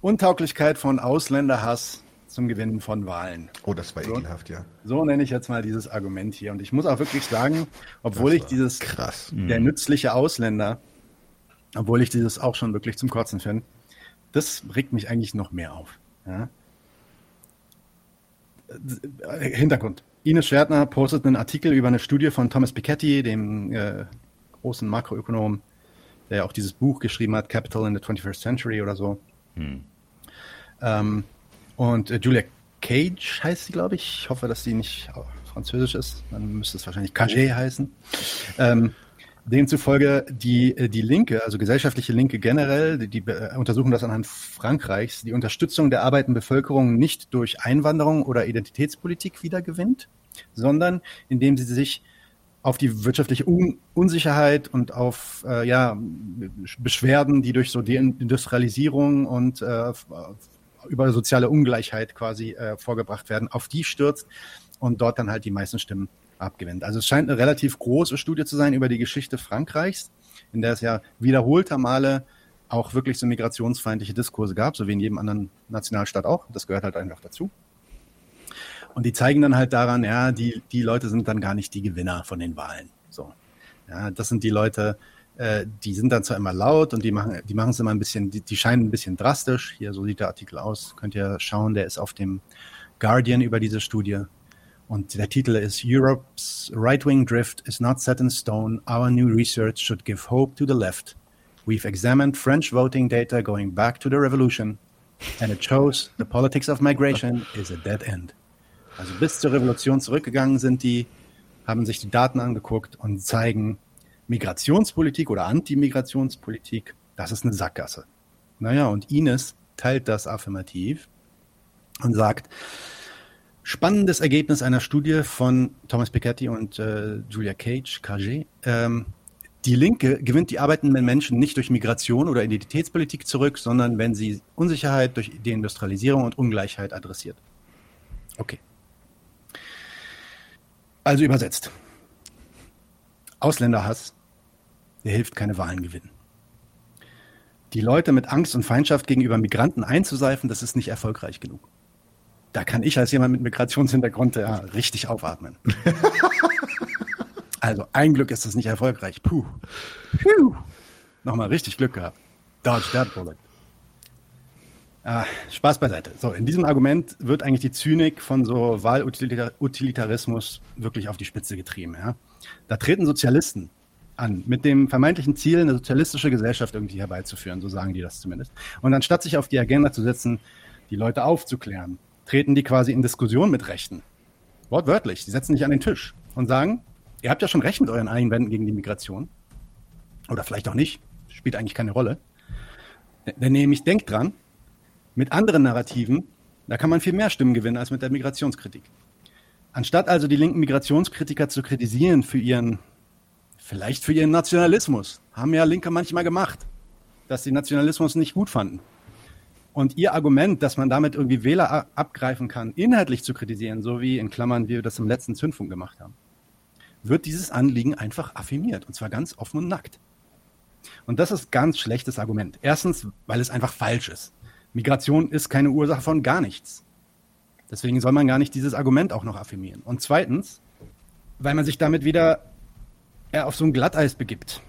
Untauglichkeit von Ausländerhass zum Gewinnen von Wahlen. Oh, das war so, ekelhaft, ja. So nenne ich jetzt mal dieses Argument hier. Und ich muss auch wirklich sagen, obwohl ich dieses krass. der nützliche Ausländer, obwohl ich dieses auch schon wirklich zum Kotzen finde, das regt mich eigentlich noch mehr auf. Ja? Hintergrund. Ines Schwertner postet einen Artikel über eine Studie von Thomas Piketty, dem äh, großen Makroökonom, der auch dieses Buch geschrieben hat, Capital in the 21st Century oder so. Hm. Ähm, und äh, Julia Cage heißt sie, glaube ich. Ich hoffe, dass sie nicht französisch ist. Dann müsste es wahrscheinlich Cage heißen. Ähm, demzufolge die, äh, die Linke, also gesellschaftliche Linke generell, die, die äh, untersuchen das anhand Frankreichs, die Unterstützung der arbeitenden Bevölkerung nicht durch Einwanderung oder Identitätspolitik wiedergewinnt, sondern indem sie sich auf die wirtschaftliche Un Unsicherheit und auf äh, ja, Beschwerden, die durch so Deindustrialisierung und äh, über soziale Ungleichheit quasi äh, vorgebracht werden, auf die stürzt und dort dann halt die meisten Stimmen abgewinnt. Also es scheint eine relativ große Studie zu sein über die Geschichte Frankreichs, in der es ja wiederholter Male auch wirklich so migrationsfeindliche Diskurse gab, so wie in jedem anderen Nationalstaat auch. Das gehört halt einfach dazu. Und die zeigen dann halt daran, ja, die, die Leute sind dann gar nicht die Gewinner von den Wahlen. So. Ja, das sind die Leute, äh, die sind dann zwar immer laut und die machen, die machen es immer ein bisschen, die, die scheinen ein bisschen drastisch. Hier, so sieht der Artikel aus. Könnt ihr schauen, der ist auf dem Guardian über diese Studie. Und der Titel ist Europe's right-wing drift is not set in stone. Our new research should give hope to the left. We've examined French voting data going back to the revolution, and it shows the politics of migration is a dead end. Also bis zur Revolution zurückgegangen sind die, haben sich die Daten angeguckt und zeigen, Migrationspolitik oder Antimigrationspolitik, das ist eine Sackgasse. Naja, und Ines teilt das affirmativ und sagt, spannendes Ergebnis einer Studie von Thomas Piketty und äh, Julia Cage, KG. Ähm, die Linke gewinnt die arbeitenden Menschen nicht durch Migration oder Identitätspolitik zurück, sondern wenn sie Unsicherheit durch Deindustrialisierung und Ungleichheit adressiert. Okay. Also übersetzt. Ausländerhass, der hilft keine Wahlen gewinnen. Die Leute mit Angst und Feindschaft gegenüber Migranten einzuseifen, das ist nicht erfolgreich genug. Da kann ich als jemand mit Migrationshintergrund ja richtig aufatmen. (laughs) also ein Glück ist das nicht erfolgreich. Puh. Puh. Nochmal richtig Glück gehabt. Dodge that bullet. Ah, Spaß beiseite. So, in diesem Argument wird eigentlich die Zynik von so Wahlutilitarismus wirklich auf die Spitze getrieben. Ja? Da treten Sozialisten an, mit dem vermeintlichen Ziel, eine sozialistische Gesellschaft irgendwie herbeizuführen, so sagen die das zumindest. Und anstatt sich auf die Agenda zu setzen, die Leute aufzuklären, treten die quasi in Diskussion mit Rechten. Wortwörtlich, die setzen sich an den Tisch und sagen, ihr habt ja schon recht mit euren Einwänden gegen die Migration. Oder vielleicht auch nicht, spielt eigentlich keine Rolle. Denn nämlich denkt dran, mit anderen Narrativen, da kann man viel mehr Stimmen gewinnen als mit der Migrationskritik. Anstatt also die linken Migrationskritiker zu kritisieren für ihren, vielleicht für ihren Nationalismus, haben ja Linke manchmal gemacht, dass sie Nationalismus nicht gut fanden. Und ihr Argument, dass man damit irgendwie Wähler abgreifen kann, inhaltlich zu kritisieren, so wie in Klammern wir das im letzten Zündfunk gemacht haben, wird dieses Anliegen einfach affirmiert. Und zwar ganz offen und nackt. Und das ist ganz schlechtes Argument. Erstens, weil es einfach falsch ist. Migration ist keine Ursache von gar nichts. Deswegen soll man gar nicht dieses Argument auch noch affirmieren. Und zweitens, weil man sich damit wieder auf so ein Glatteis begibt.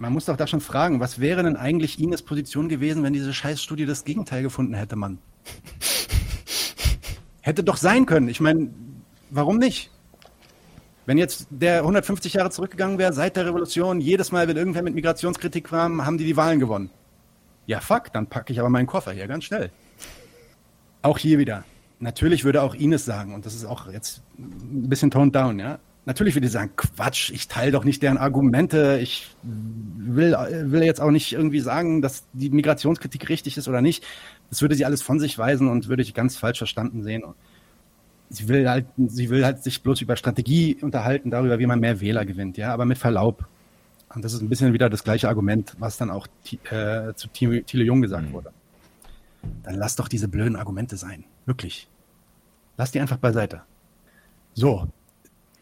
Man muss doch da schon fragen, was wäre denn eigentlich Ines Position gewesen, wenn diese Scheißstudie das Gegenteil gefunden hätte, Mann? hätte doch sein können. Ich meine, warum nicht? Wenn jetzt der 150 Jahre zurückgegangen wäre, seit der Revolution, jedes Mal, wenn irgendwer mit Migrationskritik kam, haben die die Wahlen gewonnen. Ja, fuck, dann packe ich aber meinen Koffer hier ganz schnell. Auch hier wieder. Natürlich würde auch Ines sagen, und das ist auch jetzt ein bisschen toned down, ja. Natürlich würde sie sagen, Quatsch, ich teile doch nicht deren Argumente. Ich will, will jetzt auch nicht irgendwie sagen, dass die Migrationskritik richtig ist oder nicht. Das würde sie alles von sich weisen und würde ich ganz falsch verstanden sehen. Sie will halt, sie will halt sich bloß über Strategie unterhalten, darüber, wie man mehr Wähler gewinnt, ja. Aber mit Verlaub, und das ist ein bisschen wieder das gleiche Argument, was dann auch äh, zu Thiele Jung gesagt mhm. wurde. Dann lass doch diese blöden Argumente sein. Wirklich. Lass die einfach beiseite. So.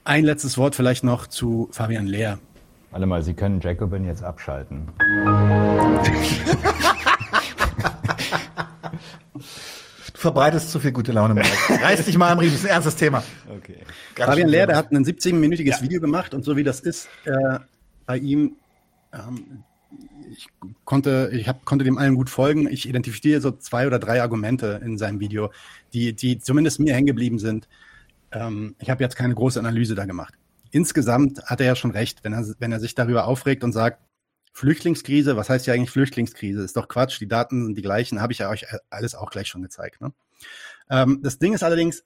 Ein letztes Wort vielleicht noch zu Fabian Lehr. Alle mal, Sie können Jacobin jetzt abschalten. (laughs) Du verbreitest zu viel gute Laune. Mike. Reiß dich mal am Riemen, das ist ein ernstes Thema. Okay. Fabian Lehr, der hat ein 17-minütiges ja. Video gemacht und so wie das ist, äh, bei ihm, ähm, ich konnte, ich hab, konnte dem allen gut folgen. Ich identifiziere so zwei oder drei Argumente in seinem Video, die, die zumindest mir hängen geblieben sind. Ähm, ich habe jetzt keine große Analyse da gemacht. Insgesamt hat er ja schon recht, wenn er, wenn er sich darüber aufregt und sagt, Flüchtlingskrise, was heißt ja eigentlich Flüchtlingskrise? Ist doch Quatsch, die Daten sind die gleichen, habe ich ja euch alles auch gleich schon gezeigt. Ne? Ähm, das Ding ist allerdings,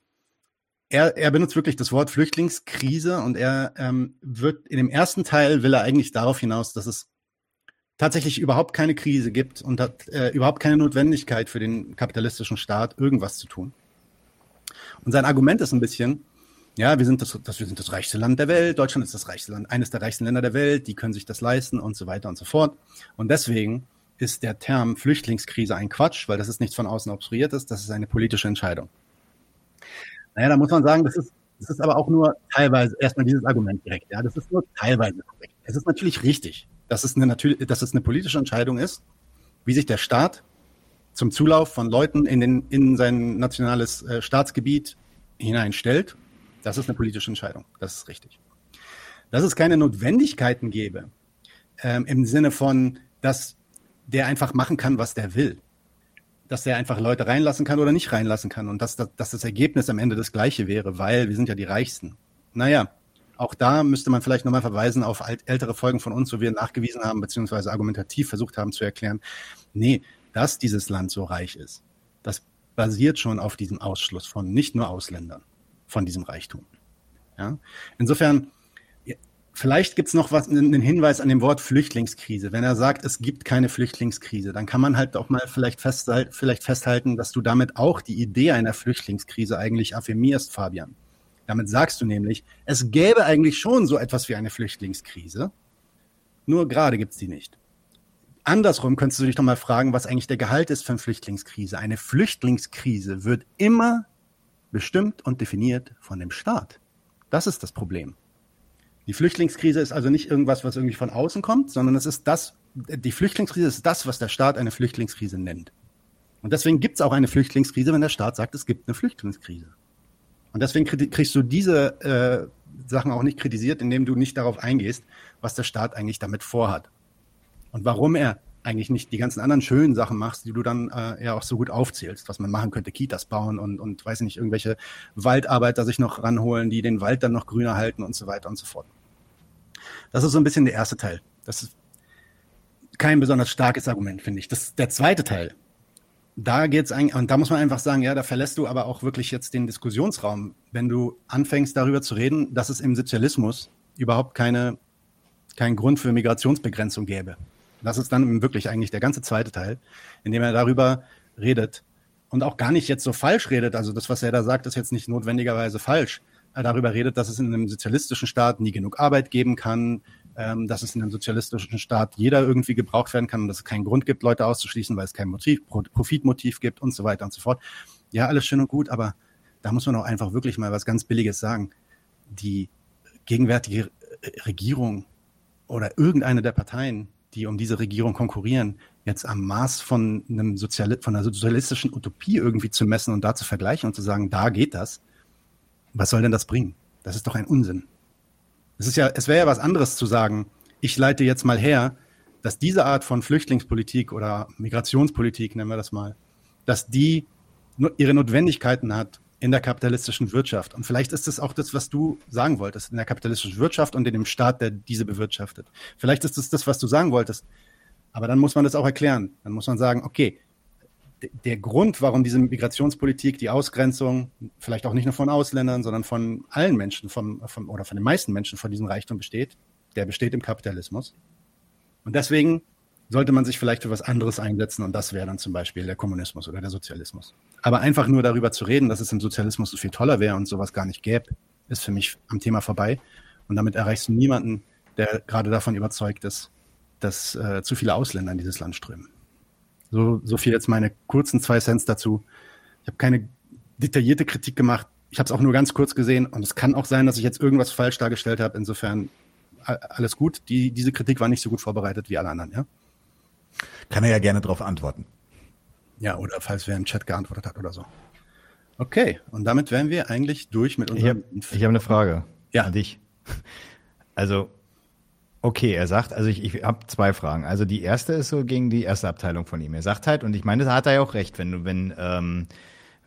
er, er benutzt wirklich das Wort Flüchtlingskrise und er ähm, wird in dem ersten Teil will er eigentlich darauf hinaus, dass es tatsächlich überhaupt keine Krise gibt und hat äh, überhaupt keine Notwendigkeit für den kapitalistischen Staat, irgendwas zu tun. Und sein Argument ist ein bisschen, ja, wir sind das, das, wir sind das reichste Land der Welt, Deutschland ist das reichste Land, eines der reichsten Länder der Welt, die können sich das leisten und so weiter und so fort. Und deswegen ist der Term Flüchtlingskrise ein Quatsch, weil das ist nichts von außen obstruiert ist, das ist eine politische Entscheidung. Naja, da muss man sagen, das ist, das ist aber auch nur teilweise, erstmal dieses Argument direkt, ja, das ist nur teilweise korrekt. Es ist natürlich richtig, dass es eine, dass es eine politische Entscheidung ist, wie sich der Staat zum Zulauf von Leuten in, den, in sein nationales äh, Staatsgebiet hineinstellt das ist eine politische Entscheidung. Das ist richtig. Dass es keine Notwendigkeiten gäbe, ähm, im Sinne von, dass der einfach machen kann, was der will. Dass der einfach Leute reinlassen kann oder nicht reinlassen kann und dass, dass, dass das Ergebnis am Ende das gleiche wäre, weil wir sind ja die Reichsten. Naja, auch da müsste man vielleicht nochmal verweisen auf alt, ältere Folgen von uns, wo wir nachgewiesen haben, beziehungsweise argumentativ versucht haben zu erklären, nee, dass dieses Land so reich ist, das basiert schon auf diesem Ausschluss von nicht nur Ausländern von diesem Reichtum. Ja? Insofern, vielleicht gibt es noch was, einen Hinweis an dem Wort Flüchtlingskrise. Wenn er sagt, es gibt keine Flüchtlingskrise, dann kann man halt auch mal vielleicht, festhal vielleicht festhalten, dass du damit auch die Idee einer Flüchtlingskrise eigentlich affirmierst, Fabian. Damit sagst du nämlich, es gäbe eigentlich schon so etwas wie eine Flüchtlingskrise, nur gerade gibt es die nicht. Andersrum könntest du dich doch mal fragen, was eigentlich der Gehalt ist von Flüchtlingskrise. Eine Flüchtlingskrise wird immer bestimmt und definiert von dem Staat. Das ist das Problem. Die Flüchtlingskrise ist also nicht irgendwas, was irgendwie von außen kommt, sondern es ist das, die Flüchtlingskrise ist das, was der Staat eine Flüchtlingskrise nennt. Und deswegen gibt es auch eine Flüchtlingskrise, wenn der Staat sagt, es gibt eine Flüchtlingskrise. Und deswegen kriegst du diese äh, Sachen auch nicht kritisiert, indem du nicht darauf eingehst, was der Staat eigentlich damit vorhat. Und warum er eigentlich nicht die ganzen anderen schönen Sachen machst, die du dann äh, ja auch so gut aufzählst, was man machen könnte, Kitas bauen und, und weiß nicht, irgendwelche Waldarbeiter sich noch ranholen, die den Wald dann noch grüner halten und so weiter und so fort. Das ist so ein bisschen der erste Teil. Das ist kein besonders starkes Argument, finde ich. Das, der zweite Teil, da geht's eigentlich, und da muss man einfach sagen, ja, da verlässt du aber auch wirklich jetzt den Diskussionsraum, wenn du anfängst darüber zu reden, dass es im Sozialismus überhaupt keine, keinen Grund für Migrationsbegrenzung gäbe. Das ist dann wirklich eigentlich der ganze zweite Teil, in dem er darüber redet und auch gar nicht jetzt so falsch redet. Also das, was er da sagt, ist jetzt nicht notwendigerweise falsch. Er darüber redet, dass es in einem sozialistischen Staat nie genug Arbeit geben kann, ähm, dass es in einem sozialistischen Staat jeder irgendwie gebraucht werden kann und dass es keinen Grund gibt, Leute auszuschließen, weil es kein Motiv, Profitmotiv gibt und so weiter und so fort. Ja, alles schön und gut, aber da muss man auch einfach wirklich mal was ganz Billiges sagen. Die gegenwärtige Regierung oder irgendeine der Parteien die um diese Regierung konkurrieren, jetzt am Maß von einem Soziali von einer sozialistischen Utopie irgendwie zu messen und da zu vergleichen und zu sagen, da geht das. Was soll denn das bringen? Das ist doch ein Unsinn. Es ist ja, es wäre ja was anderes zu sagen, ich leite jetzt mal her, dass diese Art von Flüchtlingspolitik oder Migrationspolitik, nennen wir das mal, dass die ihre Notwendigkeiten hat in der kapitalistischen Wirtschaft. Und vielleicht ist es auch das, was du sagen wolltest, in der kapitalistischen Wirtschaft und in dem Staat, der diese bewirtschaftet. Vielleicht ist es das, was du sagen wolltest. Aber dann muss man das auch erklären. Dann muss man sagen, okay, der Grund, warum diese Migrationspolitik, die Ausgrenzung, vielleicht auch nicht nur von Ausländern, sondern von allen Menschen vom, vom, oder von den meisten Menschen von diesem Reichtum besteht, der besteht im Kapitalismus. Und deswegen sollte man sich vielleicht für was anderes einsetzen und das wäre dann zum Beispiel der Kommunismus oder der Sozialismus. Aber einfach nur darüber zu reden, dass es im Sozialismus so viel toller wäre und sowas gar nicht gäbe, ist für mich am Thema vorbei. Und damit erreichst du niemanden, der gerade davon überzeugt ist, dass äh, zu viele Ausländer in dieses Land strömen. So, so viel jetzt meine kurzen zwei Cents dazu. Ich habe keine detaillierte Kritik gemacht. Ich habe es auch nur ganz kurz gesehen und es kann auch sein, dass ich jetzt irgendwas falsch dargestellt habe. Insofern alles gut. Die, diese Kritik war nicht so gut vorbereitet wie alle anderen, ja. Kann er ja gerne darauf antworten. Ja, oder falls wer im Chat geantwortet hat oder so. Okay, und damit wären wir eigentlich durch mit unserem. Ich habe hab eine Frage ja. an dich. (laughs) Also, okay, er sagt, also ich, ich habe zwei Fragen. Also die erste ist so gegen die erste Abteilung von ihm. Er sagt halt, und ich meine, da hat er ja auch recht, wenn du, wenn ähm,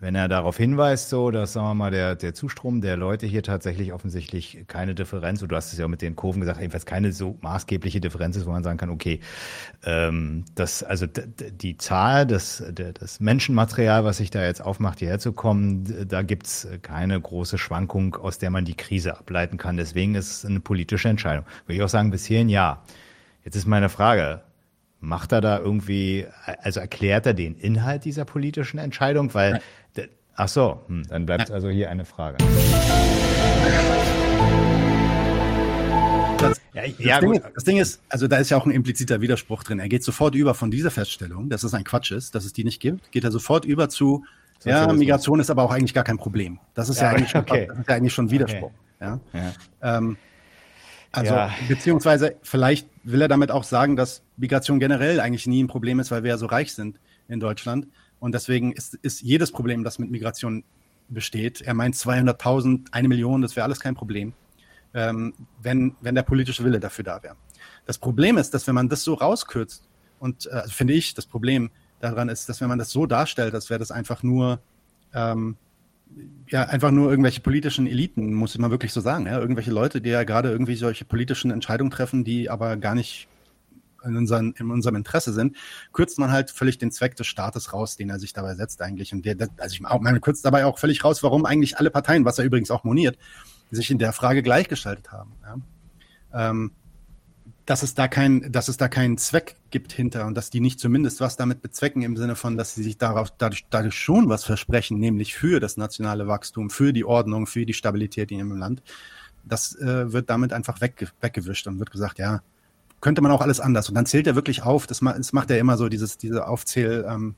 wenn er darauf hinweist, so, dass, sagen wir mal, der, der Zustrom der Leute hier tatsächlich offensichtlich keine Differenz, und du hast es ja mit den Kurven gesagt, jedenfalls keine so maßgebliche Differenz ist, wo man sagen kann, okay, ähm, das, also die Zahl, das, das Menschenmaterial, was sich da jetzt aufmacht, hierher zu kommen, da gibt's keine große Schwankung, aus der man die Krise ableiten kann. Deswegen ist es eine politische Entscheidung. Würde ich auch sagen, bis hierhin ja. Jetzt ist meine Frage, Macht er da irgendwie, also erklärt er den Inhalt dieser politischen Entscheidung? Weil. Ach so, hm, dann bleibt also hier eine Frage. Das, ja, ja, Ding, das, Ding, ist, also da ist ja auch ein impliziter Widerspruch drin. Er geht sofort über von dieser Feststellung, dass es ein Quatsch ist, dass es die nicht gibt, geht er sofort über zu, ja, Migration ist aber auch eigentlich gar kein Problem. Das ist ja, ja eigentlich, schon, okay. das ist ja eigentlich schon Widerspruch. Okay. Ja? Ähm, also, beziehungsweise vielleicht will er damit auch sagen, dass Migration generell eigentlich nie ein Problem ist, weil wir ja so reich sind in Deutschland. Und deswegen ist, ist jedes Problem, das mit Migration besteht. Er meint 200.000, eine Million, das wäre alles kein Problem, ähm, wenn, wenn der politische Wille dafür da wäre. Das Problem ist, dass wenn man das so rauskürzt, und äh, also finde ich, das Problem daran ist, dass wenn man das so darstellt, als wäre das einfach nur ähm, ja, einfach nur irgendwelche politischen Eliten, muss man wirklich so sagen. Ja? Irgendwelche Leute, die ja gerade irgendwie solche politischen Entscheidungen treffen, die aber gar nicht in, unseren, in unserem Interesse sind, kürzt man halt völlig den Zweck des Staates raus, den er sich dabei setzt eigentlich. Und der, also ich meine, kürzt dabei auch völlig raus, warum eigentlich alle Parteien, was er übrigens auch moniert, sich in der Frage gleichgeschaltet haben. Ja? Ähm, dass es da kein, dass es da keinen Zweck gibt hinter und dass die nicht zumindest was damit bezwecken im Sinne von, dass sie sich darauf dadurch, dadurch schon was versprechen, nämlich für das nationale Wachstum, für die Ordnung, für die Stabilität in ihrem Land. Das äh, wird damit einfach weg, weggewischt und wird gesagt, ja, könnte man auch alles anders. Und dann zählt er wirklich auf. Das, das macht er immer so, dieses, diese Aufzähl. Ähm,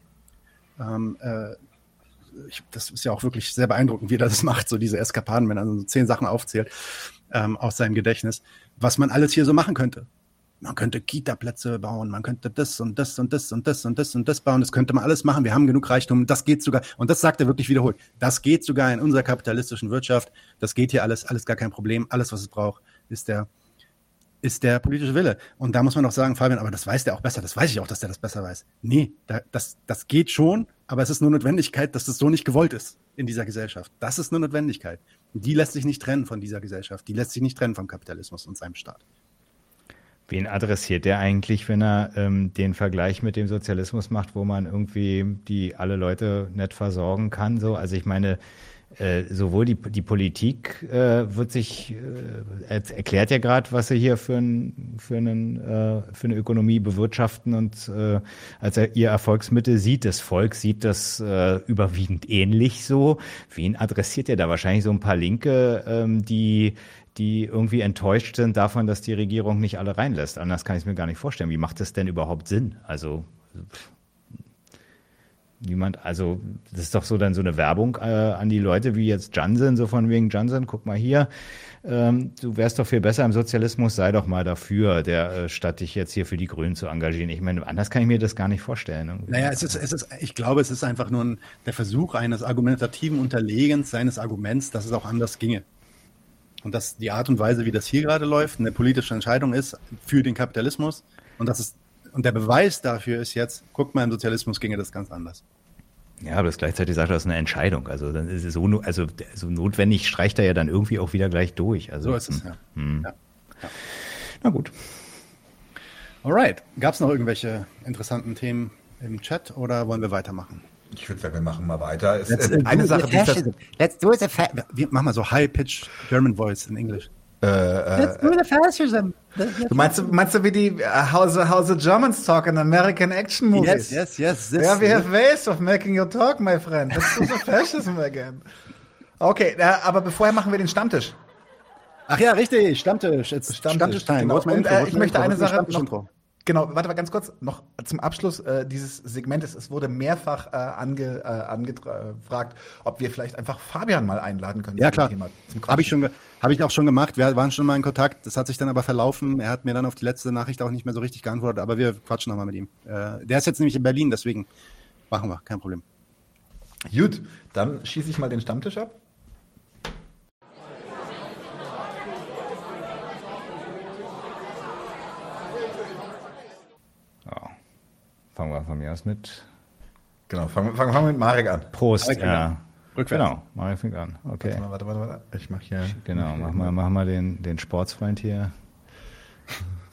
ähm, äh, ich, das ist ja auch wirklich sehr beeindruckend, wie er das macht, so diese Eskapaden, wenn er so zehn Sachen aufzählt ähm, aus seinem Gedächtnis, was man alles hier so machen könnte man könnte Kita-Plätze bauen, man könnte das und das und das und das und das und das bauen, das könnte man alles machen, wir haben genug Reichtum, das geht sogar, und das sagt er wirklich wiederholt, das geht sogar in unserer kapitalistischen Wirtschaft, das geht hier alles, alles gar kein Problem, alles, was es braucht, ist der, ist der politische Wille. Und da muss man doch sagen, Fabian, aber das weiß der auch besser, das weiß ich auch, dass der das besser weiß. Nee, da, das, das geht schon, aber es ist nur Notwendigkeit, dass das so nicht gewollt ist in dieser Gesellschaft. Das ist nur Notwendigkeit. Die lässt sich nicht trennen von dieser Gesellschaft, die lässt sich nicht trennen vom Kapitalismus und seinem Staat. Wen adressiert der eigentlich, wenn er ähm, den Vergleich mit dem Sozialismus macht, wo man irgendwie die alle Leute nett versorgen kann? So, also ich meine, äh, sowohl die, die Politik äh, wird sich äh, erklärt ja gerade, was sie hier für, ein, für, einen, äh, für eine Ökonomie bewirtschaften und äh, als er ihr Erfolgsmittel sieht, das Volk sieht das überwiegend ähnlich so. Wen adressiert er da? Wahrscheinlich so ein paar Linke, ähm, die die irgendwie enttäuscht sind davon, dass die Regierung nicht alle reinlässt. Anders kann ich es mir gar nicht vorstellen. Wie macht das denn überhaupt Sinn? Also niemand, also das ist doch so dann so eine Werbung äh, an die Leute wie jetzt Johnson, so von wegen Johnson, guck mal hier, ähm, du wärst doch viel besser im Sozialismus, sei doch mal dafür, der äh, statt dich jetzt hier für die Grünen zu engagieren. Ich meine, anders kann ich mir das gar nicht vorstellen. Irgendwie. Naja, es ist, es ist, ich glaube, es ist einfach nur ein, der Versuch eines argumentativen Unterlegens seines Arguments, dass es auch anders ginge. Und dass die Art und Weise, wie das hier gerade läuft, eine politische Entscheidung ist für den Kapitalismus. Und das ist, und der Beweis dafür ist jetzt, guck mal, im Sozialismus ginge das ganz anders. Ja, aber das gleichzeitig sagt, das ist eine Entscheidung. Also dann ist es so, also so notwendig streicht er ja dann irgendwie auch wieder gleich durch. Also, so ist es, ja. Hm. ja. ja. Na gut. Alright. Gab es noch irgendwelche interessanten Themen im Chat oder wollen wir weitermachen? Ich würde sagen, wir machen mal weiter. Es, let's, äh, eine Sache, die das, Let's do wir machen mal so High-Pitch German Voice in Englisch. Äh, äh, let's do the fascism. Du meinst, meinst du, wie die uh, how, the, how the Germans talk in American action movies? Yes, yes, yes. This, yeah, we have ways of making you talk, my friend. Let's do the fascism again. Okay, äh, aber vorher machen wir den Stammtisch. Ach ja, richtig, Stammtisch. Jetzt Stammtisch, Stammtisch Genau. Und, äh, ich möchte eine Sache noch, Genau, warte mal ganz kurz, noch zum Abschluss äh, dieses Segmentes. Es wurde mehrfach äh, ange, äh, angefragt, ob wir vielleicht einfach Fabian mal einladen können. Ja, klar. Habe ich, schon, hab ich auch schon gemacht. Wir waren schon mal in Kontakt. Das hat sich dann aber verlaufen. Er hat mir dann auf die letzte Nachricht auch nicht mehr so richtig geantwortet, aber wir quatschen nochmal mit ihm. Äh, der ist jetzt nämlich in Berlin, deswegen Machen wir, kein Problem. Gut, dann schieße ich mal den Stammtisch ab. Ja. Fangen wir von mir aus mit. Genau, fangen, fangen wir mit Marek an. Prost. Marek, ja. Rückwärts. Genau, Marek fängt an. Okay. Warte, mal, warte, warte, warte. Ich mach hier. Genau, mach mal, mach mal den, den Sportsfreund hier.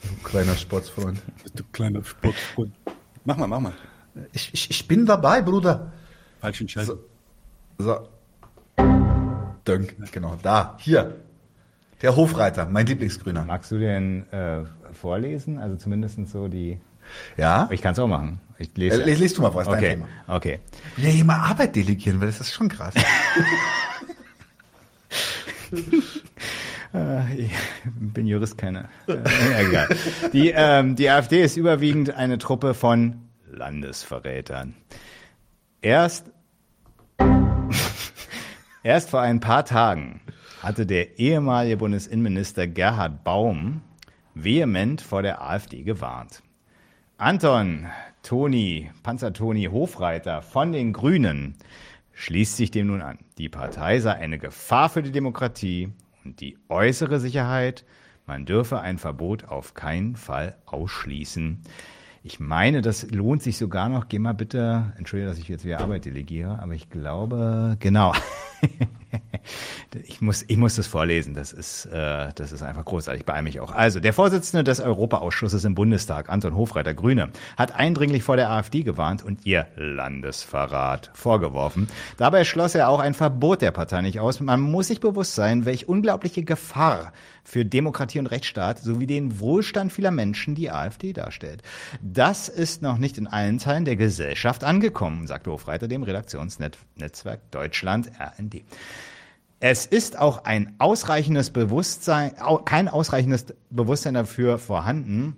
Du kleiner Sportsfreund. Du kleiner Sportsfreund. Mach mal, mach mal. Ich, ich, ich bin dabei, Bruder. Falsch entscheiden. So. so. Dönk, genau, da, hier. Der Hofreiter, mein Lieblingsgrüner. Magst du den äh, vorlesen? Also zumindest so die. Ja. Ich kann es auch machen. Ich lese. Äh, les, les du mal vor, ist dein okay. Thema. Okay. Er hier mal Arbeit delegieren will, das ist schon krass. (laughs) Äh, ich bin Jurist, keine. Äh, egal. Die, ähm, die AfD ist überwiegend eine Truppe von Landesverrätern. Erst, (laughs) erst vor ein paar Tagen hatte der ehemalige Bundesinnenminister Gerhard Baum vehement vor der AfD gewarnt. Anton Toni, Panzer-Toni Hofreiter von den Grünen schließt sich dem nun an. Die Partei sei eine Gefahr für die Demokratie und die äußere Sicherheit. Man dürfe ein Verbot auf keinen Fall ausschließen. Ich meine, das lohnt sich sogar noch. Geh mal bitte, entschuldige, dass ich jetzt wieder Arbeit delegiere, aber ich glaube, genau. (laughs) (laughs) ich, muss, ich muss das vorlesen. Das ist, äh, das ist einfach großartig. Bei mich auch. Also, der Vorsitzende des Europaausschusses im Bundestag, Anton Hofreiter, Grüne, hat eindringlich vor der AfD gewarnt und ihr Landesverrat vorgeworfen. Dabei schloss er auch ein Verbot der Partei nicht aus. Man muss sich bewusst sein, welche unglaubliche Gefahr für Demokratie und Rechtsstaat sowie den Wohlstand vieler Menschen die AfD darstellt. Das ist noch nicht in allen Teilen der Gesellschaft angekommen, sagte Hofreiter dem Redaktionsnetzwerk Deutschland RND. Es ist auch ein ausreichendes Bewusstsein, kein ausreichendes Bewusstsein dafür vorhanden,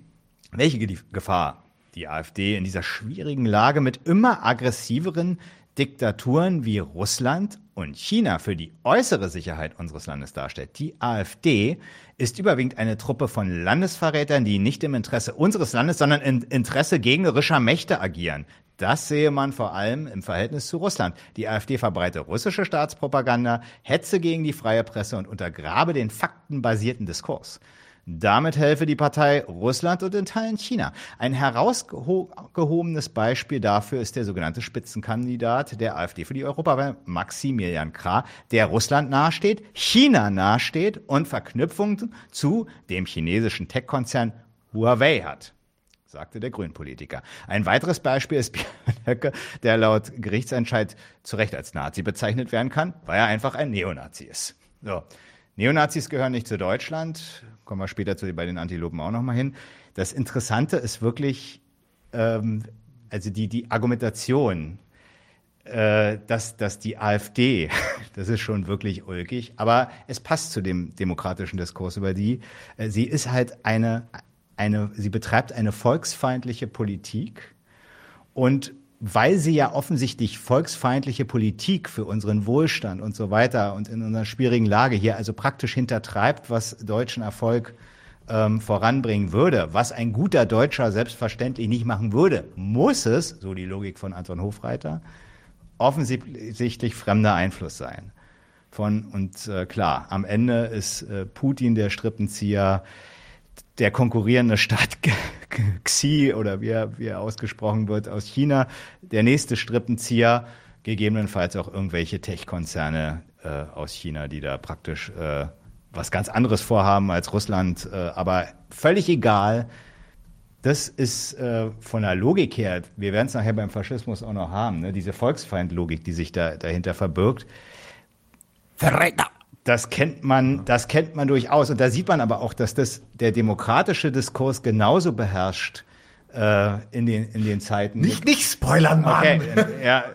welche Gefahr die AfD in dieser schwierigen Lage mit immer aggressiveren Diktaturen wie Russland und China für die äußere Sicherheit unseres Landes darstellt. Die AfD ist überwiegend eine Truppe von Landesverrätern, die nicht im Interesse unseres Landes, sondern im Interesse gegnerischer Mächte agieren. Das sehe man vor allem im Verhältnis zu Russland. Die AfD verbreite russische Staatspropaganda, hetze gegen die freie Presse und untergrabe den faktenbasierten Diskurs. Damit helfe die Partei Russland und in Teilen China. Ein herausgehobenes Beispiel dafür ist der sogenannte Spitzenkandidat der AfD für die Europawahl, Maximilian Krah, der Russland nahesteht, China nahesteht und Verknüpfungen zu dem chinesischen Tech-Konzern Huawei hat sagte der Grünpolitiker. Ein weiteres Beispiel ist Björn (laughs) Höcke, der laut Gerichtsentscheid zu Recht als Nazi bezeichnet werden kann, weil er einfach ein Neonazi ist. So. Neonazis gehören nicht zu Deutschland, kommen wir später zu, bei den Antilopen auch nochmal hin. Das Interessante ist wirklich, ähm, also die, die Argumentation, äh, dass, dass die AfD, (laughs) das ist schon wirklich ulkig, aber es passt zu dem demokratischen Diskurs über die. Äh, sie ist halt eine, eine, sie betreibt eine volksfeindliche Politik und weil sie ja offensichtlich volksfeindliche Politik für unseren Wohlstand und so weiter und in unserer schwierigen Lage hier also praktisch hintertreibt, was deutschen Erfolg ähm, voranbringen würde, was ein guter Deutscher selbstverständlich nicht machen würde, muss es, so die Logik von Anton Hofreiter, offensichtlich fremder Einfluss sein. Von, und äh, klar, am Ende ist äh, Putin der Strippenzieher, der konkurrierende Staat Xi oder wie er, wie er ausgesprochen wird aus China, der nächste Strippenzieher, gegebenenfalls auch irgendwelche Tech-Konzerne äh, aus China, die da praktisch äh, was ganz anderes vorhaben als Russland, äh, aber völlig egal. Das ist äh, von der Logik her, wir werden es nachher beim Faschismus auch noch haben, ne? diese Volksfeindlogik, die sich da dahinter verbirgt. Verräter! Das kennt man, das kennt man durchaus. Und da sieht man aber auch, dass das der demokratische Diskurs genauso beherrscht äh, in, den, in den Zeiten. Nicht, nicht spoilern, Mann! Okay, äh, ja,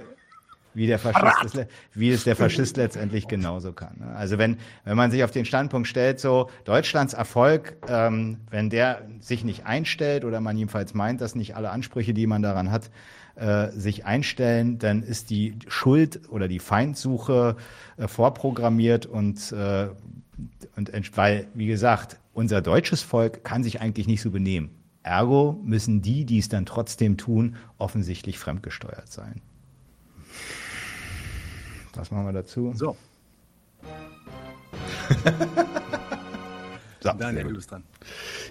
wie der Faschist, es, wie es der Faschist letztendlich genauso kann. ne? Also wenn, wenn man sich auf den Standpunkt stellt, so Deutschlands Erfolg, ähm, wenn der sich nicht einstellt oder man jedenfalls meint, dass nicht alle Ansprüche, die man daran hat, äh, sich einstellen, dann ist die Schuld oder die Feindsuche äh, vorprogrammiert und, äh, und weil, wie gesagt, unser deutsches Volk kann sich eigentlich nicht so benehmen. Ergo müssen die, die es dann trotzdem tun, offensichtlich fremdgesteuert sein. Was machen wir dazu? So. (laughs) So, Daniel, du bist dran.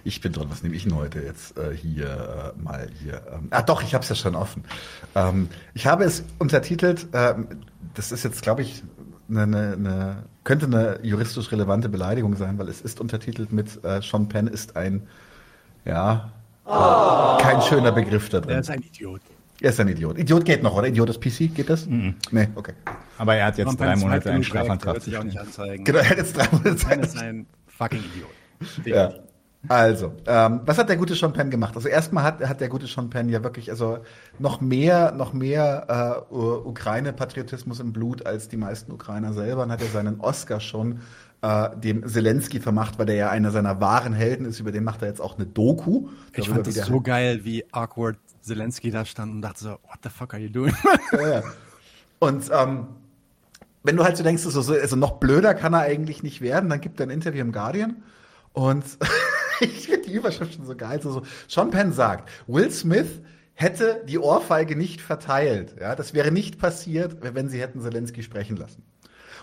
Ich bin dran. Was nehme ich denn heute jetzt äh, hier äh, mal hier? Ähm, ah, doch, ich habe es ja schon offen. Ähm, ich habe es untertitelt. Ähm, das ist jetzt, glaube ich, eine, eine, eine, könnte eine juristisch relevante Beleidigung sein, weil es ist untertitelt mit äh, Sean Penn ist ein, ja, oh. kein schöner Begriff da drin. Er ist ein Idiot. Er ist ein Idiot. Idiot geht noch, oder? Idiot ist PC, geht das? Mhm. Nee, okay. Aber er hat jetzt drei Monate einen Strafantrag. der wird sich auch nicht anzeigen. Genau, er hat jetzt drei Monate Sean Penn ist ein fucking Idiot. Ja. Also, ähm, was hat der gute Sean Penn gemacht? Also erstmal hat, hat der gute Sean Penn ja wirklich also noch mehr, noch mehr äh, Ukraine-Patriotismus im Blut als die meisten Ukrainer selber und hat er seinen Oscar schon äh, dem Zelensky vermacht, weil der ja einer seiner wahren Helden ist. Über den macht er jetzt auch eine Doku. Ich fand das so geil, wie awkward Zelensky da stand und dachte so, what the fuck are you doing? Ja, ja. Und ähm, wenn du halt so denkst, so, also noch blöder kann er eigentlich nicht werden, dann gibt er ein Interview im Guardian und (laughs) ich finde die Überschrift schon so geil. So, so, Sean Penn sagt, Will Smith hätte die Ohrfeige nicht verteilt. Ja, das wäre nicht passiert, wenn sie hätten Zelensky sprechen lassen.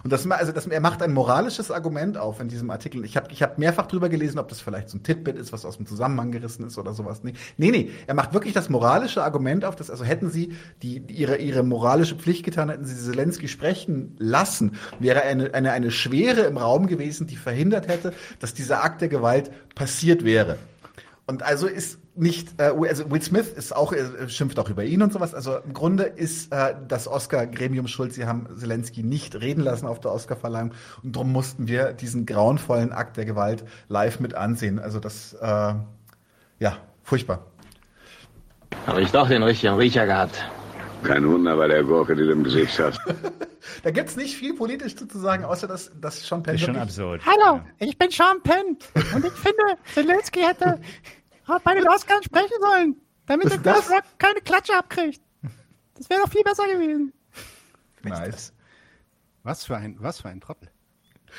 Und das, also das, er macht ein moralisches Argument auf in diesem Artikel. Ich habe ich hab mehrfach drüber gelesen, ob das vielleicht so ein Titbit ist, was aus dem Zusammenhang gerissen ist oder sowas. Nee, nee, nee. Er macht wirklich das moralische Argument auf, dass also hätten sie die, ihre, ihre moralische Pflicht getan, hätten sie Zelensky sprechen lassen, wäre eine, eine, eine Schwere im Raum gewesen, die verhindert hätte, dass dieser Akt der Gewalt passiert wäre. Und also ist nicht, äh, also Will Smith ist auch, äh, schimpft auch über ihn und sowas. Also im Grunde ist äh, das Oscar-Gremium schuld. Sie haben Zelensky nicht reden lassen auf der Oscar-Verleihung und darum mussten wir diesen grauenvollen Akt der Gewalt live mit ansehen. Also das, äh, ja, furchtbar. Habe ich doch den richtigen Riecher gehabt. Kein Wunder bei der Gurke, die du im Gesicht hast. (laughs) da gibt's nicht viel politisch zu sagen, außer dass, dass Sean Penn Ist schon absurd. Hallo, ich bin Sean Penn und ich finde, Zelensky hätte bei den Oscars sprechen sollen, damit der? Chris Rock keine Klatsche abkriegt. Das wäre doch viel besser gewesen. Nice. Was für ein, was für ein Trottel.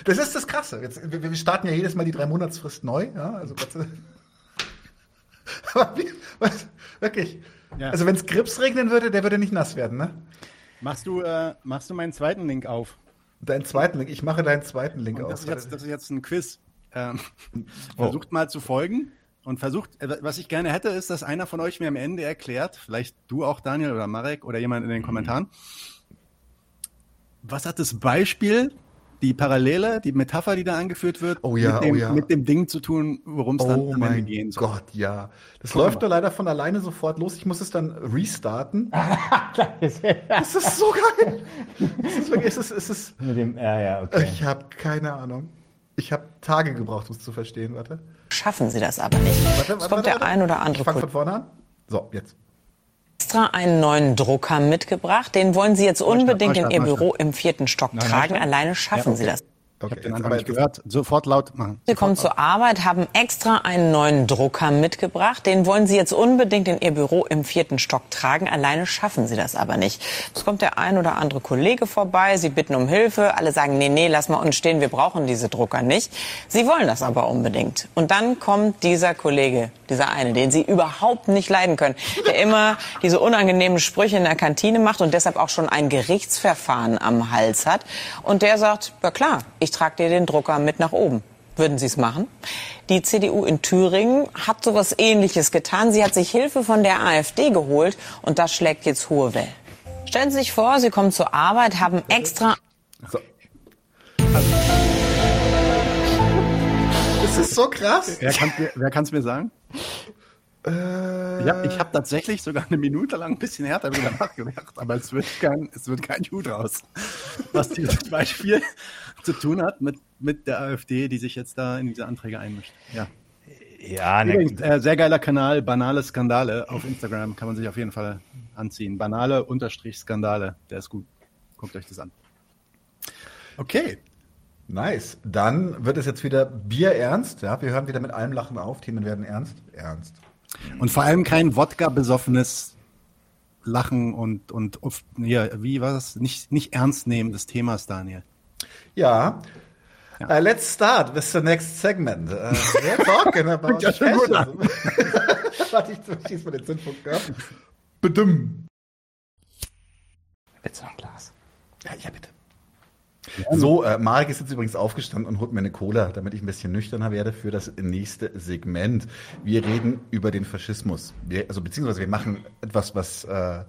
Das ist das Krasse. Jetzt, wir, wir starten ja jedes Mal die drei Monatsfrist neu. Ja, also Gott sei (laughs) Aber wie, was, wirklich. Ja. Also wenn es Grips regnen würde, der würde nicht nass werden, ne? Machst du, äh, machst du meinen zweiten Link auf? Deinen zweiten Link. Ich mache deinen zweiten Link Und auf. das, ist jetzt, das ist jetzt ein Quiz. Ähm, (laughs) Oh. Versucht mal zu folgen und versucht, äh, was ich gerne hätte, ist, dass einer von euch mir am Ende erklärt, vielleicht du auch, Daniel oder Marek oder jemand in den Kommentaren, was hat das Beispiel, die Parallele, die Metapher, die da angeführt wird, Oh ja, mit, dem, oh ja. mit dem Ding zu tun, worum es dann Oh am Ende mein gehen soll. Gott, ja. Das Guck läuft mal. doch leider von alleine sofort los. Ich muss es dann restarten. (laughs) (laughs) das ist so geil. Das ist wirklich, es ist, es ist, Mit dem, ja, ja, okay. ich habe keine Ahnung. Ich habe Tage gebraucht, um es zu verstehen. Warte. Schaffen sie das aber nicht. Warte, Es warte, kommt warte, der ein oder andere Ich Kollege von vorne an. So, jetzt. extra einen neuen Drucker mitgebracht. Den wollen Sie jetzt unbedingt in Neustadt, Ihr Neustadt. Büro im vierten Stock tragen. Neustadt? Alleine schaffen Ja, Sie okay. Ich habe den einfach nicht gehört. Sofort laut machen. Sie kommen zur Arbeit, haben extra einen neuen Drucker mitgebracht. Den wollen Sie jetzt unbedingt in Ihr Büro im vierten Stock tragen. Alleine schaffen Sie das aber nicht. Es kommt der ein oder andere Kollege vorbei. Sie bitten um Hilfe. Alle sagen, nee, nee, lass mal uns stehen. Wir brauchen diese Drucker nicht. Sie wollen das aber unbedingt. Und dann kommt dieser Kollege, dieser eine, den Sie überhaupt nicht leiden können, der immer diese unangenehmen Sprüche in der Kantine macht und deshalb auch schon ein Gerichtsverfahren am Hals hat. Und der sagt, ja klar, ich trage dir den Drucker mit nach oben. Würden Sie es machen? Die CDU in Thüringen hat sowas Ähnliches getan. Sie hat sich Hilfe von der AfD geholt und das schlägt jetzt hohe Wellen. Stellen Sie sich vor, Sie kommen zur Arbeit, haben extra Das ist so krass. Wer kann mir, kann's mir sagen? Äh, Ja, ich habe tatsächlich sogar eine Minute lang ein bisschen härter drüber nachgedacht, aber es wird kein, es wird kein Hut raus. Was dieses Beispiel zu tun hat mit, mit der AfD, die sich jetzt da in diese Anträge einmischt. Ja. Ja, ne, Übrigens, äh, sehr geiler Kanal, Banale Skandale auf Instagram, kann man sich auf jeden Fall anziehen. Banale Unterstrich Skandale, der ist gut. Guckt euch das an. Okay. Nice. Dann wird es jetzt wieder bierernst. Ja, wir hören wieder mit allem Lachen auf. Themen werden ernst. Ernst. Und vor allem kein Wodka-besoffenes Lachen und, und ja, wie war das? Nicht, nicht ernst nehmen des Themas, Daniel. Ja. Uh, let's start with the next segment. Uh, we're talking (laughs) about ja schon gut fashion. (laughs) Warte, ich schieß mal den Zündpunkt ab. Bitte noch ein Glas. Ja, ja, bitte. So, äh, Marek ist jetzt übrigens aufgestanden und holt mir eine Cola, damit ich ein bisschen nüchterner werde für das nächste Segment. Wir reden über den Faschismus. Wir, also beziehungsweise wir machen etwas, was äh,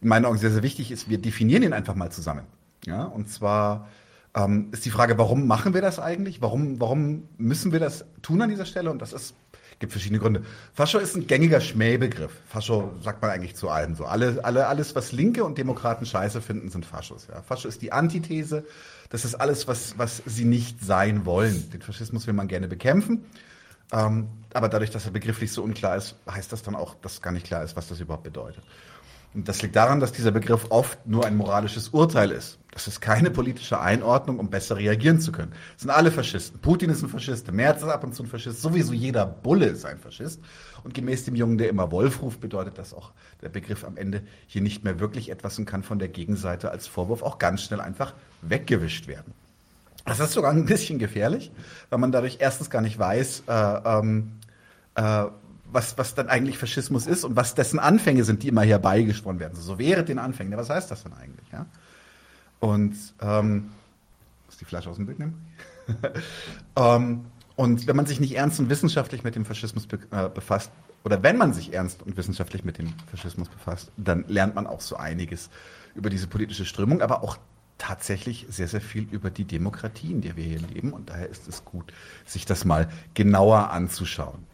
in meinen Augen sehr, sehr wichtig ist. Wir definieren ihn einfach mal zusammen. Ja, und zwar ähm, ist die Frage, warum machen wir das eigentlich? Warum, warum müssen wir das tun an dieser Stelle? Und das ist gibt verschiedene Gründe. Fascho ist ein gängiger Schmähbegriff. Fascho sagt man eigentlich zu allem so. Alle, alle, alles, was Linke und Demokraten scheiße finden, sind Faschos. Ja. Fascho ist die Antithese. Das ist alles, was, was sie nicht sein wollen. Den Faschismus will man gerne bekämpfen. Ähm, aber dadurch, dass er begrifflich so unklar ist, heißt das dann auch, dass gar nicht klar ist, was das überhaupt bedeutet. Und das liegt daran, dass dieser Begriff oft nur ein moralisches Urteil ist. Das ist keine politische Einordnung, um besser reagieren zu können. Das sind alle Faschisten. Putin ist ein Faschist, Merz ist ab und zu ein Faschist, sowieso jeder Bulle ist ein Faschist. Und gemäß dem Jungen, der immer Wolf ruft, bedeutet das auch der Begriff am Ende hier nicht mehr wirklich etwas und kann von der Gegenseite als Vorwurf auch ganz schnell einfach weggewischt werden. Das ist sogar ein bisschen gefährlich, weil man dadurch erstens gar nicht weiß, äh, ähm, äh, was, was dann eigentlich Faschismus ist und was dessen Anfänge sind, die immer hier beigesponnen werden. So, so wäre den Anfängen. Ja, was heißt das denn eigentlich? Ja? Und ähm, muss die Flasche aus dem Bild nehmen? (laughs) ähm, und wenn man sich nicht ernst und wissenschaftlich mit dem Faschismus be äh, befasst, oder wenn man sich ernst und wissenschaftlich mit dem Faschismus befasst, dann lernt man auch so einiges über diese politische Strömung, aber auch tatsächlich sehr, sehr viel über die Demokratie, in der wir hier leben. Und daher ist es gut, sich das mal genauer anzuschauen.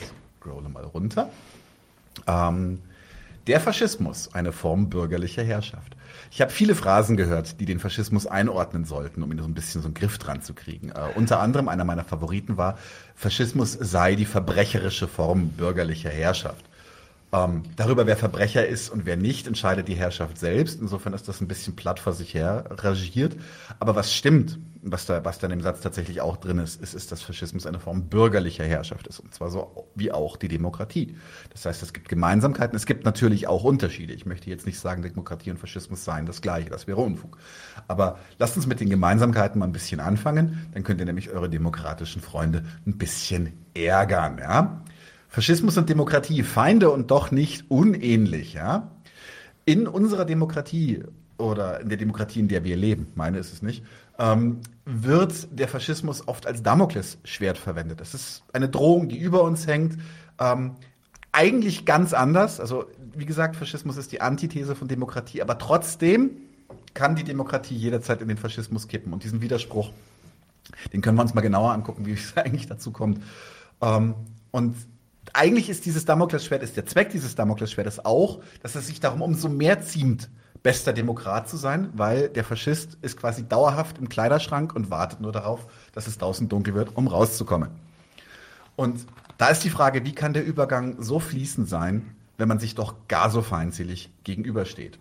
Ich scrolle mal runter. Ähm, der Faschismus, eine Form bürgerlicher Herrschaft. Ich habe viele Phrasen gehört, die den Faschismus einordnen sollten, um ihn so ein bisschen so einen Griff dran zu kriegen. Äh, unter anderem einer meiner Favoriten war, Faschismus sei die verbrecherische Form bürgerlicher Herrschaft. Ähm, darüber, wer Verbrecher ist und wer nicht, entscheidet die Herrschaft selbst. Insofern ist das ein bisschen platt vor sich her regiert. Aber was stimmt, was da, was da in dem Satz tatsächlich auch drin ist, ist, ist, dass Faschismus eine Form bürgerlicher Herrschaft ist. Und zwar so wie auch die Demokratie. Das heißt, es gibt Gemeinsamkeiten. Es gibt natürlich auch Unterschiede. Ich möchte jetzt nicht sagen, Demokratie und Faschismus seien das Gleiche. Das wäre Unfug. Aber lasst uns mit den Gemeinsamkeiten mal ein bisschen anfangen. Dann könnt ihr nämlich eure demokratischen Freunde ein bisschen ärgern, ja? Faschismus und Demokratie, Feinde und doch nicht unähnlich, ja? In unserer Demokratie oder in der Demokratie, in der wir leben, meine ist es nicht, ähm, wird der Faschismus oft als Damoklesschwert verwendet. Das ist eine Drohung, die über uns hängt. Ähm, eigentlich ganz anders. Also, wie gesagt, Faschismus ist die Antithese von Demokratie, aber trotzdem kann die Demokratie jederzeit in den Faschismus kippen. Und diesen Widerspruch, den können wir uns mal genauer angucken, wie es (laughs) eigentlich dazu kommt. Ähm, und eigentlich ist dieses Damoklesschwert, ist der Zweck dieses Damoklesschwertes auch, dass es sich darum umso mehr ziemt, bester Demokrat zu sein, weil der Faschist ist quasi dauerhaft im Kleiderschrank und wartet nur darauf, dass es draußen dunkel wird, um rauszukommen. Und da ist die Frage, wie kann der Übergang so fließend sein, wenn man sich doch gar so feindselig gegenübersteht?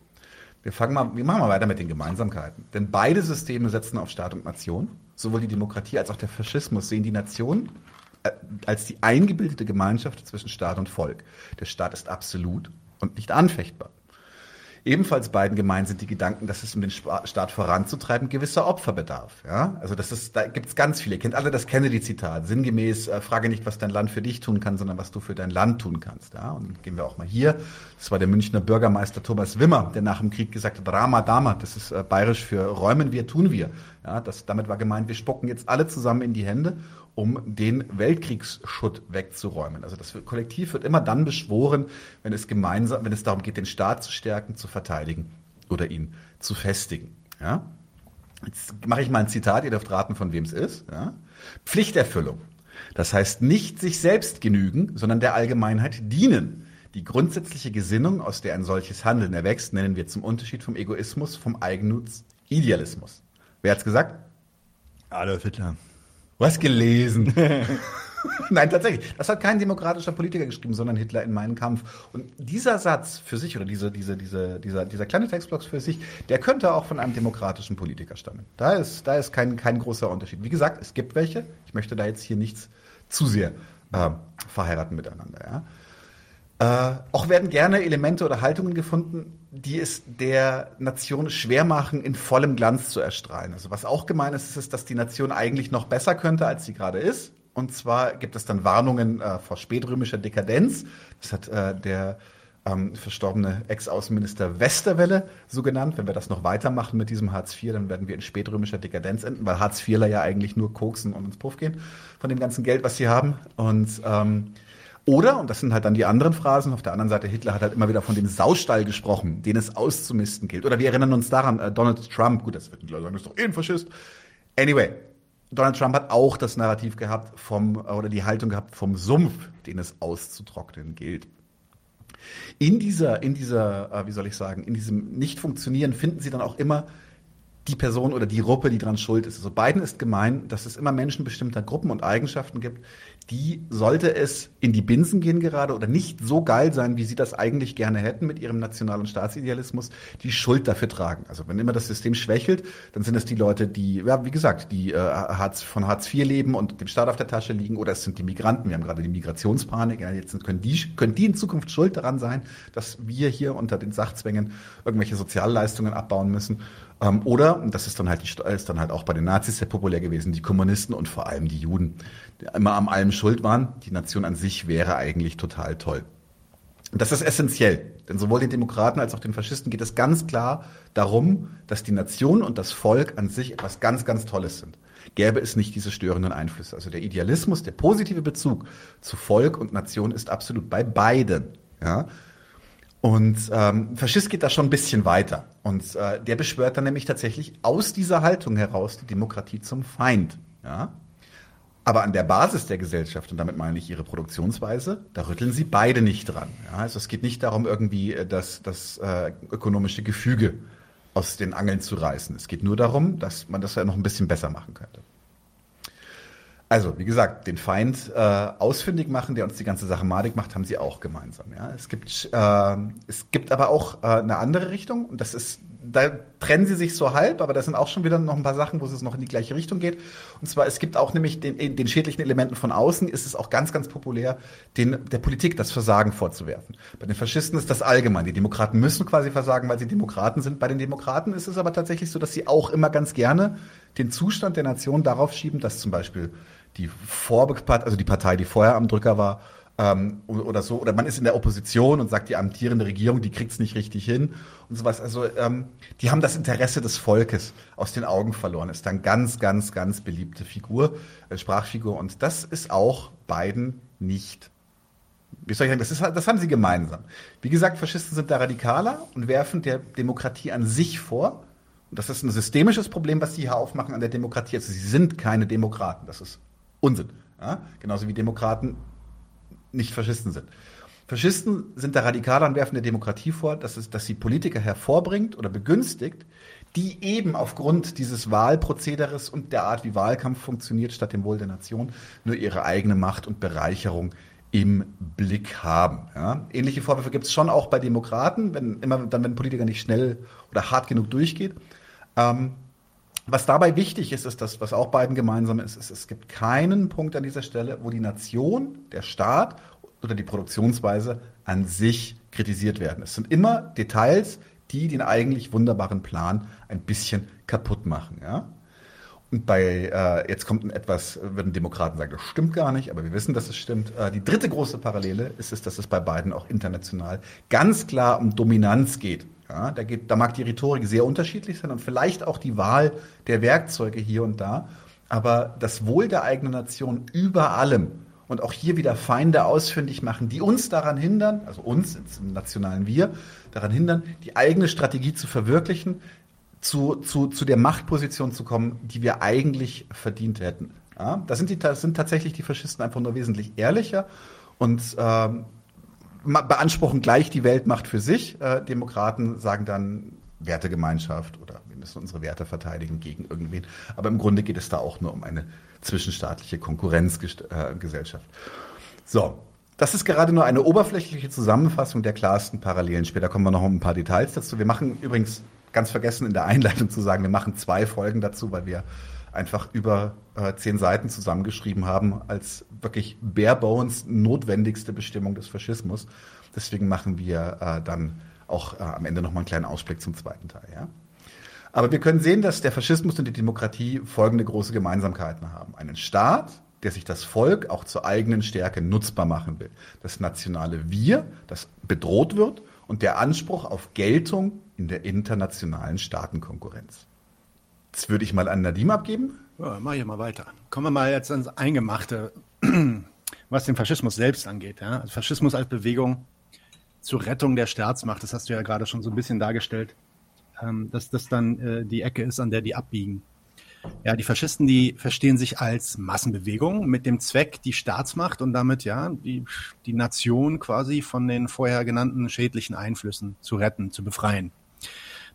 Wir fangen mal, wir machen mal weiter mit den Gemeinsamkeiten. Denn beide Systeme setzen auf Staat und Nation. Sowohl die Demokratie als auch der Faschismus sehen die Nation als die eingebildete Gemeinschaft zwischen Staat und Volk. Der Staat ist absolut und nicht anfechtbar. Ebenfalls beiden gemein sind die Gedanken, dass es um den Staat voranzutreiben gewisser Opfer bedarf. Ja? Also das ist, da gibt es ganz viele. Ihr kennt alle das Kennedy-Zitat. Sinngemäß, äh, frage nicht, was dein Land für dich tun kann, sondern was du für dein Land tun kannst. Ja? Und gehen wir auch mal hier. Das war der Münchner Bürgermeister Thomas Wimmer, der nach dem Krieg gesagt hat, Rama Dama, das ist äh, bayerisch für räumen wir, tun wir. Ja, das, damit war gemeint, wir spucken jetzt alle zusammen in die Hände um den Weltkriegsschutt wegzuräumen. Also das Kollektiv wird immer dann beschworen, wenn es gemeinsam, wenn es darum geht, den Staat zu stärken, zu verteidigen oder ihn zu festigen. Ja? Jetzt mache ich mal ein Zitat, ihr dürft raten, von wem es ist. Ja? Pflichterfüllung. Das heißt nicht sich selbst genügen, sondern der Allgemeinheit dienen. Die grundsätzliche Gesinnung, aus der ein solches Handeln erwächst, nennen wir zum Unterschied vom Egoismus, vom Eigennutz Idealismus. Wer hat's gesagt? Adolf Hitler. Du hast gelesen. (laughs) Nein, tatsächlich. Das hat kein demokratischer Politiker geschrieben, sondern Hitler in meinen Kampf. Und dieser Satz für sich oder diese, diese, diese, dieser, dieser kleine Textblock für sich, der könnte auch von einem demokratischen Politiker stammen. Da ist, da ist kein, kein großer Unterschied. Wie gesagt, es gibt welche. Ich möchte da jetzt hier nichts zu sehr äh, verheiraten miteinander. Ja? Äh, auch werden gerne Elemente oder Haltungen gefunden, die es der Nation schwer machen, in vollem Glanz zu erstrahlen. Also was auch gemein ist, ist, dass die Nation eigentlich noch besser könnte, als sie gerade ist. Und zwar gibt es dann Warnungen äh, vor spätrömischer Dekadenz. Das hat äh, der ähm, verstorbene Ex-Außenminister Westerwelle so genannt. Wenn wir das noch weitermachen mit diesem Hartz IV, dann werden wir in spätrömischer Dekadenz enden, weil Hartz IVler ja eigentlich nur koksen und ins Puff gehen von dem ganzen Geld, was sie haben. Und ähm, oder, und das sind halt dann die anderen Phrasen, auf der anderen Seite, Hitler hat halt immer wieder von dem Saustall gesprochen, den es auszumisten gilt. Oder wir erinnern uns daran, äh, Donald Trump, gut, das wird die Leute sagen, das ist doch eh ein Faschist. Anyway, Donald Trump hat auch das Narrativ gehabt vom, oder die Haltung gehabt vom Sumpf, den es auszutrocknen gilt. In dieser, in dieser, äh, wie soll ich sagen, in diesem Nicht-Funktionieren finden Sie dann auch immer die Person oder die Gruppe, die daran schuld ist. Also beiden ist gemein, dass es immer Menschen bestimmter Gruppen und Eigenschaften gibt, die, sollte es in die Binsen gehen gerade oder nicht so geil sein, wie sie das eigentlich gerne hätten mit ihrem National- und Staatsidealismus, die Schuld dafür tragen. Also wenn immer das System schwächelt, dann sind es die Leute, die, ja, wie gesagt, die äh, Hartz, von Hartz IV leben und dem Staat auf der Tasche liegen oder es sind die Migranten. Wir haben gerade die Migrationspanik. Ja, jetzt können die, können die in Zukunft schuld daran sein, dass wir hier unter den Sachzwängen irgendwelche Sozialleistungen abbauen müssen. Ähm, oder, das ist dann halt, die, ist dann halt auch bei den Nazis sehr populär gewesen, die Kommunisten und vor allem die Juden, die immer am allem schuld waren. Die Nation an sich wäre eigentlich total toll. Das ist essentiell, denn sowohl den Demokraten als auch den Faschisten geht es ganz klar darum, dass die Nation und das Volk an sich etwas ganz, ganz Tolles sind. Gäbe es nicht diese störenden Einflüsse. Also der Idealismus, der positive Bezug zu Volk und Nation ist absolut bei beiden. Ja? Und ähm, Faschist geht da schon ein bisschen weiter. Und äh, der beschwört dann nämlich tatsächlich aus dieser Haltung heraus die Demokratie zum Feind. Ja? Aber an der Basis der Gesellschaft, und damit meine ich ihre Produktionsweise, da rütteln sie beide nicht dran. Ja? Also es geht nicht darum, irgendwie äh, das, das äh, ökonomische Gefüge aus den Angeln zu reißen. Es geht nur darum, dass man das ja noch ein bisschen besser machen könnte. Also, wie gesagt, den Feind äh, ausfindig machen, der uns die ganze Sache madig macht, haben sie auch gemeinsam. Ja? Es, gibt, äh, es gibt aber auch äh, eine andere Richtung und das ist, da trennen sie sich so halb, aber das sind auch schon wieder noch ein paar Sachen, wo es noch in die gleiche Richtung geht. Und zwar, es gibt auch nämlich den, den schädlichen Elementen von außen, ist es auch ganz, ganz populär, den, der Politik das Versagen vorzuwerfen. Bei den Faschisten ist das allgemein. Die Demokraten müssen quasi versagen, weil sie Demokraten sind. Bei den Demokraten ist es aber tatsächlich so, dass sie auch immer ganz gerne den Zustand der Nation darauf schieben, dass zum Beispiel die Vorpartei, also die Partei, die vorher am Drücker war, ähm, oder so, oder man ist in der Opposition und sagt, die amtierende Regierung, die kriegt es nicht richtig hin und sowas. Also ähm, die haben das Interesse des Volkes aus den Augen verloren. Ist dann ganz, ganz, ganz beliebte Figur, äh, Sprachfigur. Und das ist auch beiden nicht. Wie soll ich sagen, das, ist, das haben sie gemeinsam. Wie gesagt, Faschisten sind da radikaler und werfen der Demokratie an sich vor. Und das ist ein systemisches Problem, was sie hier aufmachen an der Demokratie. Also sie sind keine Demokraten. Das ist Unsinn. Ja? Genauso wie Demokraten nicht Faschisten sind. Faschisten sind da radikaler und werfen der Demokratie vor, dass, es, dass sie Politiker hervorbringt oder begünstigt, die eben aufgrund dieses Wahlprozederes und der Art, wie Wahlkampf funktioniert, statt dem Wohl der Nation, nur ihre eigene Macht und Bereicherung im Blick haben. Ja? Ähnliche Vorwürfe gibt es schon auch bei Demokraten, wenn immer dann, wenn Politiker nicht schnell oder hart genug durchgeht. Ähm, was dabei wichtig ist, ist das, was auch beiden gemeinsam ist, ist, es gibt keinen Punkt an dieser Stelle, wo die Nation, der Staat oder die Produktionsweise an sich kritisiert werden. Es sind immer Details, die den eigentlich wunderbaren Plan ein bisschen kaputt machen. Ja? Und bei, äh, jetzt kommt ein etwas, würden Demokraten sagen, das stimmt gar nicht, aber wir wissen, dass es stimmt. Äh, die dritte große Parallele ist es, dass es bei beiden auch international ganz klar um Dominanz geht. Ja, da, geht, da mag die Rhetorik sehr unterschiedlich sein und vielleicht auch die Wahl der Werkzeuge hier und da. Aber das Wohl der eigenen Nation über allem und auch hier wieder Feinde ausfindig machen, die uns daran hindern, also uns im nationalen Wir, daran hindern, die eigene Strategie zu verwirklichen, zu, zu, zu der Machtposition zu kommen, die wir eigentlich verdient hätten. Ja, da sind, sind tatsächlich die Faschisten einfach nur wesentlich ehrlicher und ähm, beanspruchen gleich die Weltmacht für sich. Äh, Demokraten sagen dann Wertegemeinschaft oder wir müssen unsere Werte verteidigen gegen irgendwen. Aber im Grunde geht es da auch nur um eine zwischenstaatliche Konkurrenzgesellschaft. So, das ist gerade nur eine oberflächliche Zusammenfassung der klarsten Parallelen. Später kommen wir noch um ein paar Details dazu. Wir machen übrigens ganz vergessen in der Einleitung zu sagen, wir machen zwei Folgen dazu, weil wir einfach über äh, zehn Seiten zusammengeschrieben haben als wirklich bare bones notwendigste Bestimmung des Faschismus. Deswegen machen wir äh, dann auch äh, am Ende nochmal einen kleinen Ausblick zum zweiten Teil. Ja? Aber wir können sehen, dass der Faschismus und die Demokratie folgende große Gemeinsamkeiten haben. Einen Staat, der sich das Volk auch zur eigenen Stärke nutzbar machen will. Das nationale Wir, das bedroht wird und der Anspruch auf Geltung in der internationalen Staatenkonkurrenz. Das würde ich mal an Nadim abgeben. Ja, mach ich mal weiter. Kommen wir mal jetzt ans Eingemachte, was den Faschismus selbst angeht. Ja? Also Faschismus als Bewegung zur Rettung der Staatsmacht, das hast du ja gerade schon so ein bisschen dargestellt, ähm, dass das dann äh, die Ecke ist, an der die abbiegen. Ja, die Faschisten, die verstehen sich als Massenbewegung mit dem Zweck, die Staatsmacht und damit ja die, die Nation quasi von den vorher genannten schädlichen Einflüssen zu retten, zu befreien.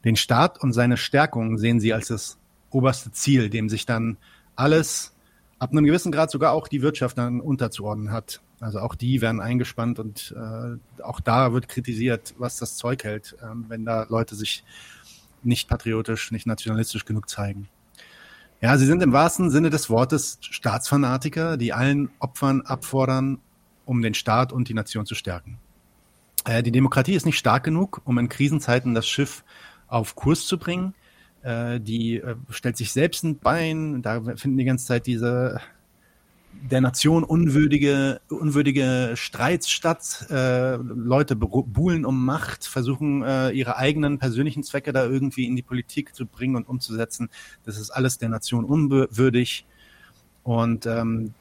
Den Staat und seine Stärkung sehen sie als das oberste Ziel, dem sich dann alles ab einem gewissen Grad sogar auch die Wirtschaft dann unterzuordnen hat. Also auch die werden eingespannt und äh, auch da wird kritisiert, was das Zeug hält, äh, wenn da Leute sich nicht patriotisch, nicht nationalistisch genug zeigen. Ja, sie sind im wahrsten Sinne des Wortes Staatsfanatiker, die allen Opfern abfordern, um den Staat und die Nation zu stärken. Äh, die Demokratie ist nicht stark genug, um in Krisenzeiten das Schiff auf Kurs zu bringen. Äh, die äh, stellt sich selbst ein Bein. Da finden die ganze Zeit diese der Nation unwürdige, unwürdige Streits statt. Äh, Leute buhlen um Macht, versuchen äh, ihre eigenen persönlichen Zwecke da irgendwie in die Politik zu bringen und umzusetzen. Das ist alles der Nation unwürdig. Und ähm,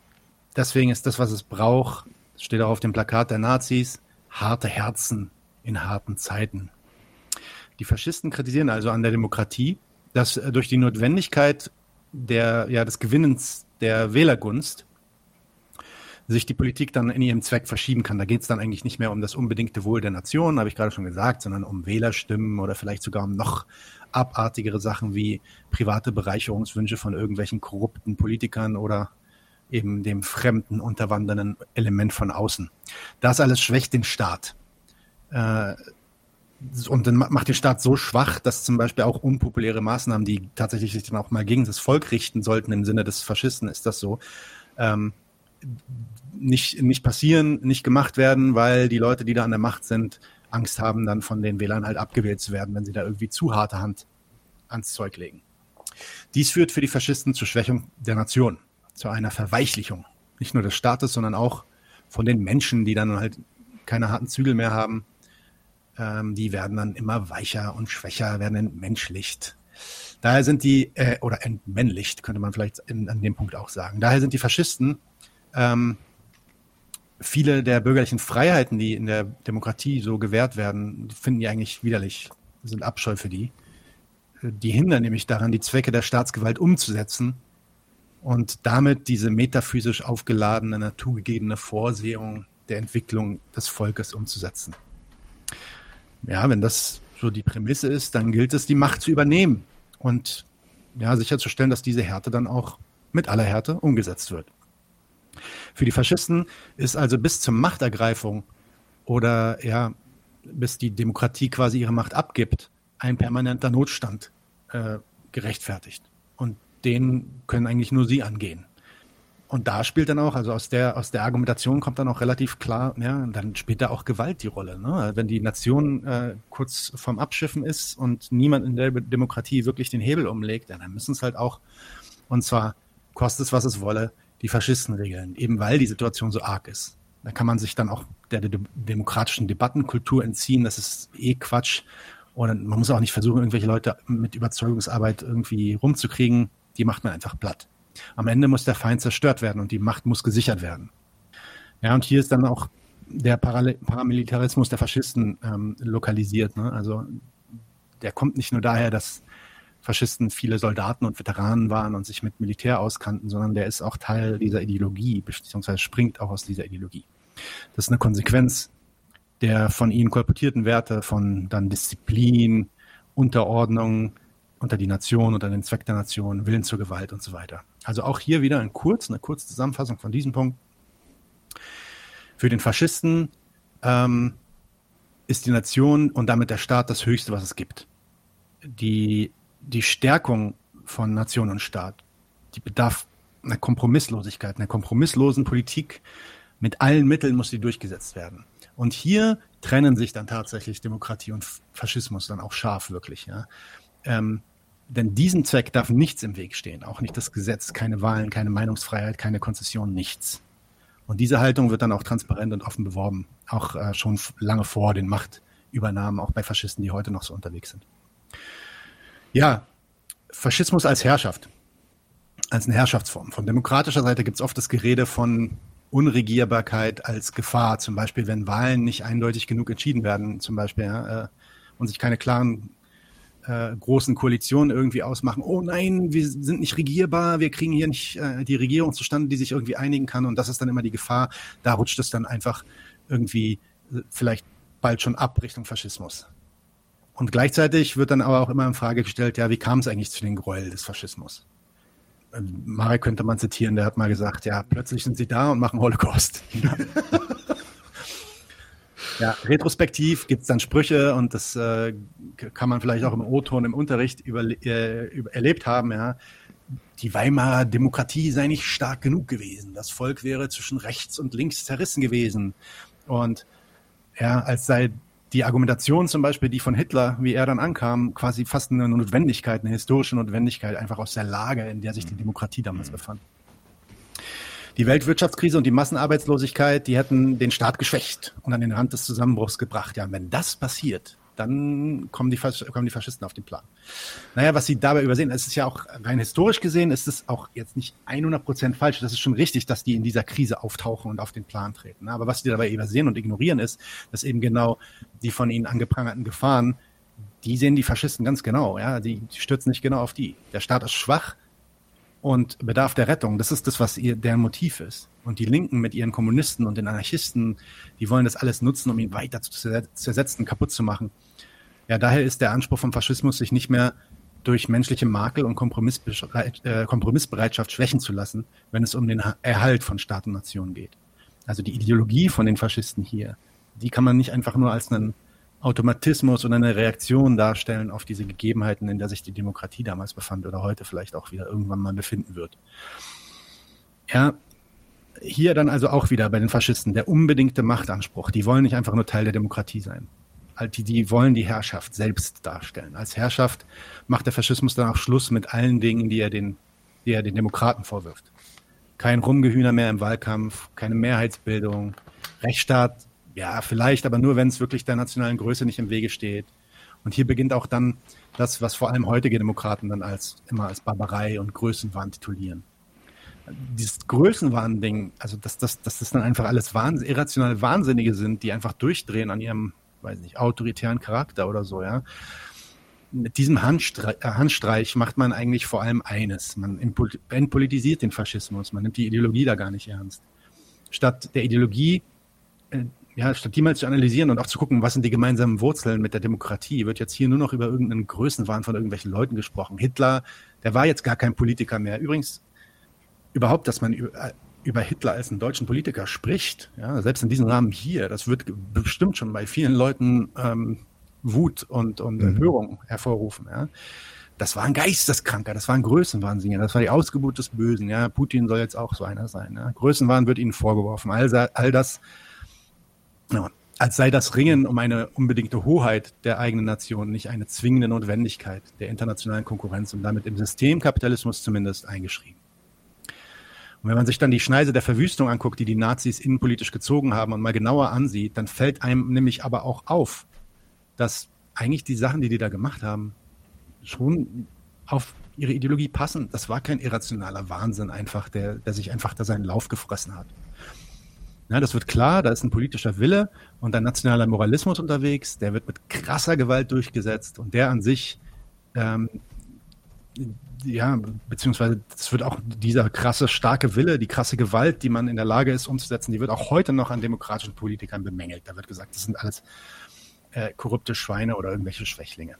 deswegen ist das, was es braucht, steht auch auf dem Plakat der Nazis, harte Herzen in harten Zeiten. Die Faschisten kritisieren also an der Demokratie, dass äh, durch die Notwendigkeit der, ja, des Gewinnens der Wählergunst sich die Politik dann in ihrem Zweck verschieben kann. Da geht es dann eigentlich nicht mehr um das unbedingte Wohl der Nation, habe ich gerade schon gesagt, sondern um Wählerstimmen oder vielleicht sogar um noch abartigere Sachen wie private Bereicherungswünsche von irgendwelchen korrupten Politikern oder eben dem fremden, unterwandernden Element von außen. Das alles schwächt den Staat. Äh, und dann macht den Staat so schwach, dass zum Beispiel auch unpopuläre Maßnahmen, die tatsächlich sich dann auch mal gegen das Volk richten sollten, im Sinne des Faschisten ist das so, ähm, nicht, nicht passieren, nicht gemacht werden, weil die Leute, die da an der Macht sind, Angst haben, dann von den Wählern halt abgewählt zu werden, wenn sie da irgendwie zu harte Hand ans Zeug legen. Dies führt für die Faschisten zur Schwächung der Nation, zu einer Verweichlichung. Nicht nur des Staates, sondern auch von den Menschen, die dann halt keine harten Zügel mehr haben. Ähm, die werden dann immer weicher und schwächer, werden entmenschlicht. Daher sind die, äh, oder entmännlicht, könnte man vielleicht in, an dem Punkt auch sagen. Daher sind die Faschisten ähm, viele der bürgerlichen Freiheiten, die in der Demokratie so gewährt werden, finden die eigentlich widerlich, sind Abscheu für die. Die hindern nämlich daran, die Zwecke der Staatsgewalt umzusetzen und damit diese metaphysisch aufgeladene, naturgegebene Vorsehung der Entwicklung des Volkes umzusetzen. Ja, wenn das so die Prämisse ist, dann gilt es, die Macht zu übernehmen und ja, sicherzustellen, dass diese Härte dann auch mit aller Härte umgesetzt wird. Für die Faschisten ist also bis zur Machtergreifung oder ja, bis die Demokratie quasi ihre Macht abgibt, ein permanenter Notstand äh, gerechtfertigt. Und den können eigentlich nur sie angehen. Und da spielt dann auch, also aus der, aus der Argumentation kommt dann auch relativ klar, ja, dann spielt da auch Gewalt die Rolle. Ne? Wenn die Nation äh, kurz vorm Abschiffen ist und niemand in der Demokratie wirklich den Hebel umlegt, dann müssen es halt auch, und zwar kostet es, was es wolle, die Faschisten regeln, eben weil die Situation so arg ist. Da kann man sich dann auch der, der demokratischen Debattenkultur entziehen. Das ist eh Quatsch. Und man muss auch nicht versuchen, irgendwelche Leute mit Überzeugungsarbeit irgendwie rumzukriegen. Die macht man einfach platt. Am Ende muss der Feind zerstört werden und die Macht muss gesichert werden. Ja, und hier ist dann auch der Paramilitarismus der Faschisten ähm, lokalisiert. Ne? Also der kommt nicht nur daher, dass Faschisten viele Soldaten und Veteranen waren und sich mit Militär auskannten, sondern der ist auch Teil dieser Ideologie, beziehungsweise springt auch aus dieser Ideologie. Das ist eine Konsequenz der von ihnen kolportierten Werte von dann Disziplin, Unterordnung unter die Nation, unter den Zweck der Nation, Willen zur Gewalt und so weiter. Also auch hier wieder ein kurz, eine kurze Zusammenfassung von diesem Punkt. Für den Faschisten ähm, ist die Nation und damit der Staat das Höchste, was es gibt. Die die Stärkung von Nation und Staat, die bedarf einer Kompromisslosigkeit, einer kompromisslosen Politik. Mit allen Mitteln muss sie durchgesetzt werden. Und hier trennen sich dann tatsächlich Demokratie und Faschismus dann auch scharf wirklich. Ja. Ähm, Denn diesem Zweck darf nichts im Weg stehen, auch nicht das Gesetz, keine Wahlen, keine Meinungsfreiheit, keine Konzession, nichts. Und diese Haltung wird dann auch transparent und offen beworben, auch äh, schon lange vor den Machtübernahmen, auch bei Faschisten, die heute noch so unterwegs sind. Ja, Faschismus als Herrschaft, als eine Herrschaftsform. Von demokratischer Seite gibt es oft das Gerede von Unregierbarkeit als Gefahr, zum Beispiel wenn Wahlen nicht eindeutig genug entschieden werden, zum Beispiel, ja, äh, und sich keine klaren äh, großen Koalitionen irgendwie ausmachen. Oh nein, wir sind nicht regierbar, wir kriegen hier nicht äh, die Regierung zustande, die sich irgendwie einigen kann. Und das ist dann immer die Gefahr. Da rutscht es dann einfach irgendwie äh, vielleicht bald schon ab Richtung Faschismus. Und gleichzeitig wird dann aber auch immer in Frage gestellt, ja, wie kam es eigentlich zu den Gräuel des Faschismus? Ähm, Marek könnte man zitieren, der hat mal gesagt, ja, plötzlich sind sie da und machen Holocaust. (laughs) Ja, retrospektiv gibt's dann Sprüche und das äh, kann man vielleicht auch im O-Ton im Unterricht über, äh, über, erlebt haben. Ja. Die Weimarer Demokratie sei nicht stark genug gewesen. Das Volk wäre zwischen rechts und links zerrissen gewesen. Und ja, als sei die Argumentation zum Beispiel, die von Hitler, wie er dann ankam, quasi fast eine Notwendigkeit, eine historische Notwendigkeit, einfach aus der Lage, in der sich die Demokratie damals befand die Weltwirtschaftskrise und die Massenarbeitslosigkeit, die hätten den Staat geschwächt und an den Rand des Zusammenbruchs gebracht. Ja, wenn das passiert, dann kommen die, kommen die Faschisten auf den Plan. Naja, was sie dabei übersehen, es ist ja auch rein historisch gesehen, ist es auch jetzt nicht 100 Prozent falsch. Das ist schon richtig, dass die in dieser Krise auftauchen und auf den Plan treten. Aber was die dabei übersehen und ignorieren ist, dass eben genau die von ihnen angeprangerten Gefahren, die sehen die Faschisten ganz genau. Ja, die stürzen nicht genau auf die. Der Staat ist schwach und bedarf der Rettung. Das ist das, was ihr deren Motiv ist. Und die Linken mit ihren Kommunisten und den Anarchisten, die wollen das alles nutzen, um ihn weiter zu zersetzen, kaputt zu machen. Ja, daher ist der Anspruch vom Faschismus, sich nicht mehr durch menschliche Makel und äh, Kompromissbereitschaft schwächen zu lassen, wenn es um den Erhalt von Staat und Nation geht. Also die Ideologie von den Faschisten hier, die kann man nicht einfach nur als einen Automatismus und eine Reaktion darstellen auf diese Gegebenheiten, in der sich die Demokratie damals befand oder heute vielleicht auch wieder irgendwann mal befinden wird. Ja, hier dann also auch wieder bei den Faschisten der unbedingte Machtanspruch. Die wollen nicht einfach nur Teil der Demokratie sein. Die, die wollen die Herrschaft selbst darstellen. Als Herrschaft macht der Faschismus dann auch Schluss mit allen Dingen, die er den, die er den Demokraten vorwirft. Kein Rumgehühner mehr im Wahlkampf, keine Mehrheitsbildung, Rechtsstaat ja, vielleicht, aber nur, wenn es wirklich der nationalen Größe nicht im Wege steht. Und hier beginnt auch dann das, was vor allem heutige Demokraten dann als immer als Barbarei und Größenwahn titulieren. Dieses Größenwahn-Ding, also dass, dass, dass das dann einfach alles Wahns irrationale Wahnsinnige sind, die einfach durchdrehen an ihrem, weiß nicht, autoritären Charakter oder so, ja. Mit diesem Handstreich, äh, Handstreich macht man eigentlich vor allem eines. Man entpolitisiert den Faschismus, man nimmt die Ideologie da gar nicht ernst. Statt der Ideologie äh, ja, statt die mal zu analysieren und auch zu gucken, was sind die gemeinsamen Wurzeln mit der Demokratie, wird jetzt hier nur noch über irgendeinen Größenwahn von irgendwelchen Leuten gesprochen. Hitler, der war jetzt gar kein Politiker mehr. Übrigens, überhaupt, dass man über, über Hitler als einen deutschen Politiker spricht, ja, selbst in diesem Rahmen hier, das wird bestimmt schon bei vielen Leuten ähm, Wut und, und mhm. Empörung hervorrufen. Ja. Das war ein Geisteskranker, das war ein Größenwahnsinniger, das war die Ausgeburt des Bösen. Ja. Putin soll jetzt auch so einer sein. Ja. Größenwahn wird ihnen vorgeworfen. All, all das als sei das Ringen um eine unbedingte Hoheit der eigenen Nation nicht eine zwingende Notwendigkeit der internationalen Konkurrenz und damit im Systemkapitalismus zumindest eingeschrieben. Und wenn man sich dann die Schneise der Verwüstung anguckt, die die Nazis innenpolitisch gezogen haben und mal genauer ansieht, dann fällt einem nämlich aber auch auf, dass eigentlich die Sachen, die die da gemacht haben, schon auf ihre Ideologie passen. Das war kein irrationaler Wahnsinn einfach, der, der sich einfach da seinen Lauf gefressen hat. Ja, das wird klar, da ist ein politischer Wille und ein nationaler Moralismus unterwegs, der wird mit krasser Gewalt durchgesetzt und der an sich, ähm, ja, beziehungsweise es wird auch dieser krasse, starke Wille, die krasse Gewalt, die man in der Lage ist umzusetzen, die wird auch heute noch an demokratischen Politikern bemängelt. Da wird gesagt, das sind alles äh, korrupte Schweine oder irgendwelche Schwächlinge.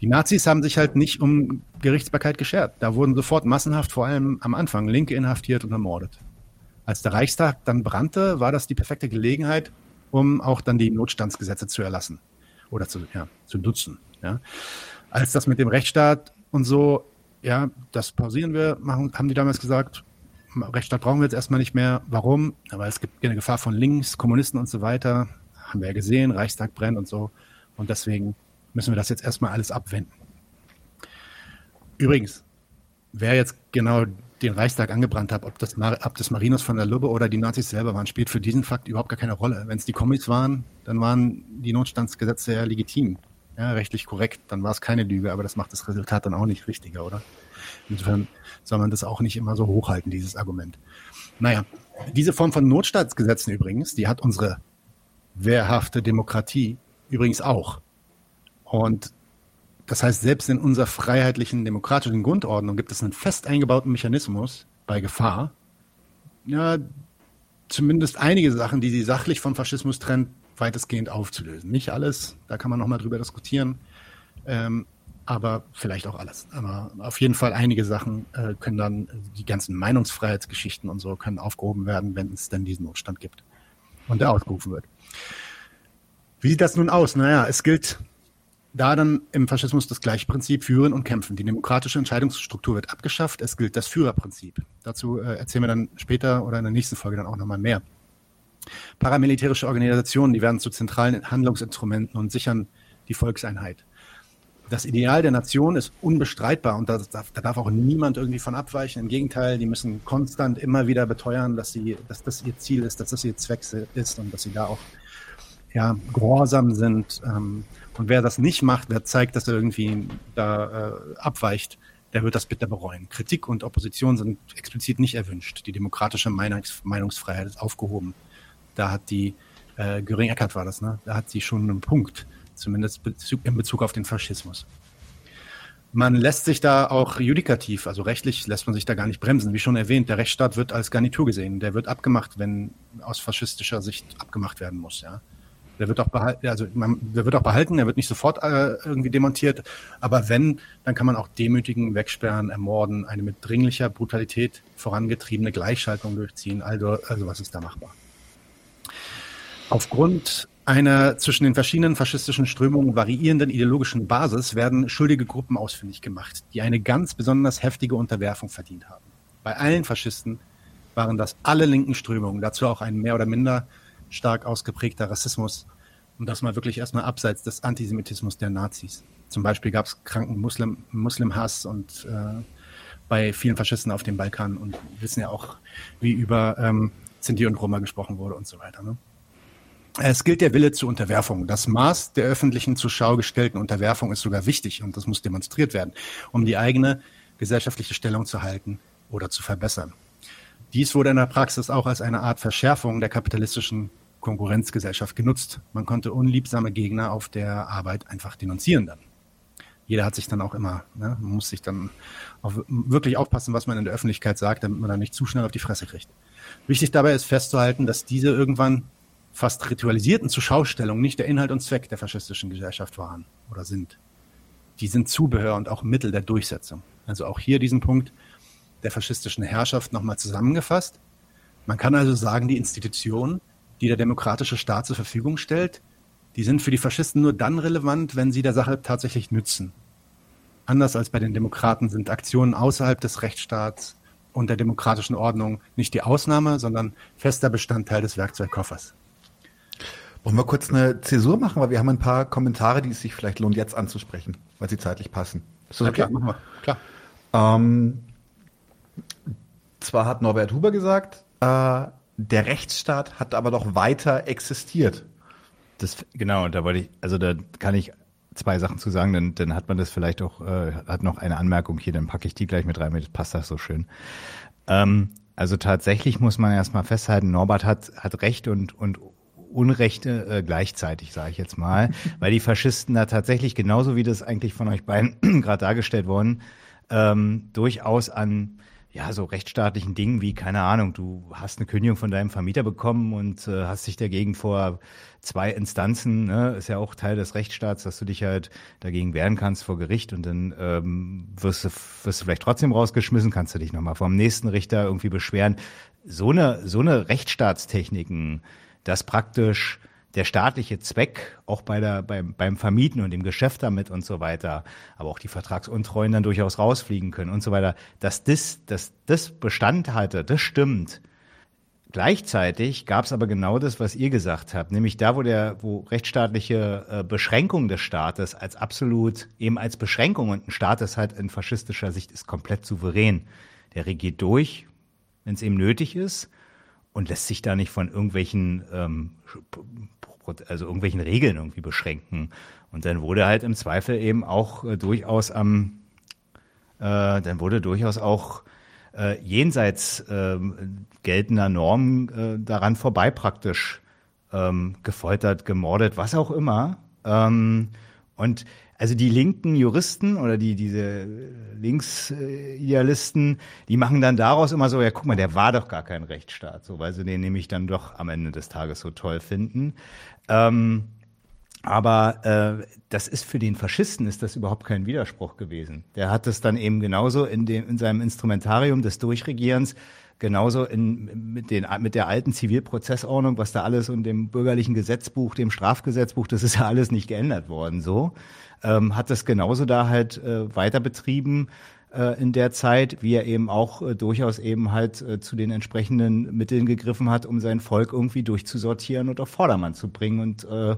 Die Nazis haben sich halt nicht um Gerichtsbarkeit geschert. Da wurden sofort massenhaft, vor allem am Anfang, Linke inhaftiert und ermordet als der Reichstag dann brannte, war das die perfekte Gelegenheit, um auch dann die Notstandsgesetze zu erlassen oder zu, ja, zu nutzen. Ja. Als das mit dem Rechtsstaat und so, ja, das pausieren wir, machen, haben die damals gesagt, Rechtsstaat brauchen wir jetzt erstmal nicht mehr. Warum? Weil es gibt eine Gefahr von links, Kommunisten und so weiter. Haben wir ja gesehen, Reichstag brennt und so. Und deswegen müssen wir das jetzt erstmal alles abwenden. Übrigens, wer jetzt genau den Reichstag angebrannt hat, ob das, ob das Marinus von der Lubbe oder die Nazis selber waren, spielt für diesen Fakt überhaupt gar keine Rolle. Wenn es die Kommis waren, dann waren die Notstandsgesetze ja legitim, ja, rechtlich korrekt, dann war es keine Lüge, aber das macht das Resultat dann auch nicht richtiger, oder? Insofern soll man das auch nicht immer so hochhalten, dieses Argument. Naja, diese Form von Notstandsgesetzen übrigens, die hat unsere wehrhafte Demokratie übrigens auch. Und das heißt, selbst in unserer freiheitlichen demokratischen Grundordnung gibt es einen fest eingebauten Mechanismus bei Gefahr, ja, zumindest einige Sachen, die sie sachlich vom Faschismus trennt, weitestgehend aufzulösen. Nicht alles, da kann man nochmal drüber diskutieren, ähm, aber vielleicht auch alles. Aber auf jeden Fall einige Sachen äh, können dann, die ganzen Meinungsfreiheitsgeschichten und so können aufgehoben werden, wenn es denn diesen Notstand gibt und der ausgerufen wird. Wie sieht das nun aus? Naja, es gilt da dann im Faschismus das gleiche Prinzip führen und kämpfen. Die demokratische Entscheidungsstruktur wird abgeschafft. Es gilt das Führerprinzip. Dazu äh, erzählen wir dann später oder in der nächsten Folge dann auch nochmal mehr. Paramilitärische Organisationen, die werden zu zentralen Handlungsinstrumenten und sichern die Volkseinheit. Das Ideal der Nation ist unbestreitbar und da darf, da darf auch niemand irgendwie von abweichen. Im Gegenteil, die müssen konstant immer wieder beteuern, dass, sie, dass das ihr Ziel ist, dass das ihr Zweck ist und dass sie da auch ja, gehorsam sind. Ähm, und wer das nicht macht, wer zeigt, dass er irgendwie da äh, abweicht, der wird das bitter bereuen. Kritik und Opposition sind explizit nicht erwünscht. Die demokratische Meinungs Meinungsfreiheit ist aufgehoben. Da hat die, äh, Göring-Eckert war das, ne? Da hat sie schon einen Punkt, zumindest Bezug, in Bezug auf den Faschismus. Man lässt sich da auch judikativ, also rechtlich lässt man sich da gar nicht bremsen. Wie schon erwähnt, der Rechtsstaat wird als Garnitur gesehen. Der wird abgemacht, wenn aus faschistischer Sicht abgemacht werden muss, ja. Der wird auch behalten, also man, der wird auch behalten, der wird nicht sofort äh, irgendwie demontiert. Aber wenn, dann kann man auch demütigen, wegsperren, ermorden, eine mit dringlicher Brutalität vorangetriebene Gleichschaltung durchziehen. Also, also was ist da machbar? Aufgrund einer zwischen den verschiedenen faschistischen Strömungen variierenden ideologischen Basis werden schuldige Gruppen ausfindig gemacht, die eine ganz besonders heftige Unterwerfung verdient haben. Bei allen Faschisten waren das alle linken Strömungen, dazu auch ein mehr oder minder stark ausgeprägter Rassismus. Und das mal wirklich erstmal abseits des Antisemitismus der Nazis. Zum Beispiel gab es kranken Muslim, Muslimhass und äh, bei vielen Faschisten auf dem Balkan und wissen ja auch, wie über ähm, Sinti und Roma gesprochen wurde und so weiter. Ne? Es gilt der Wille zur Unterwerfung. Das Maß der öffentlichen zur Schau gestellten Unterwerfung ist sogar wichtig und das muss demonstriert werden, um die eigene gesellschaftliche Stellung zu halten oder zu verbessern. Dies wurde in der Praxis auch als eine Art Verschärfung der kapitalistischen Konkurrenzgesellschaft genutzt. Man konnte unliebsame Gegner auf der Arbeit einfach denunzieren dann. Jeder hat sich dann auch immer, ne, man muss sich dann auch wirklich aufpassen, was man in der Öffentlichkeit sagt, damit man dann nicht zu schnell auf die Fresse kriegt. Wichtig dabei ist festzuhalten, dass diese irgendwann fast ritualisierten Zuschaustellungen nicht der Inhalt und Zweck der faschistischen Gesellschaft waren oder sind. Die sind Zubehör und auch Mittel der Durchsetzung. Also auch hier diesen Punkt der faschistischen Herrschaft nochmal zusammengefasst. Man kann also sagen, die Institutionen, die der demokratische Staat zur Verfügung stellt, die sind für die Faschisten nur dann relevant, wenn sie der Sache tatsächlich nützen. Anders als bei den Demokraten sind Aktionen außerhalb des Rechtsstaats und der demokratischen Ordnung nicht die Ausnahme, sondern fester Bestandteil des Werkzeugkoffers. Wollen wir kurz eine Zäsur machen, weil wir haben ein paar Kommentare, die es sich vielleicht lohnt, jetzt anzusprechen, weil sie zeitlich passen. Ist das okay? klar, machen wir. Klar. Ähm, zwar hat Norbert Huber gesagt, äh, der Rechtsstaat hat aber doch weiter existiert. Das, genau, da wollte ich, also da kann ich zwei Sachen zu sagen, dann, dann hat man das vielleicht auch, äh, hat noch eine Anmerkung hier, dann packe ich die gleich mit rein, das passt das so schön. Ähm, also tatsächlich muss man erstmal festhalten, Norbert hat, hat Recht und, und Unrechte äh, gleichzeitig, sage ich jetzt mal, (laughs) weil die Faschisten da tatsächlich genauso wie das eigentlich von euch beiden (clears throat) gerade dargestellt worden, ähm, durchaus an ja, so rechtsstaatlichen Dingen wie, keine Ahnung, du hast eine Kündigung von deinem Vermieter bekommen und äh, hast dich dagegen vor zwei Instanzen, ne, ist ja auch Teil des Rechtsstaats, dass du dich halt dagegen wehren kannst vor Gericht und dann ähm, wirst, du, wirst du vielleicht trotzdem rausgeschmissen, kannst du dich nochmal vom nächsten Richter irgendwie beschweren. So eine, so eine Rechtstaatstechniken, dass praktisch der staatliche Zweck auch bei der, beim, beim Vermieten und dem Geschäft damit und so weiter, aber auch die Vertragsuntreuen dann durchaus rausfliegen können und so weiter, dass das, dass das Bestand hatte, das stimmt. Gleichzeitig gab es aber genau das, was ihr gesagt habt, nämlich da, wo der, wo rechtsstaatliche äh, Beschränkung des Staates als absolut eben als Beschränkung und ein Staat ist halt in faschistischer Sicht ist komplett souverän. Der regiert durch, wenn es eben nötig ist und lässt sich da nicht von irgendwelchen ähm, also irgendwelchen Regeln irgendwie beschränken. Und dann wurde halt im Zweifel eben auch äh, durchaus am äh, dann wurde durchaus auch äh, jenseits äh, geltender Normen äh, daran vorbei praktisch ähm, gefoltert, gemordet, was auch immer. Ähm, und also die linken Juristen oder die diese Linksidealisten, die machen dann daraus immer so, ja guck mal, der war doch gar kein Rechtsstaat, so weil sie den nämlich dann doch am Ende des Tages so toll finden. Ähm, aber äh, das ist für den Faschisten ist das überhaupt kein Widerspruch gewesen. Der hat es dann eben genauso in, dem, in seinem Instrumentarium des Durchregierens genauso in, mit, den, mit der alten Zivilprozessordnung, was da alles und dem bürgerlichen Gesetzbuch, dem Strafgesetzbuch, das ist ja alles nicht geändert worden so, ähm, hat das genauso da halt äh, weiter betrieben äh, in der Zeit, wie er eben auch äh, durchaus eben halt äh, zu den entsprechenden Mitteln gegriffen hat, um sein Volk irgendwie durchzusortieren und auf Vordermann zu bringen. Und äh, äh,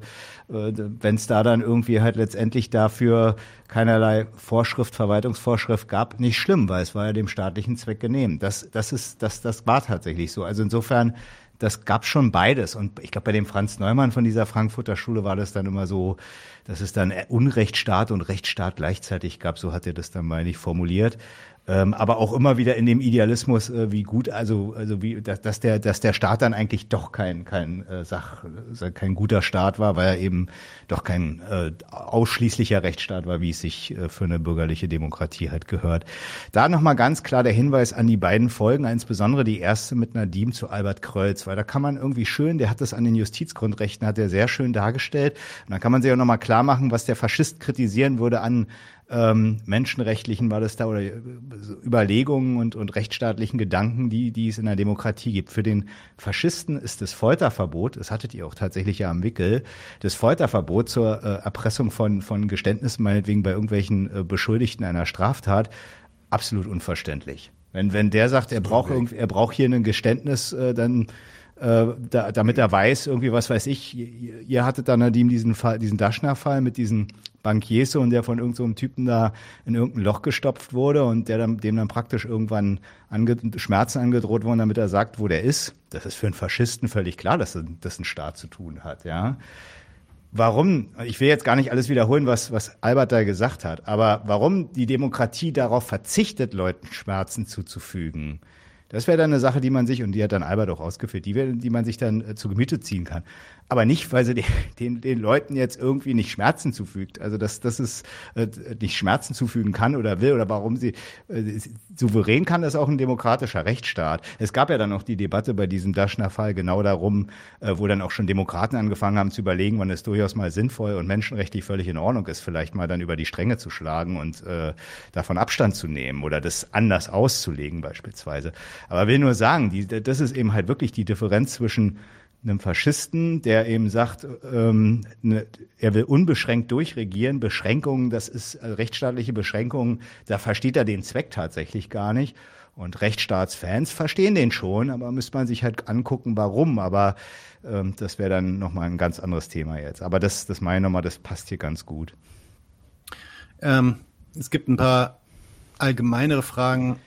wenn es da dann irgendwie halt letztendlich dafür keinerlei Vorschrift, Verwaltungsvorschrift gab, nicht schlimm, weil es war ja dem staatlichen Zweck genehm. Das, das ist, das, das war tatsächlich so. Also insofern das gab schon beides. Und ich glaube, bei dem Franz Neumann von dieser Frankfurter Schule war das dann immer so, dass es dann Unrechtsstaat und Rechtsstaat gleichzeitig gab. So hat er das dann mal nicht formuliert. Ähm, aber auch immer wieder in dem Idealismus, äh, wie gut, also, also wie, dass, dass der, dass der Staat dann eigentlich doch kein, kein äh, Sach, kein guter Staat war, weil er eben doch kein äh, ausschließlicher Rechtsstaat war, wie es sich äh, für eine bürgerliche Demokratie halt gehört. Da nochmal ganz klar der Hinweis an die beiden Folgen, insbesondere die erste mit Nadim zu Albert Krölz, weil da kann man irgendwie schön, der hat das an den Justizgrundrechten, hat er sehr schön dargestellt. Und dann kann man sich auch nochmal klar machen, was der Faschist kritisieren würde an ähm, menschenrechtlichen war das da oder äh, Überlegungen und, und rechtsstaatlichen Gedanken, die, die es in der Demokratie gibt. Für den Faschisten ist das Folterverbot, das hattet ihr auch tatsächlich ja am Wickel, das Folterverbot zur äh, Erpressung von, von Geständnissen, meinetwegen bei irgendwelchen äh, Beschuldigten einer Straftat, absolut unverständlich. Wenn, wenn der sagt, er braucht, irgendwie, er braucht hier ein Geständnis, äh, dann äh, da, damit er weiß, irgendwie, was weiß ich, ihr, ihr hattet dann Nadim diesen Fall, diesen Daschner-Fall mit diesen Bankiers und der von irgendeinem so Typen da in irgendein Loch gestopft wurde und der dann, dem dann praktisch irgendwann ange Schmerzen angedroht wurden, damit er sagt, wo der ist. Das ist für einen Faschisten völlig klar, dass das ein Staat zu tun hat, ja. Warum, ich will jetzt gar nicht alles wiederholen, was, was Albert da gesagt hat, aber warum die Demokratie darauf verzichtet, Leuten Schmerzen zuzufügen, das wäre dann eine Sache, die man sich, und die hat dann Albert auch ausgeführt, die, die man sich dann äh, zu Gemüte ziehen kann aber nicht, weil sie den, (laughs) den, den Leuten jetzt irgendwie nicht Schmerzen zufügt. Also dass, dass es äh, nicht Schmerzen zufügen kann oder will oder warum sie äh, souverän kann das auch ein demokratischer Rechtsstaat. Es gab ja dann noch die Debatte bei diesem Daschner-Fall genau darum, äh, wo dann auch schon Demokraten angefangen haben zu überlegen, wann es durchaus mal sinnvoll und menschenrechtlich völlig in Ordnung ist, vielleicht mal dann über die Stränge zu schlagen und äh, davon Abstand zu nehmen oder das anders auszulegen beispielsweise. Aber will nur sagen, die, das ist eben halt wirklich die Differenz zwischen einem Faschisten, der eben sagt, ähm, ne, er will unbeschränkt durchregieren. Beschränkungen, das ist äh, rechtsstaatliche Beschränkungen, da versteht er den Zweck tatsächlich gar nicht. Und Rechtsstaatsfans verstehen den schon, aber müsste man sich halt angucken, warum. Aber ähm, das wäre dann nochmal ein ganz anderes Thema jetzt. Aber das, das meine ich nochmal, das passt hier ganz gut. Ähm, es gibt ein paar allgemeinere Fragen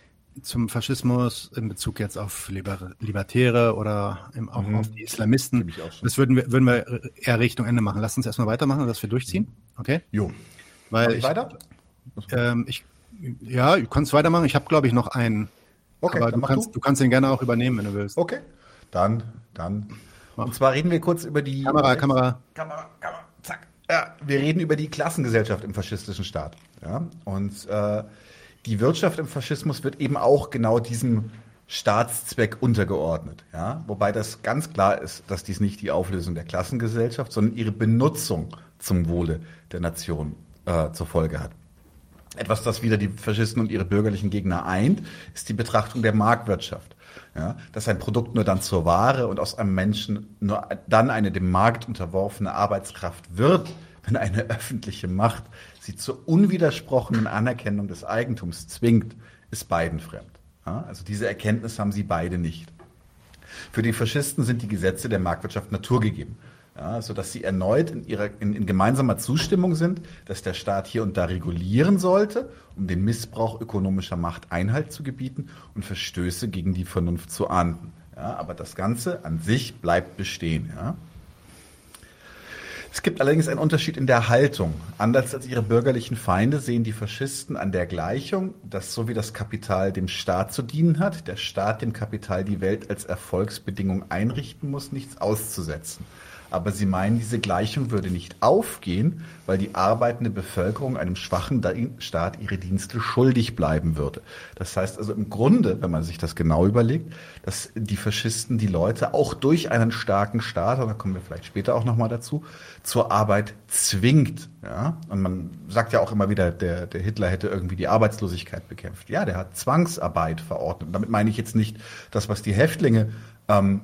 zum Faschismus in Bezug jetzt auf Liber Libertäre oder im, auch mhm. auf die Islamisten. Das würden wir, würden wir eher Richtung Ende machen. Lass uns erstmal weitermachen, dass wir durchziehen. Okay? Jo. Weil ich, weiter? Ähm, ich, ja, du kannst weitermachen. Ich habe, glaube ich, noch einen. Okay, aber du kannst, du. du kannst den gerne auch übernehmen, wenn du willst. Okay. Dann, dann. Und zwar reden wir kurz über die. Kamera, Kamera. Kamera, Kamera. Zack. Ja, wir reden über die Klassengesellschaft im faschistischen Staat. Ja, und äh, die Wirtschaft im Faschismus wird eben auch genau diesem Staatszweck untergeordnet. Ja? Wobei das ganz klar ist, dass dies nicht die Auflösung der Klassengesellschaft, sondern ihre Benutzung zum Wohle der Nation äh, zur Folge hat. Etwas, das wieder die Faschisten und ihre bürgerlichen Gegner eint, ist die Betrachtung der Marktwirtschaft. Ja, dass ein Produkt nur dann zur Ware und aus einem Menschen nur dann eine dem Markt unterworfene Arbeitskraft wird, wenn eine öffentliche Macht sie zur unwidersprochenen Anerkennung des Eigentums zwingt, ist beiden fremd. Ja, also diese Erkenntnis haben sie beide nicht. Für die Faschisten sind die Gesetze der Marktwirtschaft naturgegeben. Ja, so dass sie erneut in, ihrer, in, in gemeinsamer Zustimmung sind, dass der Staat hier und da regulieren sollte, um dem Missbrauch ökonomischer Macht Einhalt zu gebieten und Verstöße gegen die Vernunft zu ahnden. Ja, aber das Ganze an sich bleibt bestehen. Ja. Es gibt allerdings einen Unterschied in der Haltung. Anders als ihre bürgerlichen Feinde sehen die Faschisten an der Gleichung, dass so wie das Kapital dem Staat zu dienen hat, der Staat dem Kapital die Welt als Erfolgsbedingung einrichten muss, nichts auszusetzen. Aber sie meinen, diese Gleichung würde nicht aufgehen, weil die arbeitende Bevölkerung einem schwachen Staat ihre Dienste schuldig bleiben würde. Das heißt also im Grunde, wenn man sich das genau überlegt, dass die Faschisten die Leute auch durch einen starken Staat, und da kommen wir vielleicht später auch nochmal dazu, zur Arbeit zwingt. Ja? Und man sagt ja auch immer wieder, der, der Hitler hätte irgendwie die Arbeitslosigkeit bekämpft. Ja, der hat Zwangsarbeit verordnet. Damit meine ich jetzt nicht das, was die Häftlinge ähm,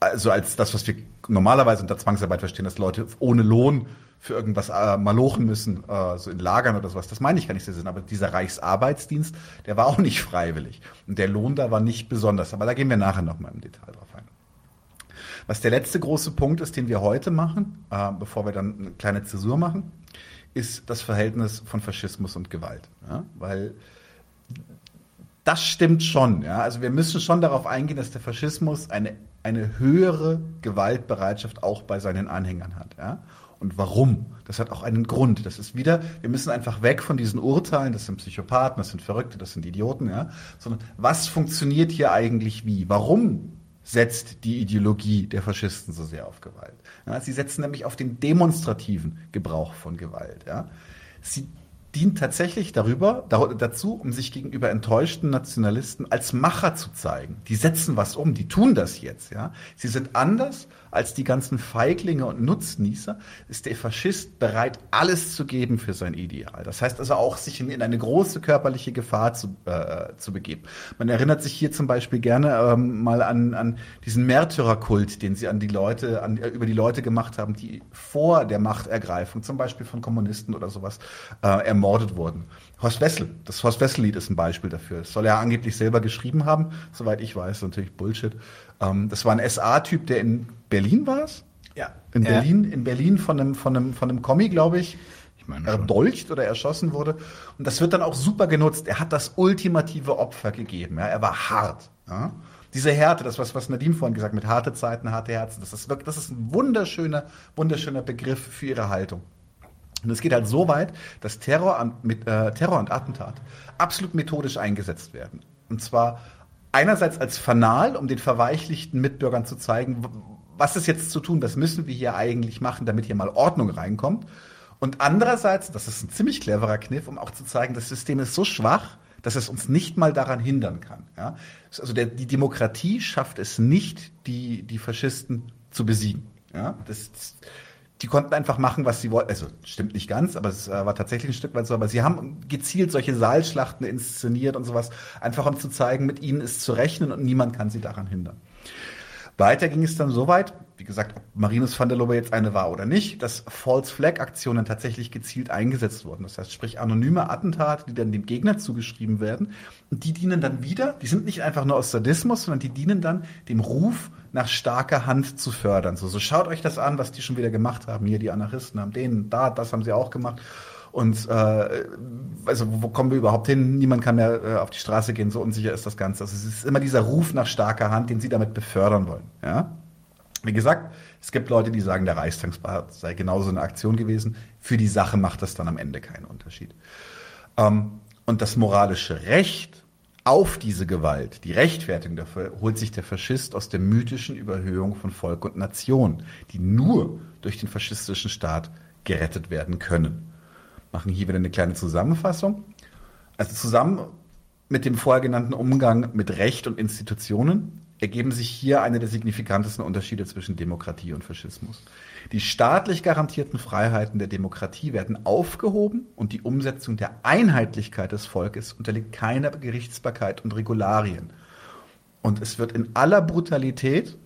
also als das, was wir normalerweise unter Zwangsarbeit verstehen, dass Leute ohne Lohn für irgendwas äh, malochen müssen, äh, so in Lagern oder sowas. Das meine ich gar nicht so Sinn. Aber dieser Reichsarbeitsdienst, der war auch nicht (laughs) freiwillig. Und der Lohn da war nicht besonders. Aber da gehen wir nachher nochmal im Detail drauf ein. Was der letzte große Punkt ist, den wir heute machen, äh, bevor wir dann eine kleine Zäsur machen, ist das Verhältnis von Faschismus und Gewalt. Ja? Weil das stimmt schon. Ja? Also wir müssen schon darauf eingehen, dass der Faschismus eine eine höhere Gewaltbereitschaft auch bei seinen Anhängern hat. Ja? Und warum? Das hat auch einen Grund. Das ist wieder, wir müssen einfach weg von diesen Urteilen, das sind Psychopathen, das sind Verrückte, das sind Idioten, ja, sondern was funktioniert hier eigentlich wie? Warum setzt die Ideologie der Faschisten so sehr auf Gewalt? Ja, sie setzen nämlich auf den demonstrativen Gebrauch von Gewalt. Ja. Sie dient tatsächlich darüber, dazu, um sich gegenüber enttäuschten Nationalisten als Macher zu zeigen. Die setzen was um, die tun das jetzt, ja. Sie sind anders als die ganzen Feiglinge und Nutznießer, ist der Faschist bereit, alles zu geben für sein Ideal. Das heißt also auch, sich in, eine große körperliche Gefahr zu, äh, zu begeben. Man erinnert sich hier zum Beispiel gerne ähm, mal an, an diesen Märtyrerkult, den sie an die Leute, an, äh, über die Leute gemacht haben, die vor der Machtergreifung, zum Beispiel von Kommunisten oder sowas, äh, ermordet wurden. Horst Wessel, das Horst Wessel-Lied ist ein Beispiel dafür. Das soll er angeblich selber geschrieben haben, soweit ich weiß, natürlich Bullshit. Ähm, das war ein SA-Typ, der in Berlin war es? Ja. In ja. Berlin, in Berlin von einem, von einem, von einem Kommi, glaube ich, ich meine erdolcht oder erschossen wurde. Und das wird dann auch super genutzt. Er hat das ultimative Opfer gegeben. Ja? Er war hart. Ja? Diese Härte, das was, was Nadine vorhin gesagt hat, mit harte Zeiten, harte Herzen, das ist wirklich, das ist ein wunderschöner, wunderschöner Begriff für ihre Haltung. Und es geht halt so weit, dass Terror, mit, äh, Terror und Attentat absolut methodisch eingesetzt werden. Und zwar einerseits als Fanal, um den verweichlichten Mitbürgern zu zeigen, was ist jetzt zu tun, was müssen wir hier eigentlich machen, damit hier mal Ordnung reinkommt. Und andererseits, das ist ein ziemlich cleverer Kniff, um auch zu zeigen, das System ist so schwach, dass es uns nicht mal daran hindern kann. Ja? Also der, die Demokratie schafft es nicht, die, die Faschisten zu besiegen. Ja? Das, das die konnten einfach machen, was sie wollten. Also stimmt nicht ganz, aber es äh, war tatsächlich ein Stück weit so. Aber sie haben gezielt solche Saalschlachten inszeniert und sowas, einfach um zu zeigen, mit ihnen ist zu rechnen und niemand kann sie daran hindern. Weiter ging es dann so weit, wie gesagt, ob Marinus van der Lobe jetzt eine war oder nicht, dass False Flag Aktionen tatsächlich gezielt eingesetzt wurden. Das heißt, sprich anonyme Attentate, die dann dem Gegner zugeschrieben werden. Und die dienen dann wieder, die sind nicht einfach nur aus Sadismus, sondern die dienen dann dem Ruf nach starker Hand zu fördern. So, so schaut euch das an, was die schon wieder gemacht haben. Hier, die Anarchisten haben den, da, das haben sie auch gemacht. Und äh, also wo kommen wir überhaupt hin? Niemand kann mehr äh, auf die Straße gehen, so unsicher ist das Ganze. Also es ist immer dieser Ruf nach starker Hand, den sie damit befördern wollen. Ja? Wie gesagt, es gibt Leute, die sagen, der Reichstagsbad sei genauso eine Aktion gewesen. Für die Sache macht das dann am Ende keinen Unterschied. Ähm, und das moralische Recht auf diese Gewalt, die Rechtfertigung dafür, holt sich der Faschist aus der mythischen Überhöhung von Volk und Nation, die nur durch den faschistischen Staat gerettet werden können machen hier wieder eine kleine Zusammenfassung. Also zusammen mit dem vorher genannten Umgang mit Recht und Institutionen ergeben sich hier eine der signifikantesten Unterschiede zwischen Demokratie und Faschismus. Die staatlich garantierten Freiheiten der Demokratie werden aufgehoben und die Umsetzung der Einheitlichkeit des Volkes unterliegt keiner Gerichtsbarkeit und Regularien. Und es wird in aller Brutalität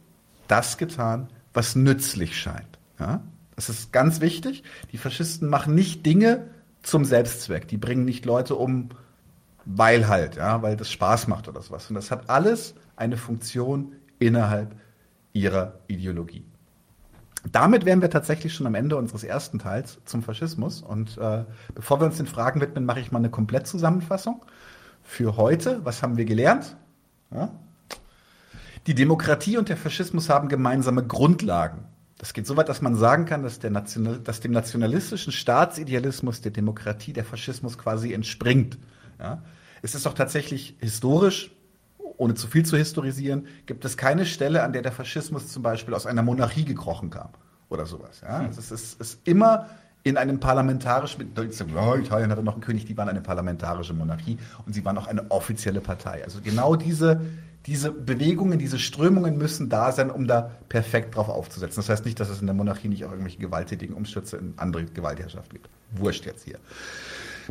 das getan, was nützlich scheint. Ja? Das ist ganz wichtig. Die Faschisten machen nicht Dinge, zum Selbstzweck. Die bringen nicht Leute um, weil halt, ja, weil das Spaß macht oder sowas. Und das hat alles eine Funktion innerhalb ihrer Ideologie. Damit wären wir tatsächlich schon am Ende unseres ersten Teils zum Faschismus. Und äh, bevor wir uns den Fragen widmen, mache ich mal eine Komplettzusammenfassung für heute. Was haben wir gelernt? Ja? Die Demokratie und der Faschismus haben gemeinsame Grundlagen. Das geht so weit, dass man sagen kann, dass, National, dass dem nationalistischen Staatsidealismus der Demokratie der Faschismus quasi entspringt. Ja? Es ist auch tatsächlich historisch, ohne zu viel zu historisieren, gibt es keine Stelle, an der der Faschismus zum Beispiel aus einer Monarchie gekrochen kam oder sowas. Ja? Hm. Es ist, ist immer in einem parlamentarischen, oh, Italien hatte noch einen König, die waren eine parlamentarische Monarchie und sie waren auch eine offizielle Partei. Also genau diese, diese Bewegungen, diese Strömungen müssen da sein, um da perfekt drauf aufzusetzen. Das heißt nicht, dass es in der Monarchie nicht auch irgendwelche gewalttätigen Umstürze in andere Gewaltherrschaften gibt. Wurscht jetzt hier.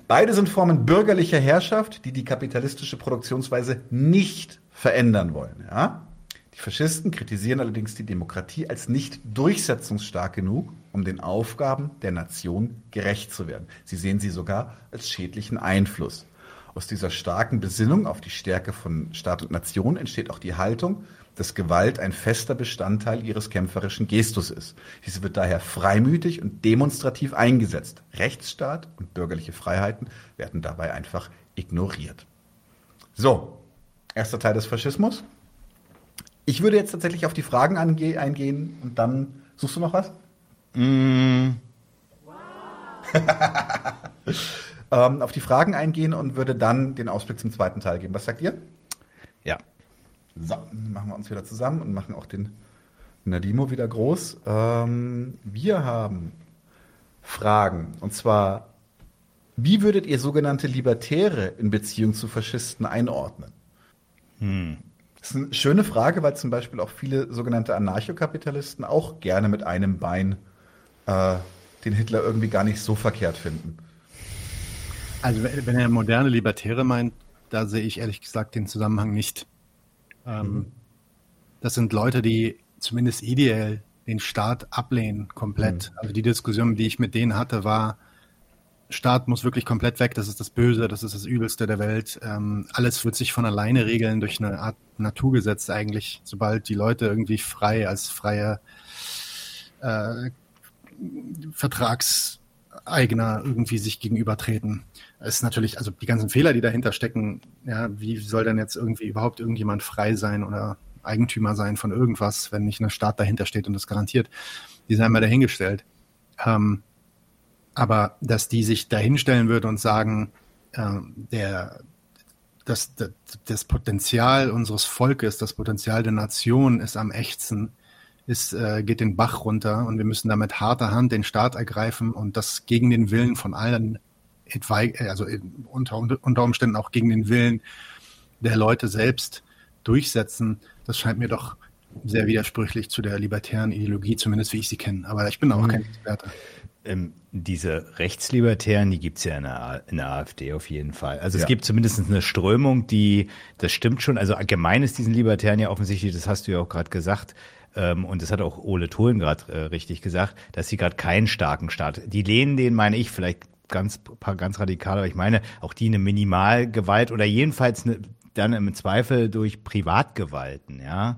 Beide sind Formen bürgerlicher Herrschaft, die die kapitalistische Produktionsweise nicht verändern wollen. Ja? Die Faschisten kritisieren allerdings die Demokratie als nicht durchsetzungsstark genug, um den Aufgaben der Nation gerecht zu werden. Sie sehen sie sogar als schädlichen Einfluss. Aus dieser starken Besinnung auf die Stärke von Staat und Nation entsteht auch die Haltung, dass Gewalt ein fester Bestandteil ihres kämpferischen Gestus ist. Diese wird daher freimütig und demonstrativ eingesetzt. Rechtsstaat und bürgerliche Freiheiten werden dabei einfach ignoriert. So, erster Teil des Faschismus. Ich würde jetzt tatsächlich auf die Fragen eingehen und dann suchst du noch was? Mm. (laughs) ähm, auf die Fragen eingehen und würde dann den Ausblick zum zweiten Teil geben. Was sagt ihr? Ja. So, machen wir uns wieder zusammen und machen auch den Nadimo wieder groß. Ähm, wir haben Fragen. Und zwar, wie würdet ihr sogenannte Libertäre in Beziehung zu Faschisten einordnen? Hm. Das ist eine schöne Frage, weil zum Beispiel auch viele sogenannte Anarchokapitalisten auch gerne mit einem Bein äh, den Hitler irgendwie gar nicht so verkehrt finden. Also wenn er moderne Libertäre meint, da sehe ich ehrlich gesagt den Zusammenhang nicht. Ähm, mhm. Das sind Leute, die zumindest ideell den Staat ablehnen, komplett. Mhm. Also die Diskussion, die ich mit denen hatte, war, Staat muss wirklich komplett weg, das ist das Böse, das ist das Übelste der Welt. Ähm, alles wird sich von alleine regeln durch eine Art Naturgesetz eigentlich, sobald die Leute irgendwie frei als freie äh, Vertragseigner irgendwie sich gegenübertreten. Es ist natürlich, also die ganzen Fehler, die dahinter stecken, ja, wie soll denn jetzt irgendwie überhaupt irgendjemand frei sein oder Eigentümer sein von irgendwas, wenn nicht ein Staat dahinter steht und das garantiert? Die sind einmal dahingestellt. Ähm, aber dass die sich dahinstellen würde und sagen, äh, der, das, das, das Potenzial unseres Volkes, das Potenzial der Nation ist am echtsten, ist, äh, geht den Bach runter und wir müssen da mit harter Hand den Staat ergreifen und das gegen den Willen von allen, also unter, unter Umständen auch gegen den Willen der Leute selbst durchsetzen. Das scheint mir doch sehr widersprüchlich zu der libertären Ideologie, zumindest wie ich sie kenne. Aber ich bin auch mhm. kein Experte. Ähm, diese Rechtslibertären, die gibt's ja in der, in der AfD auf jeden Fall. Also ja. es gibt zumindest eine Strömung, die, das stimmt schon, also allgemein ist diesen Libertären ja offensichtlich, das hast du ja auch gerade gesagt, ähm, und das hat auch Ole Tholen gerade äh, richtig gesagt, dass sie gerade keinen starken Staat, die lehnen den, meine ich, vielleicht ganz ganz radikal, aber ich meine, auch die eine Minimalgewalt oder jedenfalls eine, dann im Zweifel durch Privatgewalten, ja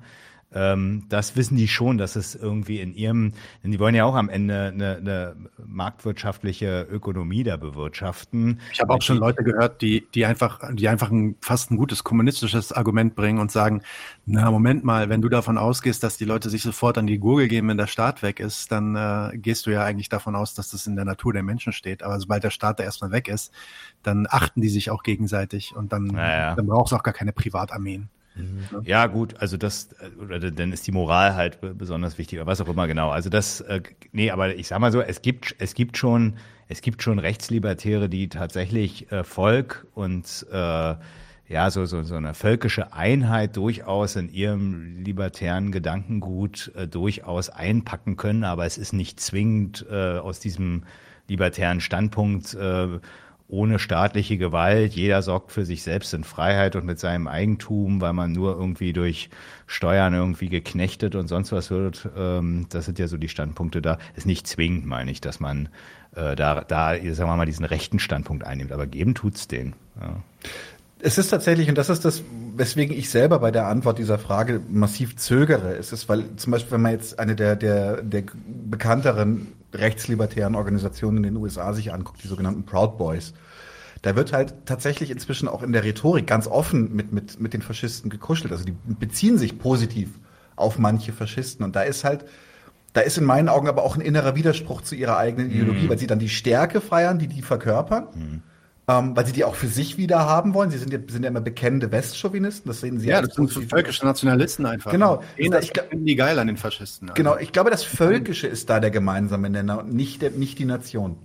ähm, das wissen die schon, dass es irgendwie in ihrem, denn die wollen ja auch am Ende eine, eine marktwirtschaftliche Ökonomie da bewirtschaften. Ich habe auch schon Leute gehört, die, die einfach, die einfach ein, fast ein gutes kommunistisches Argument bringen und sagen, na, Moment mal, wenn du davon ausgehst, dass die Leute sich sofort an die Gurgel geben, wenn der Staat weg ist, dann äh, gehst du ja eigentlich davon aus, dass das in der Natur der Menschen steht. Aber sobald der Staat da erstmal weg ist, dann achten die sich auch gegenseitig und dann, naja. dann braucht es auch gar keine Privatarmeen. Mhm. Ja, gut, also das, oder dann ist die Moral halt besonders wichtig, oder was auch immer genau. Also das, äh, nee, aber ich sag mal so, es gibt, es gibt schon, es gibt schon Rechtslibertäre, die tatsächlich äh, Volk und äh, ja, so, so, so eine völkische Einheit durchaus in ihrem libertären Gedankengut äh, durchaus einpacken können, aber es ist nicht zwingend äh, aus diesem libertären Standpunkt äh, ohne staatliche Gewalt. Jeder sorgt für sich selbst in Freiheit und mit seinem Eigentum, weil man nur irgendwie durch Steuern irgendwie geknechtet und sonst was wird. Ähm, das sind ja so die Standpunkte da. Ist nicht zwingend, meine ich, dass man äh, da, da, sagen wir mal, diesen rechten Standpunkt einnimmt. Aber geben tut's den. Ja. Es ist tatsächlich, und das ist das, weswegen ich selber bei der Antwort dieser Frage massiv zögere. Es ist, weil zum Beispiel, wenn man jetzt eine der, der, der bekannteren rechtslibertären Organisationen in den USA sich anguckt, die sogenannten Proud Boys, da wird halt tatsächlich inzwischen auch in der Rhetorik ganz offen mit, mit, mit den Faschisten gekuschelt. Also die beziehen sich positiv auf manche Faschisten. Und da ist halt, da ist in meinen Augen aber auch ein innerer Widerspruch zu ihrer eigenen Ideologie, Mhm. weil sie dann die Stärke feiern, die die verkörpern. Ähm, weil sie die auch für sich wieder haben wollen. Sie sind ja, sind ja immer bekennende Westchauvinisten, das sehen sie Ja, als das sind so völkische Nationalisten einfach. Genau. Das finden die geil an den Faschisten. Also. Genau, ich glaube, das Völkische ist da der gemeinsame Nenner und nicht, der, nicht die Nation.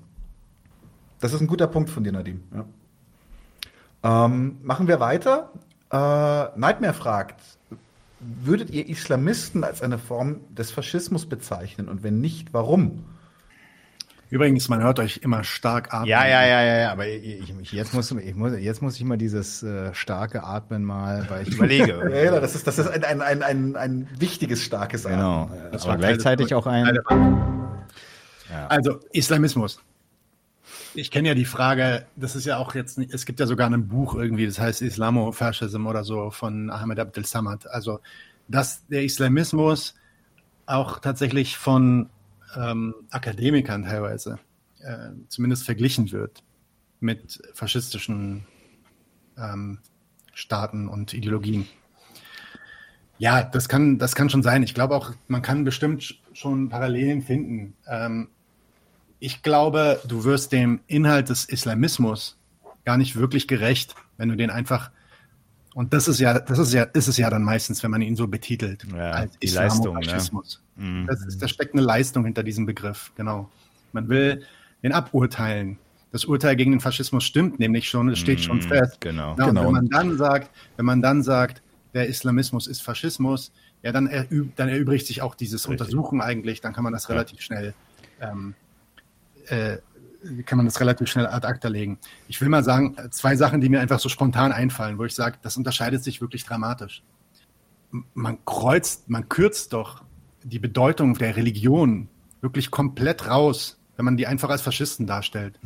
Das ist ein guter Punkt von dir, Nadim. Ja. Ähm, machen wir weiter. Äh, Nightmare fragt, würdet ihr Islamisten als eine Form des Faschismus bezeichnen? Und wenn nicht, warum? Übrigens, man hört euch immer stark atmen. Ja, ja, ja, ja, ja, aber ich, ich, jetzt, muss, ich muss, jetzt muss ich mal dieses äh, starke Atmen mal, weil ich überlege. (laughs) ja, ja, das ist, das ist ein, ein, ein, ein, ein wichtiges, starkes Genau, Atmen. das war gleichzeitig auch ein. Also Islamismus. Ich kenne ja die Frage, das ist ja auch jetzt, nicht- es gibt ja sogar ein Buch irgendwie, das heißt Islamofascism oder so von Ahmed Abdel Samad. Also, dass der Islamismus auch tatsächlich von ähm, Akademikern teilweise äh, zumindest verglichen wird mit faschistischen ähm, Staaten und Ideologien. Ja, das kann, das kann schon sein. Ich glaube auch, man kann bestimmt schon Parallelen finden. Ähm, ich glaube, du wirst dem Inhalt des Islamismus gar nicht wirklich gerecht, wenn du den einfach und das ist ja, das ist ja, ist es ja dann meistens, wenn man ihn so betitelt als die Leistung, ne? Mhm. Das ist, da steckt eine Leistung hinter diesem Begriff, genau. Man will den aburteilen. Das Urteil gegen den Faschismus stimmt nämlich schon, es steht schon Mhm, fest. genau. Ja, und Genau. wenn man dann sagt, wenn man dann sagt, der Islamismus ist Faschismus, ja, dann, erüb, dann erübrigt sich auch dieses Untersuchen eigentlich, dann kann man das relativ schnell ähm, äh, kann man das relativ schnell ad acta legen. Ich will mal sagen, zwei Sachen, die mir einfach so spontan einfallen, wo ich sage, das unterscheidet sich wirklich dramatisch. Man kreuzt, man kürzt doch die Bedeutung der Religion wirklich komplett raus, wenn man die einfach als Faschisten darstellt.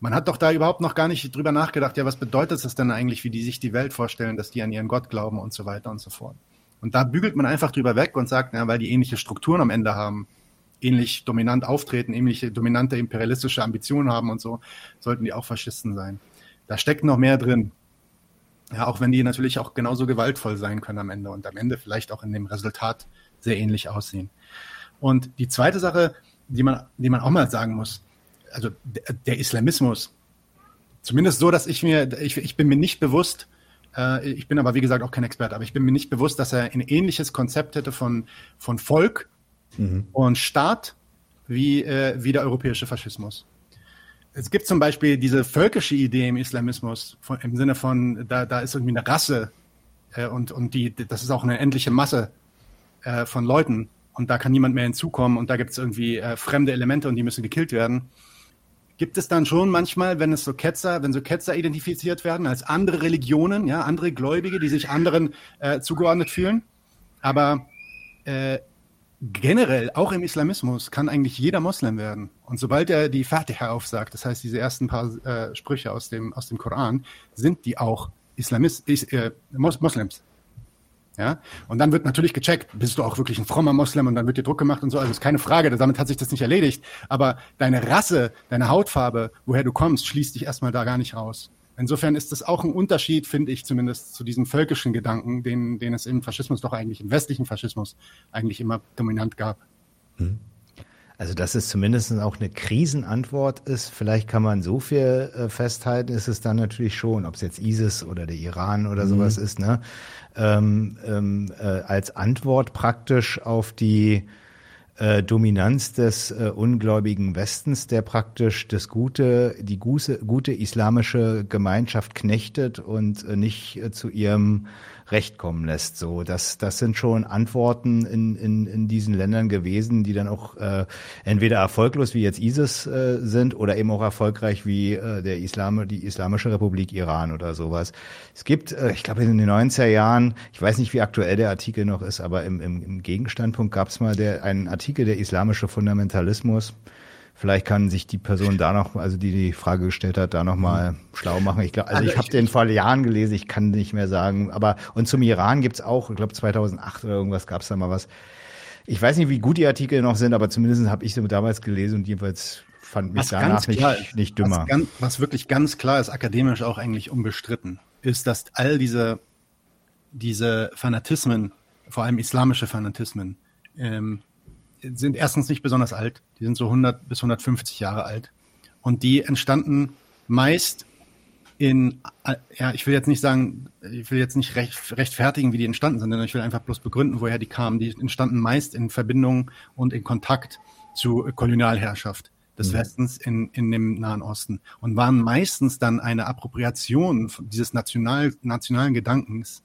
Man hat doch da überhaupt noch gar nicht drüber nachgedacht, ja, was bedeutet es denn eigentlich, wie die sich die Welt vorstellen, dass die an ihren Gott glauben und so weiter und so fort. Und da bügelt man einfach drüber weg und sagt, ja, weil die ähnliche Strukturen am Ende haben, ähnlich dominant auftreten, ähnliche dominante imperialistische Ambitionen haben und so, sollten die auch Faschisten sein. Da steckt noch mehr drin. Ja, auch wenn die natürlich auch genauso gewaltvoll sein können am Ende und am Ende vielleicht auch in dem Resultat sehr ähnlich aussehen. Und die zweite Sache, die man, die man auch mal sagen muss, also der, der Islamismus, zumindest so, dass ich mir, ich, ich bin mir nicht bewusst, äh, ich bin aber wie gesagt auch kein Experte, aber ich bin mir nicht bewusst, dass er ein ähnliches Konzept hätte von, von Volk und Staat wie, äh, wie der europäische Faschismus. Es gibt zum Beispiel diese völkische Idee im Islamismus, von, im Sinne von, da, da ist irgendwie eine Rasse äh, und, und die, das ist auch eine endliche Masse äh, von Leuten und da kann niemand mehr hinzukommen und da gibt es irgendwie äh, fremde Elemente und die müssen gekillt werden. Gibt es dann schon manchmal, wenn es so Ketzer, wenn so Ketzer identifiziert werden als andere Religionen, ja, andere Gläubige, die sich anderen äh, zugeordnet fühlen. Aber äh, generell, auch im Islamismus, kann eigentlich jeder Moslem werden. Und sobald er die Fatiha aufsagt, das heißt diese ersten paar äh, Sprüche aus dem, aus dem Koran, sind die auch Islamist, is, äh, Mos Moslems. Ja, und dann wird natürlich gecheckt, bist du auch wirklich ein frommer Moslem und dann wird dir Druck gemacht und so. Also ist keine Frage, damit hat sich das nicht erledigt. Aber deine Rasse, deine Hautfarbe, woher du kommst, schließt dich erstmal da gar nicht raus. Insofern ist das auch ein Unterschied, finde ich zumindest, zu diesem völkischen Gedanken, den, den es im Faschismus doch eigentlich, im westlichen Faschismus eigentlich immer dominant gab. Also, dass es zumindest auch eine Krisenantwort ist, vielleicht kann man so viel äh, festhalten, ist es dann natürlich schon, ob es jetzt ISIS oder der Iran oder Mhm. sowas ist, ne? Ähm, ähm, äh, als Antwort praktisch auf die äh, Dominanz des äh, ungläubigen Westens, der praktisch das gute, die gute, gute islamische Gemeinschaft knechtet und äh, nicht äh, zu ihrem Recht kommen lässt. So, das, das sind schon Antworten in, in, in diesen Ländern gewesen, die dann auch äh, entweder erfolglos wie jetzt ISIS äh, sind oder eben auch erfolgreich wie äh, der Islam, die Islamische Republik Iran oder sowas. Es gibt, äh, ich glaube in den 90er Jahren, ich weiß nicht, wie aktuell der Artikel noch ist, aber im, im, im Gegenstandpunkt gab es mal der, einen Artikel der islamische Fundamentalismus Vielleicht kann sich die Person da noch, also die die Frage gestellt hat, da noch mal mhm. schlau machen. Ich glaube, also, also ich habe den vor Jahren gelesen, ich kann nicht mehr sagen. Aber und zum Iran gibt's auch, ich glaube 2008 oder irgendwas gab's da mal was. Ich weiß nicht, wie gut die Artikel noch sind, aber zumindest habe ich sie damals gelesen und jedenfalls fand mich was danach nicht, ist, nicht dümmer. Was, ganz, was wirklich ganz klar ist, akademisch auch eigentlich unbestritten, ist, dass all diese, diese Fanatismen, vor allem islamische Fanatismen, ähm, sind erstens nicht besonders alt. Die sind so 100 bis 150 Jahre alt. Und die entstanden meist in, ja, ich will jetzt nicht sagen, ich will jetzt nicht recht, rechtfertigen, wie die entstanden sind, sondern ich will einfach bloß begründen, woher die kamen. Die entstanden meist in Verbindung und in Kontakt zu Kolonialherrschaft des mhm. Westens in, in dem Nahen Osten und waren meistens dann eine Appropriation dieses national, nationalen Gedankens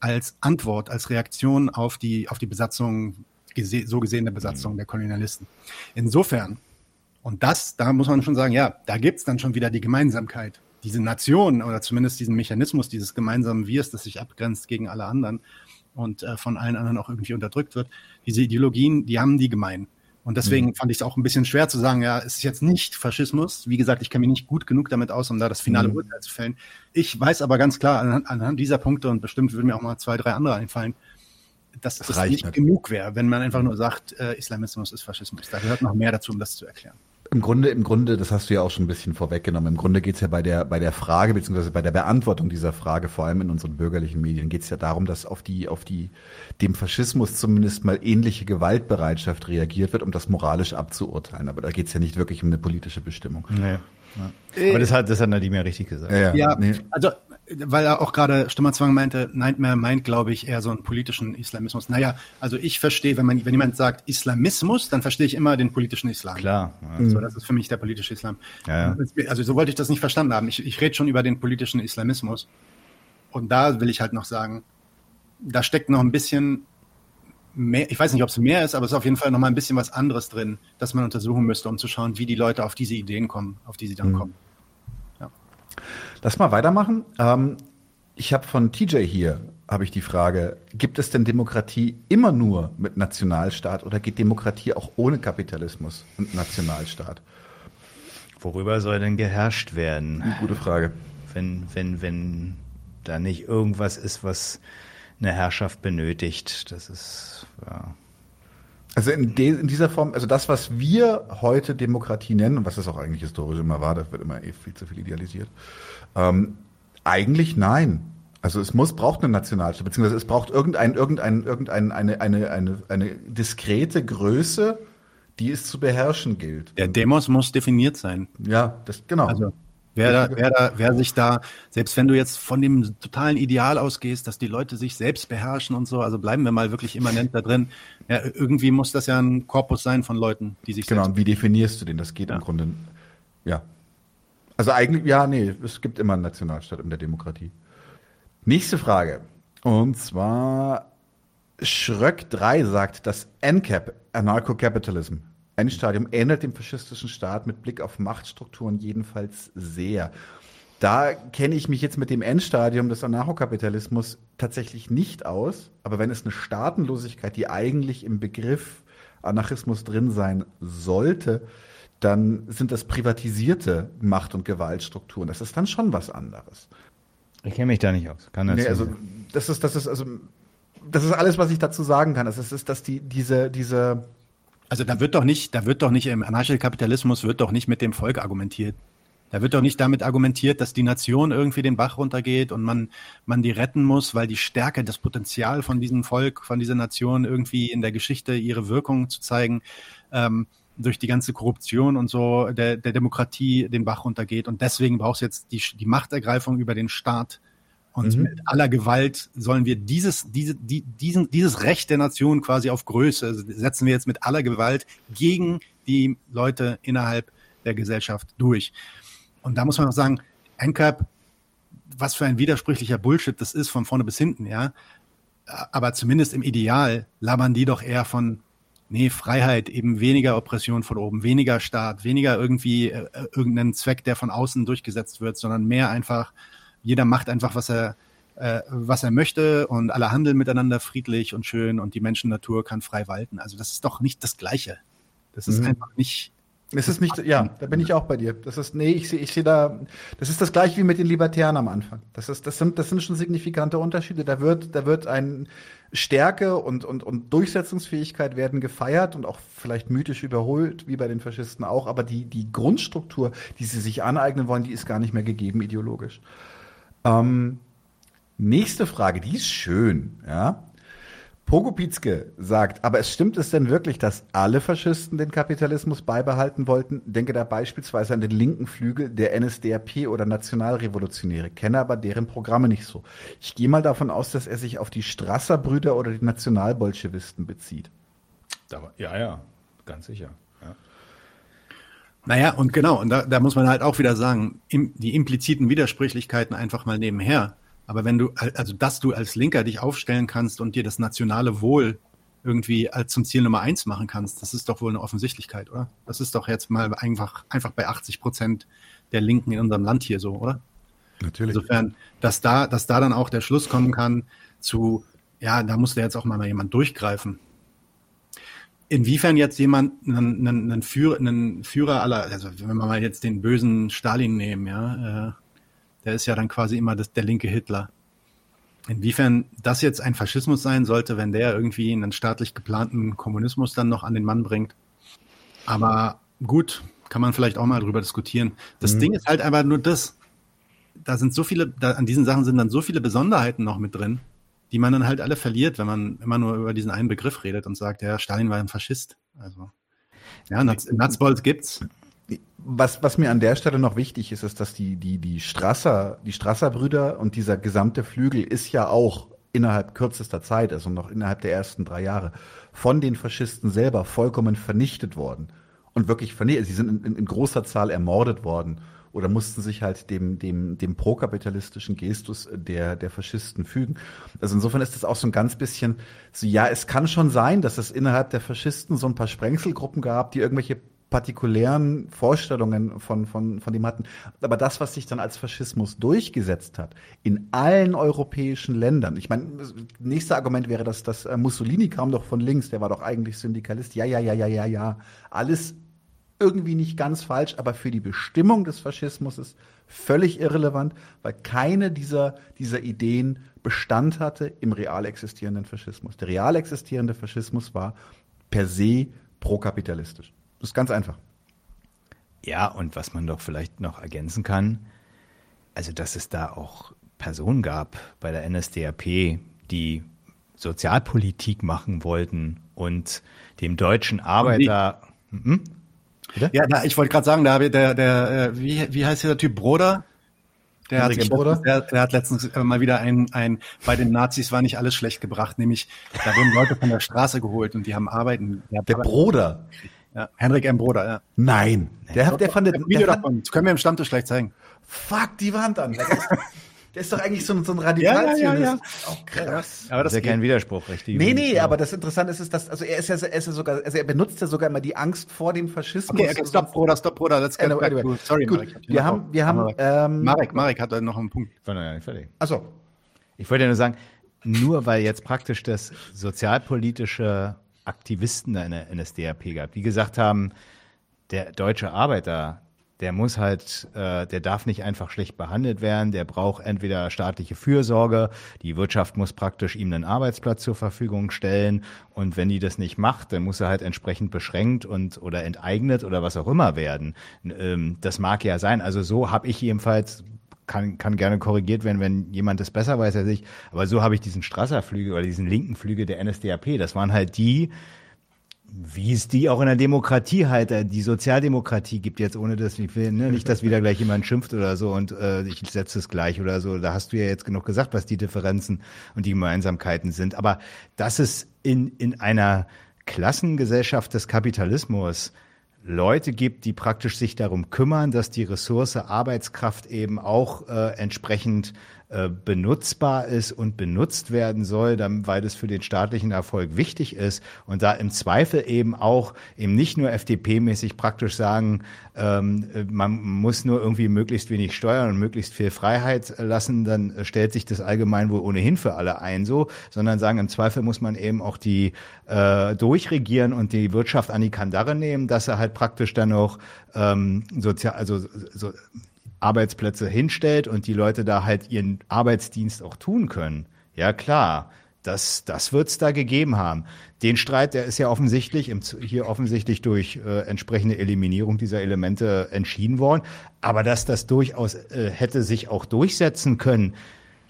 als Antwort, als Reaktion auf die, auf die Besatzung gese so gesehene Besatzung mhm. der Kolonialisten. Insofern, und das, da muss man schon sagen, ja, da gibt's dann schon wieder die Gemeinsamkeit. Diese Nation oder zumindest diesen Mechanismus, dieses gemeinsame Wirs, das sich abgrenzt gegen alle anderen und äh, von allen anderen auch irgendwie unterdrückt wird. Diese Ideologien, die haben die gemein. Und deswegen mhm. fand ich es auch ein bisschen schwer zu sagen, ja, es ist jetzt nicht Faschismus. Wie gesagt, ich kenne mich nicht gut genug damit aus, um da das finale mhm. Urteil zu fällen. Ich weiß aber ganz klar, anhand, anhand dieser Punkte und bestimmt würden mir auch mal zwei, drei andere einfallen, dass das, das nicht, nicht genug wäre, wenn man einfach nur sagt, äh, Islamismus ist Faschismus. Da gehört noch mehr dazu, um das zu erklären. Im Grunde, im Grunde, das hast du ja auch schon ein bisschen vorweggenommen. Im Grunde geht es ja bei der, bei der Frage, beziehungsweise bei der Beantwortung dieser Frage, vor allem in unseren bürgerlichen Medien, geht es ja darum, dass auf die, auf die, dem Faschismus zumindest mal ähnliche Gewaltbereitschaft reagiert wird, um das moralisch abzuurteilen. Aber da geht es ja nicht wirklich um eine politische Bestimmung. Nee. Ja. Aber das hat, das hat Nadim ja richtig gesagt. Ja, ja. ja nee. also weil er auch gerade Stimmerzwang meinte, Nightmare meint, glaube ich, eher so einen politischen Islamismus. Naja, also ich verstehe, wenn man, wenn jemand sagt Islamismus, dann verstehe ich immer den politischen Islam. Klar. Ja. So, das ist für mich der politische Islam. Ja, ja. Also so wollte ich das nicht verstanden haben. Ich, ich rede schon über den politischen Islamismus. Und da will ich halt noch sagen, da steckt noch ein bisschen mehr, ich weiß nicht, ob es mehr ist, aber es ist auf jeden Fall noch mal ein bisschen was anderes drin, das man untersuchen müsste, um zu schauen, wie die Leute auf diese Ideen kommen, auf die sie dann mhm. kommen. Lass mal weitermachen. Ähm, ich habe von TJ hier, habe ich die Frage, gibt es denn Demokratie immer nur mit Nationalstaat oder geht Demokratie auch ohne Kapitalismus und Nationalstaat? Worüber soll denn geherrscht werden? Eine gute Frage. Wenn, wenn, wenn da nicht irgendwas ist, was eine Herrschaft benötigt, das ist, ja. Also in, in, dieser Form, also das, was wir heute Demokratie nennen und was es auch eigentlich historisch immer war, das wird immer eh viel zu viel idealisiert, ähm, eigentlich nein. Also es muss, braucht eine Nationalstaat, beziehungsweise es braucht irgendein, irgendein, irgendein, eine, eine, eine, eine diskrete Größe, die es zu beherrschen gilt. Der Demos muss definiert sein. Ja, das, genau. Also wer, da, wer, da, wer sich da, selbst wenn du jetzt von dem totalen Ideal ausgehst, dass die Leute sich selbst beherrschen und so, also bleiben wir mal wirklich immanent da drin. Ja, irgendwie muss das ja ein Korpus sein von Leuten, die sich Genau, und wie definierst du den? Das geht ja. im Grunde, ja. Also eigentlich, ja, nee, es gibt immer einen Nationalstaat in der Demokratie. Nächste Frage. Und zwar Schröck 3 sagt, dass NCAP, Anarcho-Capitalism, Endstadium ähnelt dem faschistischen Staat mit Blick auf Machtstrukturen jedenfalls sehr. Da kenne ich mich jetzt mit dem Endstadium des Anarchokapitalismus tatsächlich nicht aus. Aber wenn es eine Staatenlosigkeit, die eigentlich im Begriff Anarchismus drin sein sollte, dann sind das privatisierte Macht- und Gewaltstrukturen. Das ist dann schon was anderes. Ich kenne mich da nicht aus. Kann das nee, also das ist, das ist, also das ist alles, was ich dazu sagen kann. Das ist, ist dass die, diese, diese also da wird doch nicht, da wird doch nicht im Anarchokapitalismus wird doch nicht mit dem Volk argumentiert. Da wird doch nicht damit argumentiert, dass die Nation irgendwie den Bach runtergeht und man, man die retten muss, weil die Stärke, das Potenzial von diesem Volk, von dieser Nation irgendwie in der Geschichte ihre Wirkung zu zeigen, ähm, durch die ganze Korruption und so der, der Demokratie den Bach runtergeht. Und deswegen braucht es jetzt die, die Machtergreifung über den Staat. Und mhm. mit aller Gewalt sollen wir dieses, diese, die, diesen, dieses Recht der Nation quasi auf Größe setzen wir jetzt mit aller Gewalt gegen die Leute innerhalb der Gesellschaft durch. Und da muss man auch sagen, NCAP, was für ein widersprüchlicher Bullshit das ist, von vorne bis hinten, ja. Aber zumindest im Ideal labern die doch eher von nee, Freiheit, eben weniger Oppression von oben, weniger Staat, weniger irgendwie äh, irgendeinen Zweck, der von außen durchgesetzt wird, sondern mehr einfach, jeder macht einfach, was er, äh, was er möchte und alle handeln miteinander friedlich und schön und die Menschennatur kann frei walten. Also das ist doch nicht das Gleiche. Das ist mhm. einfach nicht, Es ist nicht, ja, da bin ich auch bei dir. Das ist, nee, ich sehe, ich sehe da, das ist das gleiche wie mit den Libertären am Anfang. Das ist, das sind, das sind schon signifikante Unterschiede. Da wird, da wird ein Stärke und, und, und Durchsetzungsfähigkeit werden gefeiert und auch vielleicht mythisch überholt, wie bei den Faschisten auch. Aber die, die Grundstruktur, die sie sich aneignen wollen, die ist gar nicht mehr gegeben ideologisch. Ähm, nächste Frage, die ist schön, ja. Pogopitzke sagt, aber es stimmt es denn wirklich, dass alle Faschisten den Kapitalismus beibehalten wollten? Denke da beispielsweise an den linken Flügel der NSDAP oder Nationalrevolutionäre, kenne aber deren Programme nicht so. Ich gehe mal davon aus, dass er sich auf die Strasser-Brüder oder die Nationalbolschewisten bezieht. Ja, ja, ganz sicher. Ja. Naja, und genau, und da, da muss man halt auch wieder sagen, im, die impliziten Widersprüchlichkeiten einfach mal nebenher. Aber wenn du, also dass du als Linker dich aufstellen kannst und dir das nationale Wohl irgendwie als zum Ziel Nummer eins machen kannst, das ist doch wohl eine Offensichtlichkeit, oder? Das ist doch jetzt mal einfach, einfach bei 80 Prozent der Linken in unserem Land hier so, oder? Natürlich. Insofern, dass da, dass da dann auch der Schluss kommen kann zu, ja, da muss jetzt auch mal jemand durchgreifen. Inwiefern jetzt jemand einen, einen, einen, Führer, einen Führer aller, also wenn wir mal jetzt den bösen Stalin nehmen, ja, äh, der ist ja dann quasi immer das, der linke Hitler. Inwiefern das jetzt ein Faschismus sein sollte, wenn der irgendwie einen staatlich geplanten Kommunismus dann noch an den Mann bringt. Aber gut, kann man vielleicht auch mal drüber diskutieren. Das mhm. Ding ist halt einfach nur das. Da sind so viele, da, an diesen Sachen sind dann so viele Besonderheiten noch mit drin, die man dann halt alle verliert, wenn man immer nur über diesen einen Begriff redet und sagt, ja, Stalin war ein Faschist. Also, ja, Nutzbolz gibt's was, was mir an der Stelle noch wichtig ist, ist, dass die, die, die Strasser, die Strasser-Brüder und dieser gesamte Flügel ist ja auch innerhalb kürzester Zeit, also noch innerhalb der ersten drei Jahre, von den Faschisten selber vollkommen vernichtet worden. Und wirklich vernichtet. Sie sind in, in, großer Zahl ermordet worden oder mussten sich halt dem, dem, dem prokapitalistischen Gestus der, der Faschisten fügen. Also insofern ist das auch so ein ganz bisschen so, ja, es kann schon sein, dass es innerhalb der Faschisten so ein paar Sprengselgruppen gab, die irgendwelche partikulären Vorstellungen von, von, von dem hatten. Aber das, was sich dann als Faschismus durchgesetzt hat, in allen europäischen Ländern, ich meine, nächste Argument wäre, dass, dass äh, Mussolini kam doch von links, der war doch eigentlich Syndikalist. Ja, ja, ja, ja, ja, ja. Alles irgendwie nicht ganz falsch, aber für die Bestimmung des Faschismus ist völlig irrelevant, weil keine dieser, dieser Ideen Bestand hatte im real existierenden Faschismus. Der real existierende Faschismus war per se prokapitalistisch. Das ist ganz einfach. Ja, und was man doch vielleicht noch ergänzen kann, also dass es da auch Personen gab bei der NSDAP, die Sozialpolitik machen wollten und dem deutschen Arbeiter. Hm? Ja, na, ich wollte gerade sagen, da der, der, äh, wie, wie heißt dieser Typ Broder? Der hat, letztens, der, der hat, letztens, äh, mal wieder ein, ein, bei den Nazis war nicht alles schlecht gebracht, nämlich da wurden Leute von der Straße geholt und die haben Arbeiten. Der Arbeiten Bruder. Ja, Henrik M. Broder, ja. Nein. Der, der, der fand ein Video davon. Das können wir im Stammtisch gleich zeigen. Fuck die Wand an. Der ist, (laughs) der ist doch eigentlich so, so ein Radikal. Ja, ja, ja, oh, krass. Aber das ist ja kein Widerspruch, richtig? Nee, nee, aber das Interessante ist, ist dass, also er ist ja, er ist ja sogar, also er benutzt ja sogar immer die Angst vor dem Faschismus. Okay, okay stop, Bruder, stop, Bruder, let's get back to, sorry, Gut, Marek. Wir haben, wir haben, ähm, Marek, Marek hat da noch einen Punkt. War noch ja nicht fertig. Achso. Ich wollte ja nur sagen, nur weil jetzt praktisch das sozialpolitische Aktivisten in der NSDAP gab, die gesagt haben, der deutsche Arbeiter, der muss halt, äh, der darf nicht einfach schlecht behandelt werden, der braucht entweder staatliche Fürsorge, die Wirtschaft muss praktisch ihm einen Arbeitsplatz zur Verfügung stellen und wenn die das nicht macht, dann muss er halt entsprechend beschränkt und oder enteignet oder was auch immer werden. Ähm, das mag ja sein. Also so habe ich jedenfalls kann, kann gerne korrigiert werden, wenn jemand das besser weiß als ich. Aber so habe ich diesen Strasser-Flüge oder diesen linken Flüge der NSDAP. Das waren halt die, wie es die auch in der Demokratie halt, äh, die Sozialdemokratie gibt jetzt, ohne dass ich will, ne, nicht, dass wieder gleich jemand schimpft oder so und äh, ich setze es gleich oder so. Da hast du ja jetzt genug gesagt, was die Differenzen und die Gemeinsamkeiten sind. Aber dass es in, in einer Klassengesellschaft des Kapitalismus Leute gibt, die praktisch sich darum kümmern, dass die Ressource Arbeitskraft eben auch äh, entsprechend äh, benutzbar ist und benutzt werden soll, dann, weil das für den staatlichen Erfolg wichtig ist. Und da im Zweifel eben auch eben nicht nur FDP-mäßig praktisch sagen, ähm, man muss nur irgendwie möglichst wenig steuern und möglichst viel Freiheit lassen, dann stellt sich das allgemein wohl ohnehin für alle ein so, sondern sagen, im Zweifel muss man eben auch die äh, durchregieren und die Wirtschaft an die Kandare nehmen, dass er halt praktisch dann auch ähm, sozial, also so, Arbeitsplätze hinstellt und die Leute da halt ihren Arbeitsdienst auch tun können. Ja klar, das, das wird es da gegeben haben. Den Streit, der ist ja offensichtlich, im, hier offensichtlich durch äh, entsprechende Eliminierung dieser Elemente entschieden worden. Aber dass das durchaus äh, hätte sich auch durchsetzen können,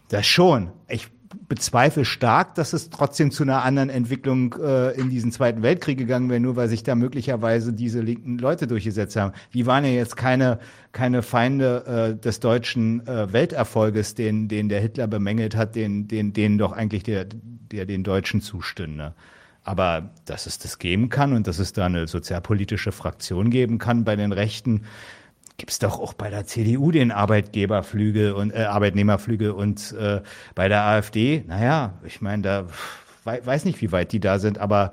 das schon. Ich bezweifle stark, dass es trotzdem zu einer anderen Entwicklung äh, in diesen Zweiten Weltkrieg gegangen wäre, nur weil sich da möglicherweise diese linken Leute durchgesetzt haben. Die waren ja jetzt keine, keine Feinde äh, des deutschen äh, Welterfolges, den, den der Hitler bemängelt hat, den, den, denen doch eigentlich der, der den Deutschen zustünde. Aber dass es das geben kann und dass es da eine sozialpolitische Fraktion geben kann bei den Rechten, gibt es doch auch bei der CDU den Arbeitgeberflügel und äh, Arbeitnehmerflügel und äh, bei der AfD, naja, ich meine, da weiß nicht, wie weit die da sind, aber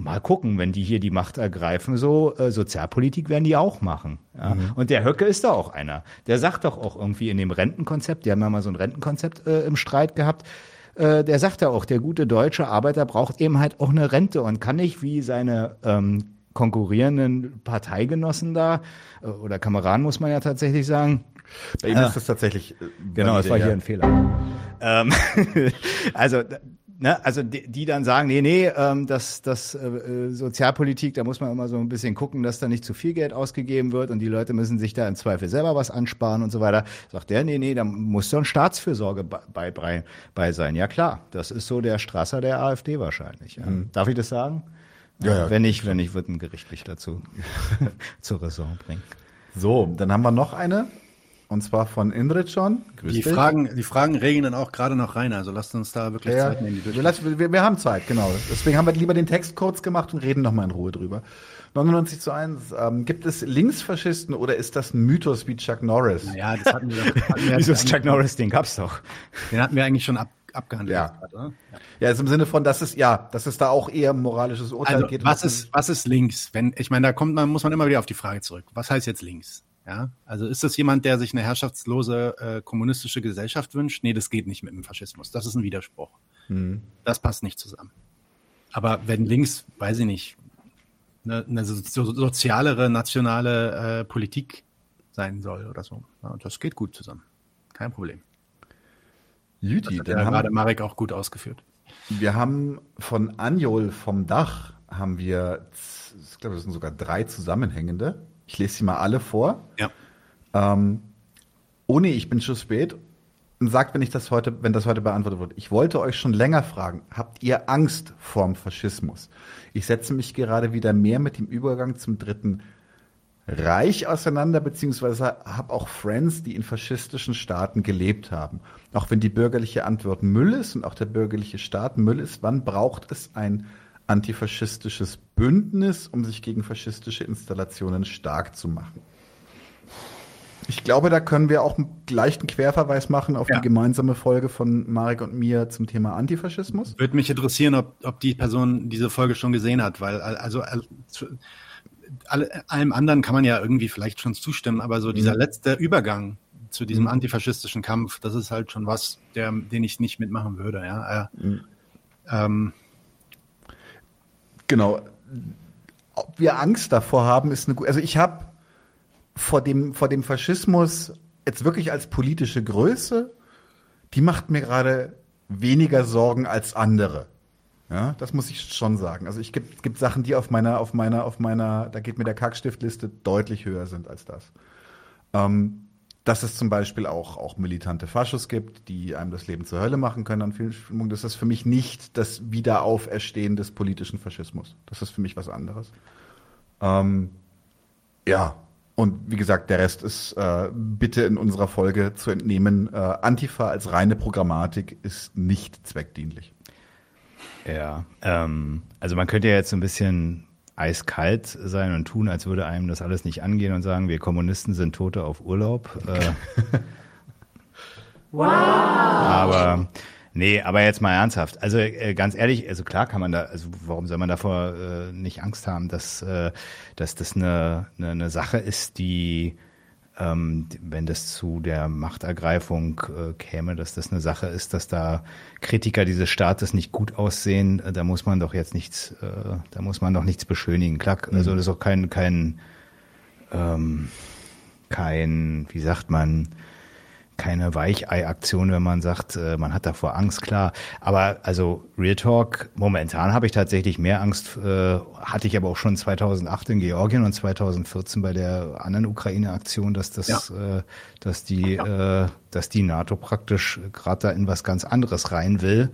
mal gucken, wenn die hier die Macht ergreifen, so äh, Sozialpolitik werden die auch machen. Ja? Mhm. Und der Höcke ist da auch einer. Der sagt doch auch irgendwie in dem Rentenkonzept, die haben ja mal so ein Rentenkonzept äh, im Streit gehabt, äh, der sagt ja auch, der gute deutsche Arbeiter braucht eben halt auch eine Rente und kann nicht wie seine ähm, konkurrierenden Parteigenossen da äh, oder Kameraden muss man ja tatsächlich sagen. Bei ihm äh, ist das tatsächlich. Äh, genau, das war hier ein Fehler. Ähm, (laughs) also ne, also die, die dann sagen, nee, nee, ähm, das, das äh, Sozialpolitik, da muss man immer so ein bisschen gucken, dass da nicht zu viel Geld ausgegeben wird und die Leute müssen sich da im Zweifel selber was ansparen und so weiter. Sagt der, nee, nee, da muss doch ein Staatsfürsorge bei, bei, bei sein. Ja klar, das ist so der Strasser der AfD wahrscheinlich. Ja. Mhm. Darf ich das sagen? Ja, ja. Wenn nicht, wenn nicht, wird ein gerichtlich dazu (laughs) zur Raison bringen. So, dann haben wir noch eine. Und zwar von Indrit schon. Grüß die Fragen, die Fragen regen dann auch gerade noch rein. Also lasst uns da wirklich ja, Zeit nehmen. Die wir, lassen, wir, wir, haben Zeit, genau. Deswegen haben wir lieber den Text kurz gemacht und reden nochmal in Ruhe drüber. 99 zu 1. Ähm, gibt es Linksfaschisten oder ist das ein Mythos wie Chuck Norris? Ja, das hatten wir. (laughs) Wieso ist Chuck Norris? Den gab's doch. Den hatten wir eigentlich schon ab, abgehandelt. Ja. Hat, ja. Ja, also im Sinne von, dass es ja, dass es da auch eher moralisches Urteil also, geht. Was ist, was ist links? Wenn, ich meine, da kommt man, muss man immer wieder auf die Frage zurück. Was heißt jetzt links? Ja, also ist das jemand, der sich eine herrschaftslose äh, kommunistische Gesellschaft wünscht? Nee, das geht nicht mit dem Faschismus. Das ist ein Widerspruch. Mhm. Das passt nicht zusammen. Aber wenn links, weiß ich nicht, eine, eine so, sozialere, nationale äh, Politik sein soll oder so, ja, das geht gut zusammen. Kein Problem. Juti, das hat ja gerade Marek auch gut ausgeführt. Wir haben von Anjol vom Dach haben wir, ich glaube, das sind sogar drei zusammenhängende. Ich lese sie mal alle vor. Ja. Ähm, ohne ich bin schon spät und sagt, wenn ich das heute, wenn das heute beantwortet wird. Ich wollte euch schon länger fragen, habt ihr Angst vorm Faschismus? Ich setze mich gerade wieder mehr mit dem Übergang zum dritten Reich auseinander, beziehungsweise habe auch Friends, die in faschistischen Staaten gelebt haben. Auch wenn die bürgerliche Antwort Müll ist und auch der bürgerliche Staat Müll ist, wann braucht es ein antifaschistisches Bündnis, um sich gegen faschistische Installationen stark zu machen. Ich glaube, da können wir auch einen leichten Querverweis machen auf ja. die gemeinsame Folge von Marek und mir zum Thema Antifaschismus. Würde mich interessieren, ob, ob die Person diese Folge schon gesehen hat, weil also alle, allem anderen kann man ja irgendwie vielleicht schon zustimmen, aber so dieser mhm. letzte Übergang zu diesem mhm. antifaschistischen Kampf, das ist halt schon was, der, den ich nicht mitmachen würde. Ja. Äh, mhm. ähm, Genau. Ob wir Angst davor haben, ist eine gute. Also ich habe vor dem, vor dem Faschismus jetzt wirklich als politische Größe, die macht mir gerade weniger Sorgen als andere. Ja, das muss ich schon sagen. Also ich gibt, gibt Sachen, die auf meiner, auf meiner, auf meiner, da geht mir der Kackstiftliste deutlich höher sind als das. Ähm, dass es zum Beispiel auch, auch militante Faschos gibt, die einem das Leben zur Hölle machen können an vielen Stimmungen. Das ist für mich nicht das Wiederauferstehen des politischen Faschismus. Das ist für mich was anderes. Ähm, ja, und wie gesagt, der Rest ist äh, bitte in unserer Folge zu entnehmen. Äh, Antifa als reine Programmatik ist nicht zweckdienlich. Ja, ähm, also man könnte ja jetzt so ein bisschen eiskalt sein und tun, als würde einem das alles nicht angehen und sagen, wir Kommunisten sind Tote auf Urlaub. Äh, (laughs) Wow. Aber nee, aber jetzt mal ernsthaft. Also äh, ganz ehrlich, also klar kann man da, also warum soll man davor äh, nicht Angst haben, dass, äh, dass das eine, eine, eine Sache ist, die ähm, wenn das zu der Machtergreifung äh, käme, dass das eine Sache ist, dass da Kritiker dieses Staates nicht gut aussehen, äh, da muss man doch jetzt nichts, äh, da muss man doch nichts beschönigen. Klar, also mhm. das ist auch kein, kein, ähm, kein, wie sagt man, keine Weichei-Aktion, wenn man sagt, äh, man hat davor Angst, klar. Aber also Real Talk, momentan habe ich tatsächlich mehr Angst, äh, hatte ich aber auch schon 2008 in Georgien und 2014 bei der anderen Ukraine-Aktion, dass das, ja. äh, dass die, äh, dass die NATO praktisch gerade da in was ganz anderes rein will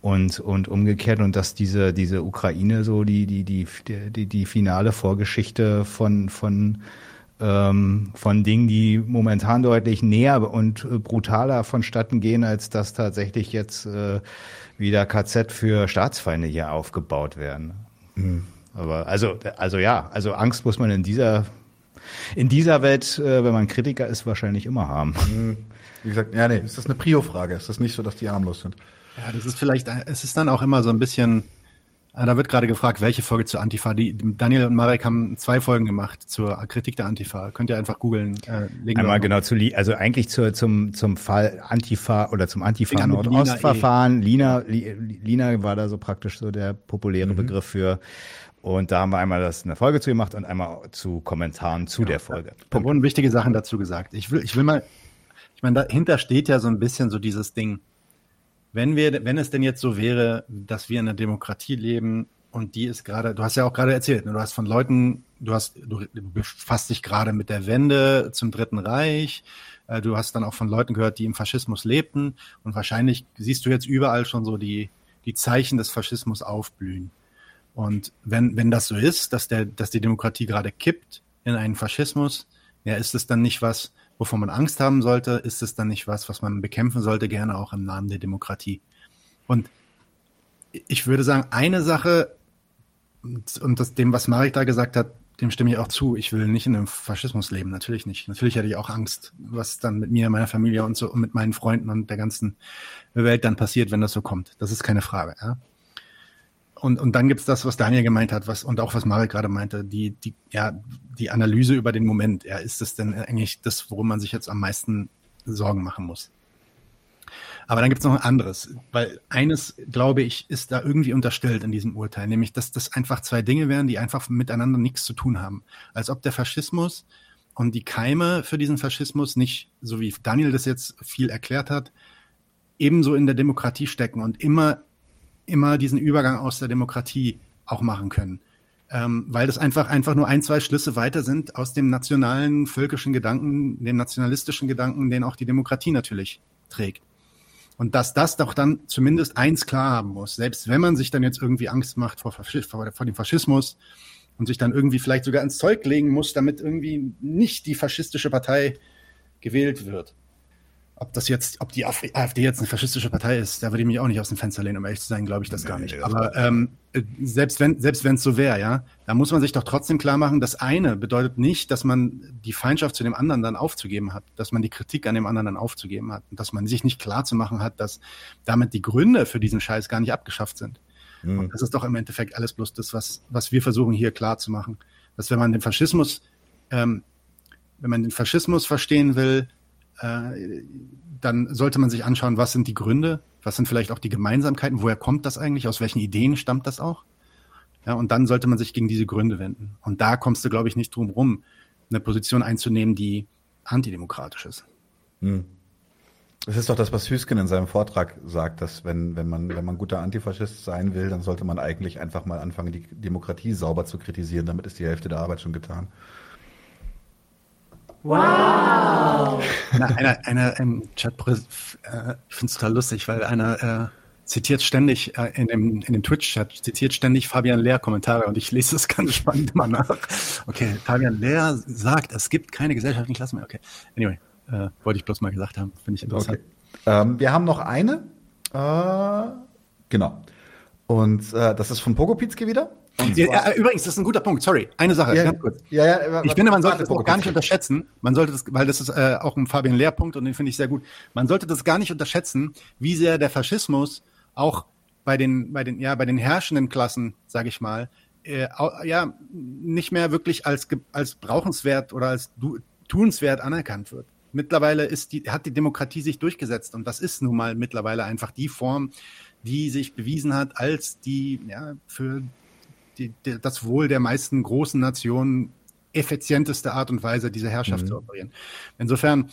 und und umgekehrt und dass diese diese Ukraine so die die die die die finale Vorgeschichte von von ähm, von Dingen, die momentan deutlich näher und äh, brutaler vonstatten gehen, als dass tatsächlich jetzt äh, wieder KZ für Staatsfeinde hier aufgebaut werden. Mhm. Aber also, also ja, also Angst muss man in dieser in dieser Welt, äh, wenn man Kritiker ist, wahrscheinlich immer haben. Mhm. Wie gesagt, ja, nee, ist das eine Prio-Frage? Ist das nicht so, dass die harmlos sind? Ja, das ist vielleicht, es ist dann auch immer so ein bisschen, da wird gerade gefragt, welche Folge zur Antifa. Die, Daniel und Marek haben zwei Folgen gemacht zur Kritik der Antifa. Könnt ihr einfach googeln. Äh, Einmal genau zu, also eigentlich zur, zum, zum Fall Antifa oder zum Antifa Nordost-Verfahren. Lina, e. Lina, Lina war da so praktisch so der populäre mhm. Begriff für. Und da haben wir einmal das eine Folge zu gemacht und einmal zu Kommentaren zu ja, der Folge. Da wurden wichtige Sachen dazu gesagt. Ich will, ich will mal, ich meine, dahinter steht ja so ein bisschen so dieses Ding wenn wir, wenn es denn jetzt so wäre, dass wir in einer Demokratie leben und die ist gerade, du hast ja auch gerade erzählt, ne, du hast von Leuten, du hast, du, befasst dich gerade mit der Wende zum Dritten Reich, äh, du hast dann auch von Leuten gehört, die im Faschismus lebten und wahrscheinlich siehst du jetzt überall schon so die, die Zeichen des Faschismus aufblühen. Und wenn, wenn das so ist, dass der, dass die Demokratie gerade kippt in einen Faschismus, ja, ist es dann nicht was, wovon man Angst haben sollte, ist es dann nicht was, was man bekämpfen sollte, gerne auch im Namen der Demokratie. Und ich würde sagen, eine Sache, und das, dem, was Marek da gesagt hat, dem stimme ich auch zu. Ich will nicht in einem Faschismus leben, natürlich nicht. Natürlich hätte ich auch Angst, was dann mit mir, meiner Familie und so und mit meinen Freunden und der ganzen Welt dann passiert, wenn das so kommt. Das ist keine Frage. Ja? Und, und dann gibt's das, was Daniel gemeint hat, was und auch was Marek gerade meinte, die, die, ja, die Analyse über den Moment. Ja, ist das denn eigentlich das, worum man sich jetzt am meisten Sorgen machen muss? Aber dann gibt's noch ein anderes, weil eines, glaube ich, ist da irgendwie unterstellt in diesem Urteil, nämlich, dass das einfach zwei Dinge wären, die einfach miteinander nichts zu tun haben. Als ob der Faschismus und die Keime für diesen Faschismus nicht, so wie Daniel das jetzt viel erklärt hat, ebenso in der Demokratie stecken und immer immer diesen Übergang aus der Demokratie auch machen können. Ähm, weil das einfach, einfach nur ein, zwei Schlüsse weiter sind aus dem nationalen, völkischen Gedanken, dem nationalistischen Gedanken, den auch die Demokratie natürlich trägt. Und dass das doch dann zumindest eins klar haben muss, selbst wenn man sich dann jetzt irgendwie Angst macht vor, Faschis vor, vor dem Faschismus und sich dann irgendwie vielleicht sogar ins Zeug legen muss, damit irgendwie nicht die faschistische Partei gewählt wird ob das jetzt, ob die AfD jetzt eine faschistische Partei ist, da würde ich mich auch nicht aus dem Fenster lehnen, um ehrlich zu sein, glaube ich das nee, gar nicht. Aber ähm, selbst wenn selbst wenn es so wäre, ja, da muss man sich doch trotzdem klar machen, das eine bedeutet nicht, dass man die Feindschaft zu dem anderen dann aufzugeben hat, dass man die Kritik an dem anderen dann aufzugeben hat und dass man sich nicht klar zu machen hat, dass damit die Gründe für diesen Scheiß gar nicht abgeschafft sind. Mhm. Und das ist doch im Endeffekt alles bloß das, was was wir versuchen hier klar zu machen, dass wenn man den Faschismus ähm, wenn man den Faschismus verstehen will, äh, dann sollte man sich anschauen, was sind die Gründe, was sind vielleicht auch die Gemeinsamkeiten, woher kommt das eigentlich, aus welchen Ideen stammt das auch? Ja, und dann sollte man sich gegen diese Gründe wenden. Und da kommst du, glaube ich, nicht drum rum, eine Position einzunehmen, die antidemokratisch ist. Hm. Das ist doch das, was Hüsken in seinem Vortrag sagt, dass wenn, wenn man, wenn man guter Antifaschist sein will, dann sollte man eigentlich einfach mal anfangen, die Demokratie sauber zu kritisieren. Damit ist die Hälfte der Arbeit schon getan. Wow! Einer, einer im Chat, äh, ich finde es total lustig, weil einer äh, zitiert ständig äh, in dem, in dem Twitch-Chat, zitiert ständig Fabian Lehr Kommentare und ich lese das ganz spannend immer nach. Okay, Fabian Lehr sagt, es gibt keine gesellschaftlichen Klassen mehr. Okay, anyway, äh, wollte ich bloß mal gesagt haben, finde ich interessant. Okay. Ähm, wir haben noch eine. Äh, genau. Und äh, das ist von Pogopitzke wieder. Ja, übrigens, das ist ein guter Punkt. Sorry, eine Sache, Ja, ganz kurz. ja, ja, ich finde, man sollte das auch gar nicht unterschätzen. Man sollte das, weil das ist äh, auch ein Fabian Lehrpunkt und den finde ich sehr gut. Man sollte das gar nicht unterschätzen, wie sehr der Faschismus auch bei den, bei den, ja, bei den herrschenden Klassen, sage ich mal, äh, ja, nicht mehr wirklich als, als brauchenswert oder als du, tunswert anerkannt wird. Mittlerweile ist die, hat die Demokratie sich durchgesetzt und das ist nun mal mittlerweile einfach die Form, die sich bewiesen hat als die, ja, für die, die, das Wohl der meisten großen Nationen effizienteste Art und Weise, diese Herrschaft Mhm. zu operieren. Insofern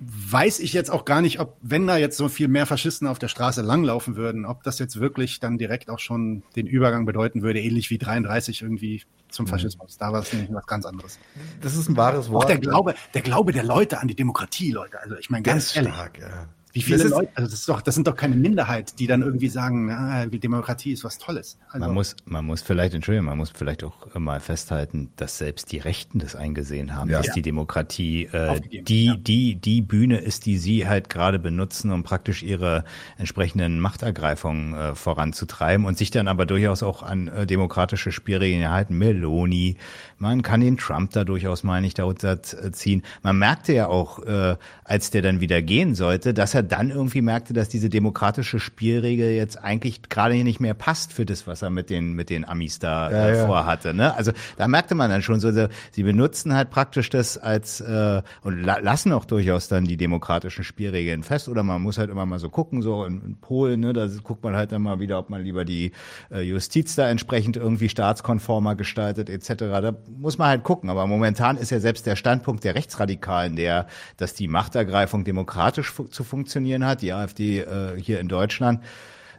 weiß ich jetzt auch gar nicht, ob, wenn da jetzt so viel mehr Faschisten auf der Straße langlaufen würden, ob das jetzt wirklich dann direkt auch schon den Übergang bedeuten würde, ähnlich wie 33 irgendwie zum Mhm. Faschismus. Da war es nämlich was ganz anderes. Das ist ein wahres Wort. Auch der Glaube, der Glaube der Leute an die Demokratie, Leute. Also ich meine ganz, Ganz ehrlich. stark, ja. Wie viele Das ist- Leute, also das, ist doch, das sind doch keine Minderheit, die dann irgendwie sagen, na, die Demokratie ist was Tolles. Also, Man muss, man muss vielleicht, Entschuldigung, man muss vielleicht auch mal festhalten, dass selbst die Rechten das eingesehen haben, Ja. dass Ja. die Demokratie äh, die, die, die Bühne ist, die sie halt gerade benutzen, um praktisch ihre entsprechenden Machtergreifungen äh, voranzutreiben und sich dann aber durchaus auch an äh, demokratische Spielregeln halten. Meloni, man kann den Trump da durchaus mal nicht darunter äh, ziehen. Man merkte ja auch, äh, als der dann wieder gehen sollte, dass er dann irgendwie merkte, dass diese demokratische Spielregel jetzt eigentlich gerade nicht mehr passt für das, was er mit den, mit den Amis da Ja, äh, ja. vorhatte. Ne? Also da merkte man dann schon so, so, sie benutzen halt praktisch das als äh, und la lassen auch durchaus dann die demokratischen Spielregeln fest. Oder man muss halt immer mal so gucken, so in, in Polen, ne, da guckt man halt dann mal wieder, ob man lieber die äh, Justiz da entsprechend irgendwie staatskonformer gestaltet, etc. Da muss man halt gucken. Aber momentan ist ja selbst der Standpunkt der Rechtsradikalen, der, dass die Machtergreifung demokratisch fu zu funktionieren hat, die AfD äh, hier in Deutschland,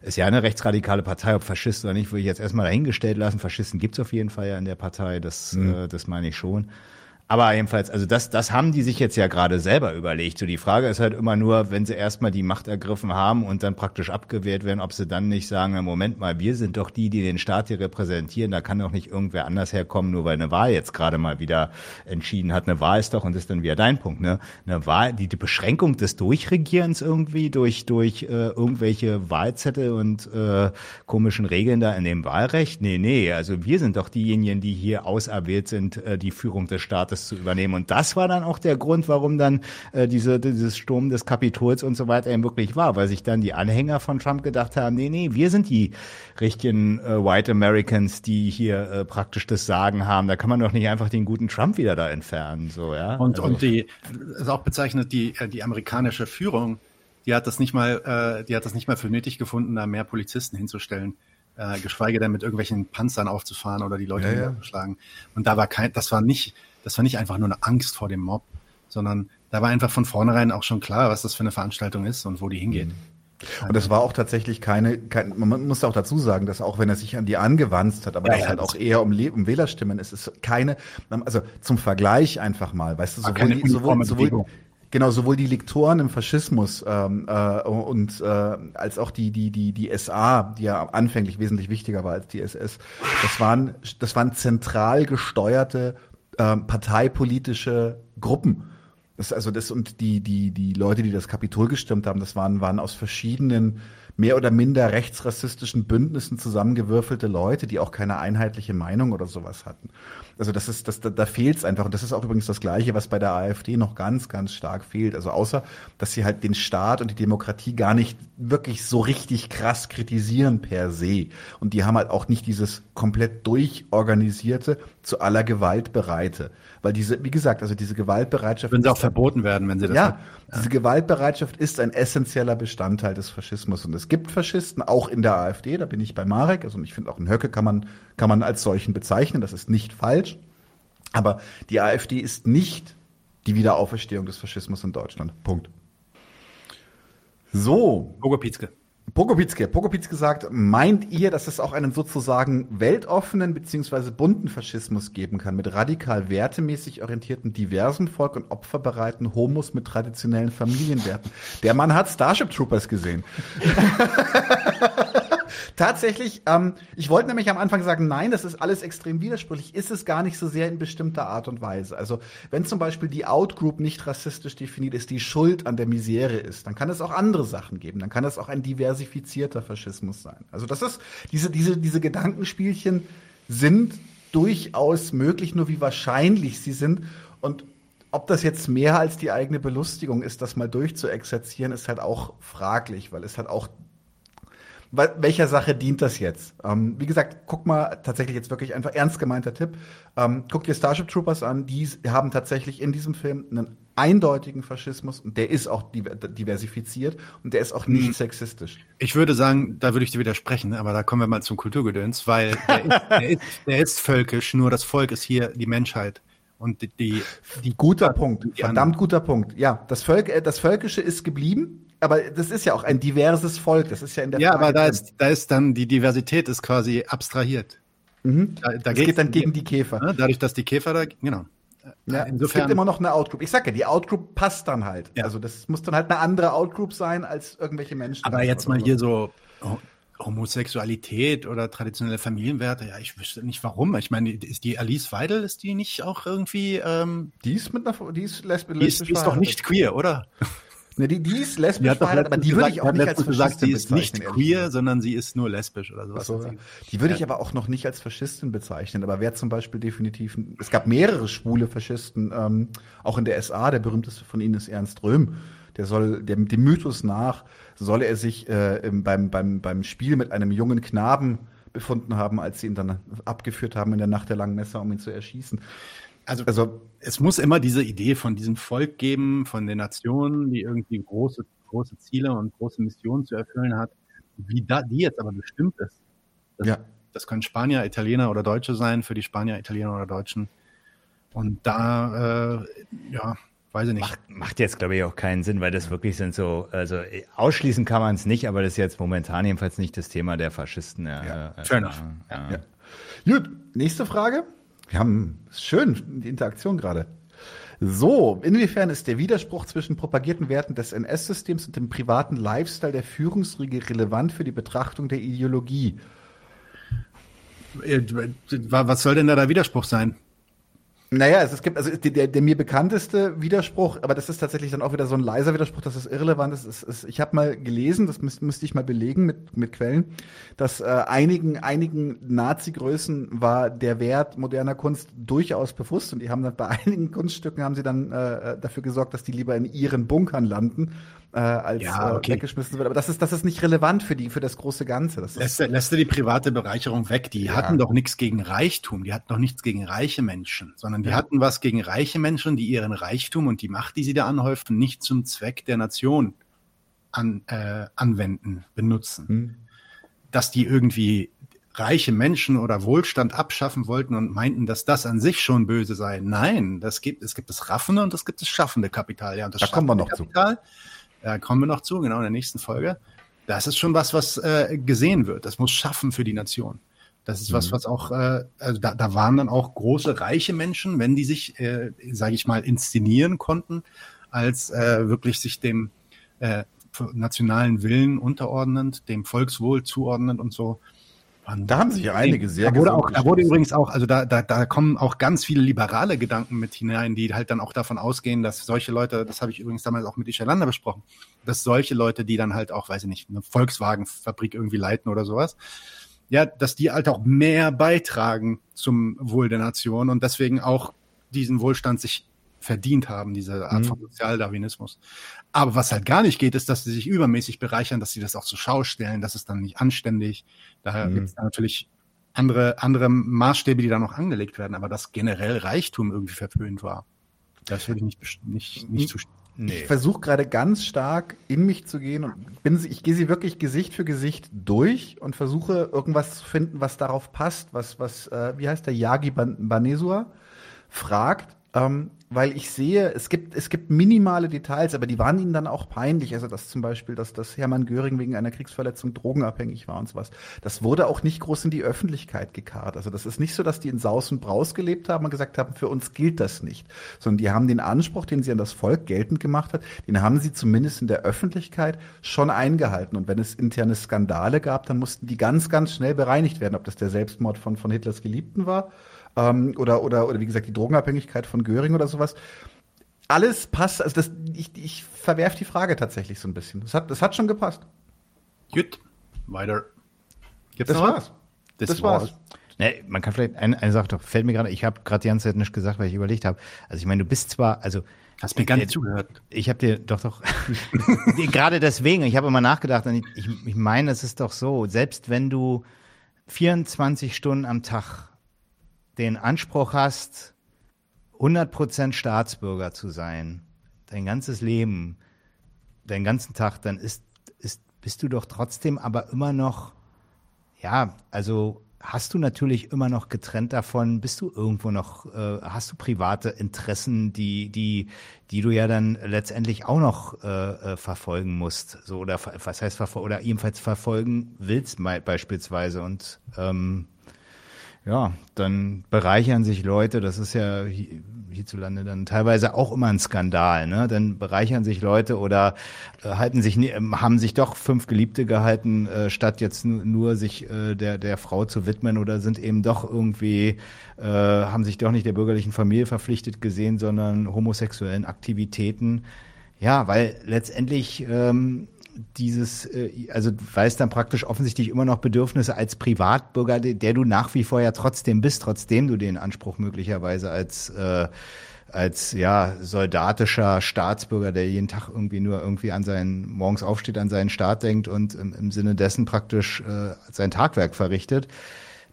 ist ja eine rechtsradikale Partei, ob Faschist oder nicht, würde ich jetzt erstmal dahingestellt lassen. Faschisten gibt's auf jeden Fall ja in der Partei, das, Mhm. äh, das meine ich schon. Aber jedenfalls, also das, das haben die sich jetzt ja gerade selber überlegt. So die Frage ist halt immer nur, wenn sie erstmal die Macht ergriffen haben und dann praktisch abgewehrt werden, ob sie dann nicht sagen, na, Moment mal, wir sind doch die, die den Staat hier repräsentieren. Da kann doch nicht irgendwer anders herkommen, nur weil eine Wahl jetzt gerade mal wieder entschieden hat. Eine Wahl ist doch, und das ist dann wieder dein Punkt, ne? Eine Wahl, die, die Beschränkung des Durchregierens irgendwie durch, durch äh, irgendwelche Wahlzettel und äh, komischen Regeln da in dem Wahlrecht. Nee, nee, also wir sind doch diejenigen, die hier auserwählt sind, äh, die Führung des Staates zu übernehmen. Und das war dann auch der Grund, warum dann äh, diese, dieses Sturm des Kapitols und so weiter eben wirklich war, weil sich dann die Anhänger von Trump gedacht haben, nee, nee, wir sind die richtigen äh, White Americans, die hier äh, praktisch das Sagen haben. Da kann man doch nicht einfach den guten Trump wieder da entfernen, so, ja. Und, Also- und die, ist auch bezeichnet, die, äh, die amerikanische Führung, die hat das nicht mal, äh, die hat das nicht mal für nötig gefunden, da mehr Polizisten hinzustellen, äh, geschweige denn mit irgendwelchen Panzern aufzufahren oder die Leute Ja, ja. niederzuschlagen. Und da war kein, das war nicht, das war nicht einfach nur eine Angst vor dem Mob, sondern da war einfach von vornherein auch schon klar, was das für eine Veranstaltung ist und wo die hingeht. Und das war auch tatsächlich keine, kein, man muss auch dazu sagen, dass auch wenn er sich an die angewandt hat, aber Ja, das ja, halt auch eher um, Le um Wählerstimmen ist, ist keine, also zum Vergleich einfach mal, weißt du, sowohl die, sowohl, sowohl, genau, sowohl die Lektoren im Faschismus ähm, äh, und äh, als auch die, die, die, die SA, die ja anfänglich wesentlich wichtiger war als die SS, das waren, das waren zentral gesteuerte ähm, parteipolitische Gruppen. Das, also das und die, die, die Leute, die das Kapitol gestimmt haben, das waren, waren aus verschiedenen mehr oder minder rechtsrassistischen Bündnissen zusammengewürfelte Leute, die auch keine einheitliche Meinung oder sowas hatten. Also das ist, das, da, da fehlt es einfach. Und das ist auch übrigens das Gleiche, was bei der AfD noch ganz, ganz stark fehlt. Also außer, dass sie halt den Staat und die Demokratie gar nicht wirklich so richtig krass kritisieren per se. Und die haben halt auch nicht dieses komplett durchorganisierte, zu aller Gewalt bereite. Weil diese, wie gesagt, also diese Gewaltbereitschaft. Würden sie auch verboten werden, wenn sie das ja, diese Gewaltbereitschaft ist ein essentieller Bestandteil des Faschismus. Und es gibt Faschisten, auch in der AfD, da bin ich bei Marek. Also ich finde auch in Höcke kann man, kann man als solchen bezeichnen. Das ist nicht falsch. Aber die AfD ist nicht die Wiederauferstehung des Faschismus in Deutschland. Punkt. So. Pogopitzke. Pogopitzke. Pogopitzke sagt, meint ihr, dass es auch einen sozusagen weltoffenen beziehungsweise bunten Faschismus geben kann, mit radikal wertemäßig orientierten, diversen Volk- und opferbereiten Homos mit traditionellen Familienwerten? Der Mann hat Starship Troopers gesehen. (laughs) Tatsächlich, ähm, ich wollte nämlich am Anfang sagen, nein, das ist alles extrem widersprüchlich, ist es gar nicht so sehr in bestimmter Art und Weise. Also wenn zum Beispiel die Outgroup nicht rassistisch definiert ist, die Schuld an der Misere ist, dann kann es auch andere Sachen geben. Dann kann es auch ein diversifizierter Faschismus sein. Also das ist, diese, diese, diese Gedankenspielchen sind durchaus möglich, nur wie wahrscheinlich sie sind. Und ob das jetzt mehr als die eigene Belustigung ist, das mal durchzuexerzieren, ist halt auch fraglich, weil es halt auch welcher Sache dient das jetzt? Ähm, wie gesagt, guck mal, tatsächlich jetzt wirklich einfach ernst gemeinter Tipp. Ähm, guck dir Starship Troopers an, die haben tatsächlich in diesem Film einen eindeutigen Faschismus und der ist auch diversifiziert und der ist auch nicht hm. sexistisch. Ich würde sagen, da würde ich dir widersprechen, aber da kommen wir mal zum Kulturgedöns, weil der ist, (laughs) der ist, der ist völkisch, nur das Volk ist hier die Menschheit. Und die, die, die guter Punkt, verdammt guter Punkt. Ja, das Volk, äh, das Völkische ist geblieben, aber das ist ja auch ein diverses Volk. Das ist ja in der Ja, Frage aber da ist, da ist dann die Diversität ist quasi abstrahiert. Mhm. Da, da geht dann gegen die Käfer. Ne, dadurch, dass die Käfer da, genau. Ja, Insofern, es gibt immer noch eine Outgroup. Ich sag ja, die Outgroup passt dann halt. Ja. Also das muss dann halt eine andere Outgroup sein als irgendwelche Menschen. Aber jetzt mal hier so Homosexualität oder traditionelle Familienwerte, ja, ich wüsste nicht warum. Ich meine, ist die Alice Weidel, ist die nicht auch irgendwie. Ähm, die ist mit einer, die ist lesbisch. Die ist, die ist doch nicht queer, oder? (laughs) Ne, die, die ist lesbisch die aber die würde ich auch nicht als gesagt, sie ist nicht queer, sondern sie ist nur lesbisch oder sowas. So, die würde ich aber auch noch nicht als Faschistin bezeichnen. Aber wer zum Beispiel definitiv, es gab mehrere schwule Faschisten, ähm, auch in der SA, der berühmteste von ihnen ist Ernst Röhm. Der soll dem, dem Mythos nach soll er sich äh, beim, beim, beim Spiel mit einem jungen Knaben befunden haben, als sie ihn dann abgeführt haben in der Nacht der langen Messer, um ihn zu erschießen. Also, also es muss immer diese Idee von diesem Volk geben, von den Nationen, die irgendwie große, große Ziele und große Missionen zu erfüllen hat. Wie da, die jetzt aber bestimmt ist. Das, ja. das können Spanier, Italiener oder Deutsche sein, für die Spanier, Italiener oder Deutschen. Und da, äh, ja, weiß ich nicht. Macht, macht jetzt, glaube ich, auch keinen Sinn, weil das wirklich sind so, also ausschließen kann man es nicht, aber das ist jetzt momentan jedenfalls nicht das Thema der Faschisten. Ja, äh, fair enough. Ja. Ja. Gut, nächste Frage. Wir haben schön die Interaktion gerade. So, inwiefern ist der Widerspruch zwischen propagierten Werten des NS-Systems und dem privaten Lifestyle der Führungsriege relevant für die Betrachtung der Ideologie? Äh, was soll denn da der Widerspruch sein? Naja, es, es gibt, also der, der mir bekannteste Widerspruch, aber das ist tatsächlich dann auch wieder so ein leiser Widerspruch, dass es irrelevant ist. Es, es, ich habe mal gelesen, das müsste müsst ich mal belegen mit, mit Quellen, dass äh, einigen, einigen Nazi-Größen war der Wert moderner Kunst durchaus bewusst und die haben dann bei (laughs) einigen Kunststücken haben sie dann äh, dafür gesorgt, dass die lieber in ihren Bunkern landen äh, als ja, äh, okay. äh, weggeschmissen wird. Aber das ist, das ist nicht relevant für die, für das große Ganze. Das lässt, lässt du die private Bereicherung weg. Die ja. hatten doch nichts gegen Reichtum, die hatten doch nichts gegen reiche Menschen, sondern die ja. hatten was gegen reiche Menschen, die ihren Reichtum und die Macht, die sie da anhäuften, nicht zum Zweck der Nation an, äh, anwenden, benutzen. Hm. Dass die irgendwie reiche Menschen oder Wohlstand abschaffen wollten und meinten, dass das an sich schon böse sei. Nein, das gibt, es gibt das raffende und es gibt das schaffende Kapital. Ja, und das da kommen wir noch Kapital, zu da kommen wir noch zu, genau in der nächsten Folge. Das ist schon was, was äh, gesehen wird. Das muss schaffen für die Nation. Das ist mhm. was, was auch, äh, also da, da waren dann auch große, reiche Menschen, wenn die sich, äh, sage ich mal, inszenieren konnten, als äh, wirklich sich dem äh, nationalen Willen unterordnend, dem Volkswohl zuordnend und so. Da haben sich ja einige sehr da wurde auch, Da wurde übrigens auch, also da, da, da kommen auch ganz viele liberale Gedanken mit hinein, die halt dann auch davon ausgehen, dass solche Leute, das habe ich übrigens damals auch mit Ischalander besprochen, dass solche Leute, die dann halt auch, weiß ich nicht, eine Volkswagenfabrik irgendwie leiten oder sowas, ja, dass die halt auch mehr beitragen zum Wohl der Nation und deswegen auch diesen Wohlstand sich verdient haben, diese Art mhm. von Sozialdarwinismus. Aber was halt gar nicht geht, ist, dass sie sich übermäßig bereichern, dass sie das auch zur Schau stellen. Das ist dann nicht anständig. Da mhm. gibt es natürlich andere, andere Maßstäbe, die da noch angelegt werden. Aber dass generell Reichtum irgendwie verpönt war, das würde ich nicht, nicht, nicht zustimmen. Nee. Ich versuche gerade ganz stark in mich zu gehen und bin, ich gehe sie wirklich Gesicht für Gesicht durch und versuche irgendwas zu finden, was darauf passt, was, was, äh, wie heißt der, Yagi Banesua fragt, ähm, weil ich sehe, es gibt, es gibt minimale Details, aber die waren ihnen dann auch peinlich. Also, dass zum Beispiel, dass, dass Hermann Göring wegen einer Kriegsverletzung drogenabhängig war und sowas. Das wurde auch nicht groß in die Öffentlichkeit gekarrt. Also, das ist nicht so, dass die in Saus und Braus gelebt haben und gesagt haben, für uns gilt das nicht. Sondern die haben den Anspruch, den sie an das Volk geltend gemacht hat, den haben sie zumindest in der Öffentlichkeit schon eingehalten. Und wenn es interne Skandale gab, dann mussten die ganz, ganz schnell bereinigt werden, ob das der Selbstmord von, von Hitlers Geliebten war ähm, oder, oder, oder wie gesagt die Drogenabhängigkeit von Göring oder sowas. Alles passt, also das, ich, ich verwerfe die Frage tatsächlich so ein bisschen. Das hat, das hat schon gepasst. Gut, weiter. Gibt's das war's. Das, das war's. Nee, man kann vielleicht eine, eine Sache doch, fällt mir gerade, ich habe gerade die ganze Zeit nicht gesagt, weil ich überlegt habe. Also ich meine, du bist zwar, also Hast mir gar nicht äh, zugehört. Ich habe dir doch doch (laughs) gerade deswegen, ich habe immer nachgedacht und ich, ich, ich meine, es ist doch so, selbst wenn du 24 Stunden am Tag den Anspruch hast, 100% Staatsbürger zu sein, dein ganzes Leben, deinen ganzen Tag, dann ist, ist, bist du doch trotzdem aber immer noch, ja, also hast du natürlich immer noch getrennt davon, bist du irgendwo noch, äh, hast du private Interessen, die, die, die du ja dann letztendlich auch noch äh, äh verfolgen musst, so oder was heißt verfolgen oder ebenfalls verfolgen willst beispielsweise und ähm, ja, dann bereichern sich Leute, das ist ja hierzulande dann teilweise auch immer ein Skandal, ne? Dann bereichern sich Leute oder äh, halten sich ähm, haben sich doch fünf Geliebte gehalten, äh, statt jetzt nur sich äh, der der Frau zu widmen oder sind eben doch irgendwie äh, haben sich doch nicht der bürgerlichen Familie verpflichtet gesehen, sondern homosexuellen Aktivitäten. Ja, weil letztendlich ähm, dieses, äh, also weil es dann praktisch offensichtlich immer noch Bedürfnisse als Privatbürger, der du nach wie vor ja trotzdem bist, trotzdem du den Anspruch möglicherweise als äh, als ja soldatischer Staatsbürger, der jeden Tag irgendwie nur irgendwie an seinen morgens aufsteht, an seinen Staat denkt und im, im Sinne dessen praktisch äh, sein Tagwerk verrichtet,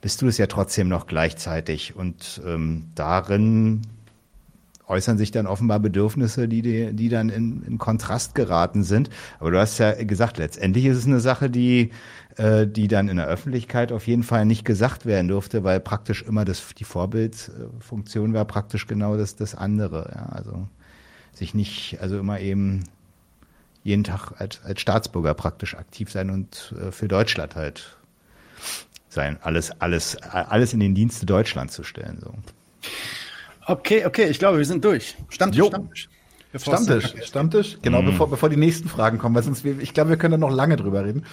bist du es ja trotzdem noch gleichzeitig. Und ähm, darin äußern sich dann offenbar Bedürfnisse, die, die, die dann in, in Kontrast geraten sind. Aber du hast ja gesagt, letztendlich ist es eine Sache, die, äh, die dann in der Öffentlichkeit auf jeden Fall nicht gesagt werden durfte, weil praktisch immer das, die Vorbildfunktion war praktisch genau das, das andere. Ja, also sich nicht, also immer eben jeden Tag als, als Staatsbürger praktisch aktiv sein und äh, für Deutschland halt sein, alles, alles, alles in den Dienste Deutschlands zu stellen. So. Okay, okay, ich glaube, wir sind durch. Stammtisch, jo. Stammtisch. Bevor Stammtisch, Stammtisch. Genau, mm. bevor, bevor die nächsten Fragen kommen, weil sonst, ich glaube, wir können da noch lange drüber reden.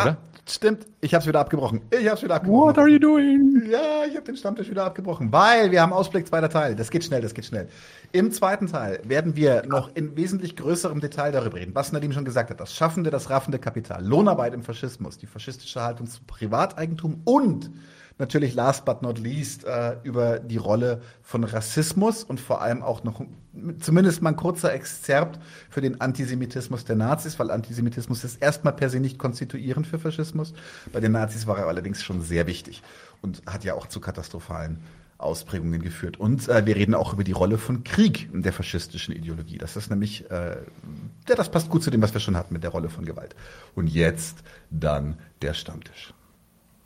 Oder? Ah, stimmt, ich habe es wieder abgebrochen. Ich habe es wieder abgebrochen. What are you doing? Ja, ich habe den Stammtisch wieder abgebrochen, weil wir haben Ausblick zweiter Teil. Das geht schnell, das geht schnell. Im zweiten Teil werden wir noch in wesentlich größerem Detail darüber reden, was Nadim schon gesagt hat. Das schaffende, das raffende Kapital, Lohnarbeit im Faschismus, die faschistische Haltung zu Privateigentum und natürlich last but not least äh, über die Rolle von Rassismus und vor allem auch noch zumindest mal ein kurzer Exzerpt für den Antisemitismus der Nazis, weil Antisemitismus ist erstmal per se nicht konstituierend für Faschismus. Bei den Nazis war er allerdings schon sehr wichtig und hat ja auch zu katastrophalen Ausprägungen geführt. Und äh, wir reden auch über die Rolle von Krieg in der faschistischen Ideologie. Das ist nämlich, äh, ja, das passt gut zu dem, was wir schon hatten mit der Rolle von Gewalt. Und jetzt dann der Stammtisch.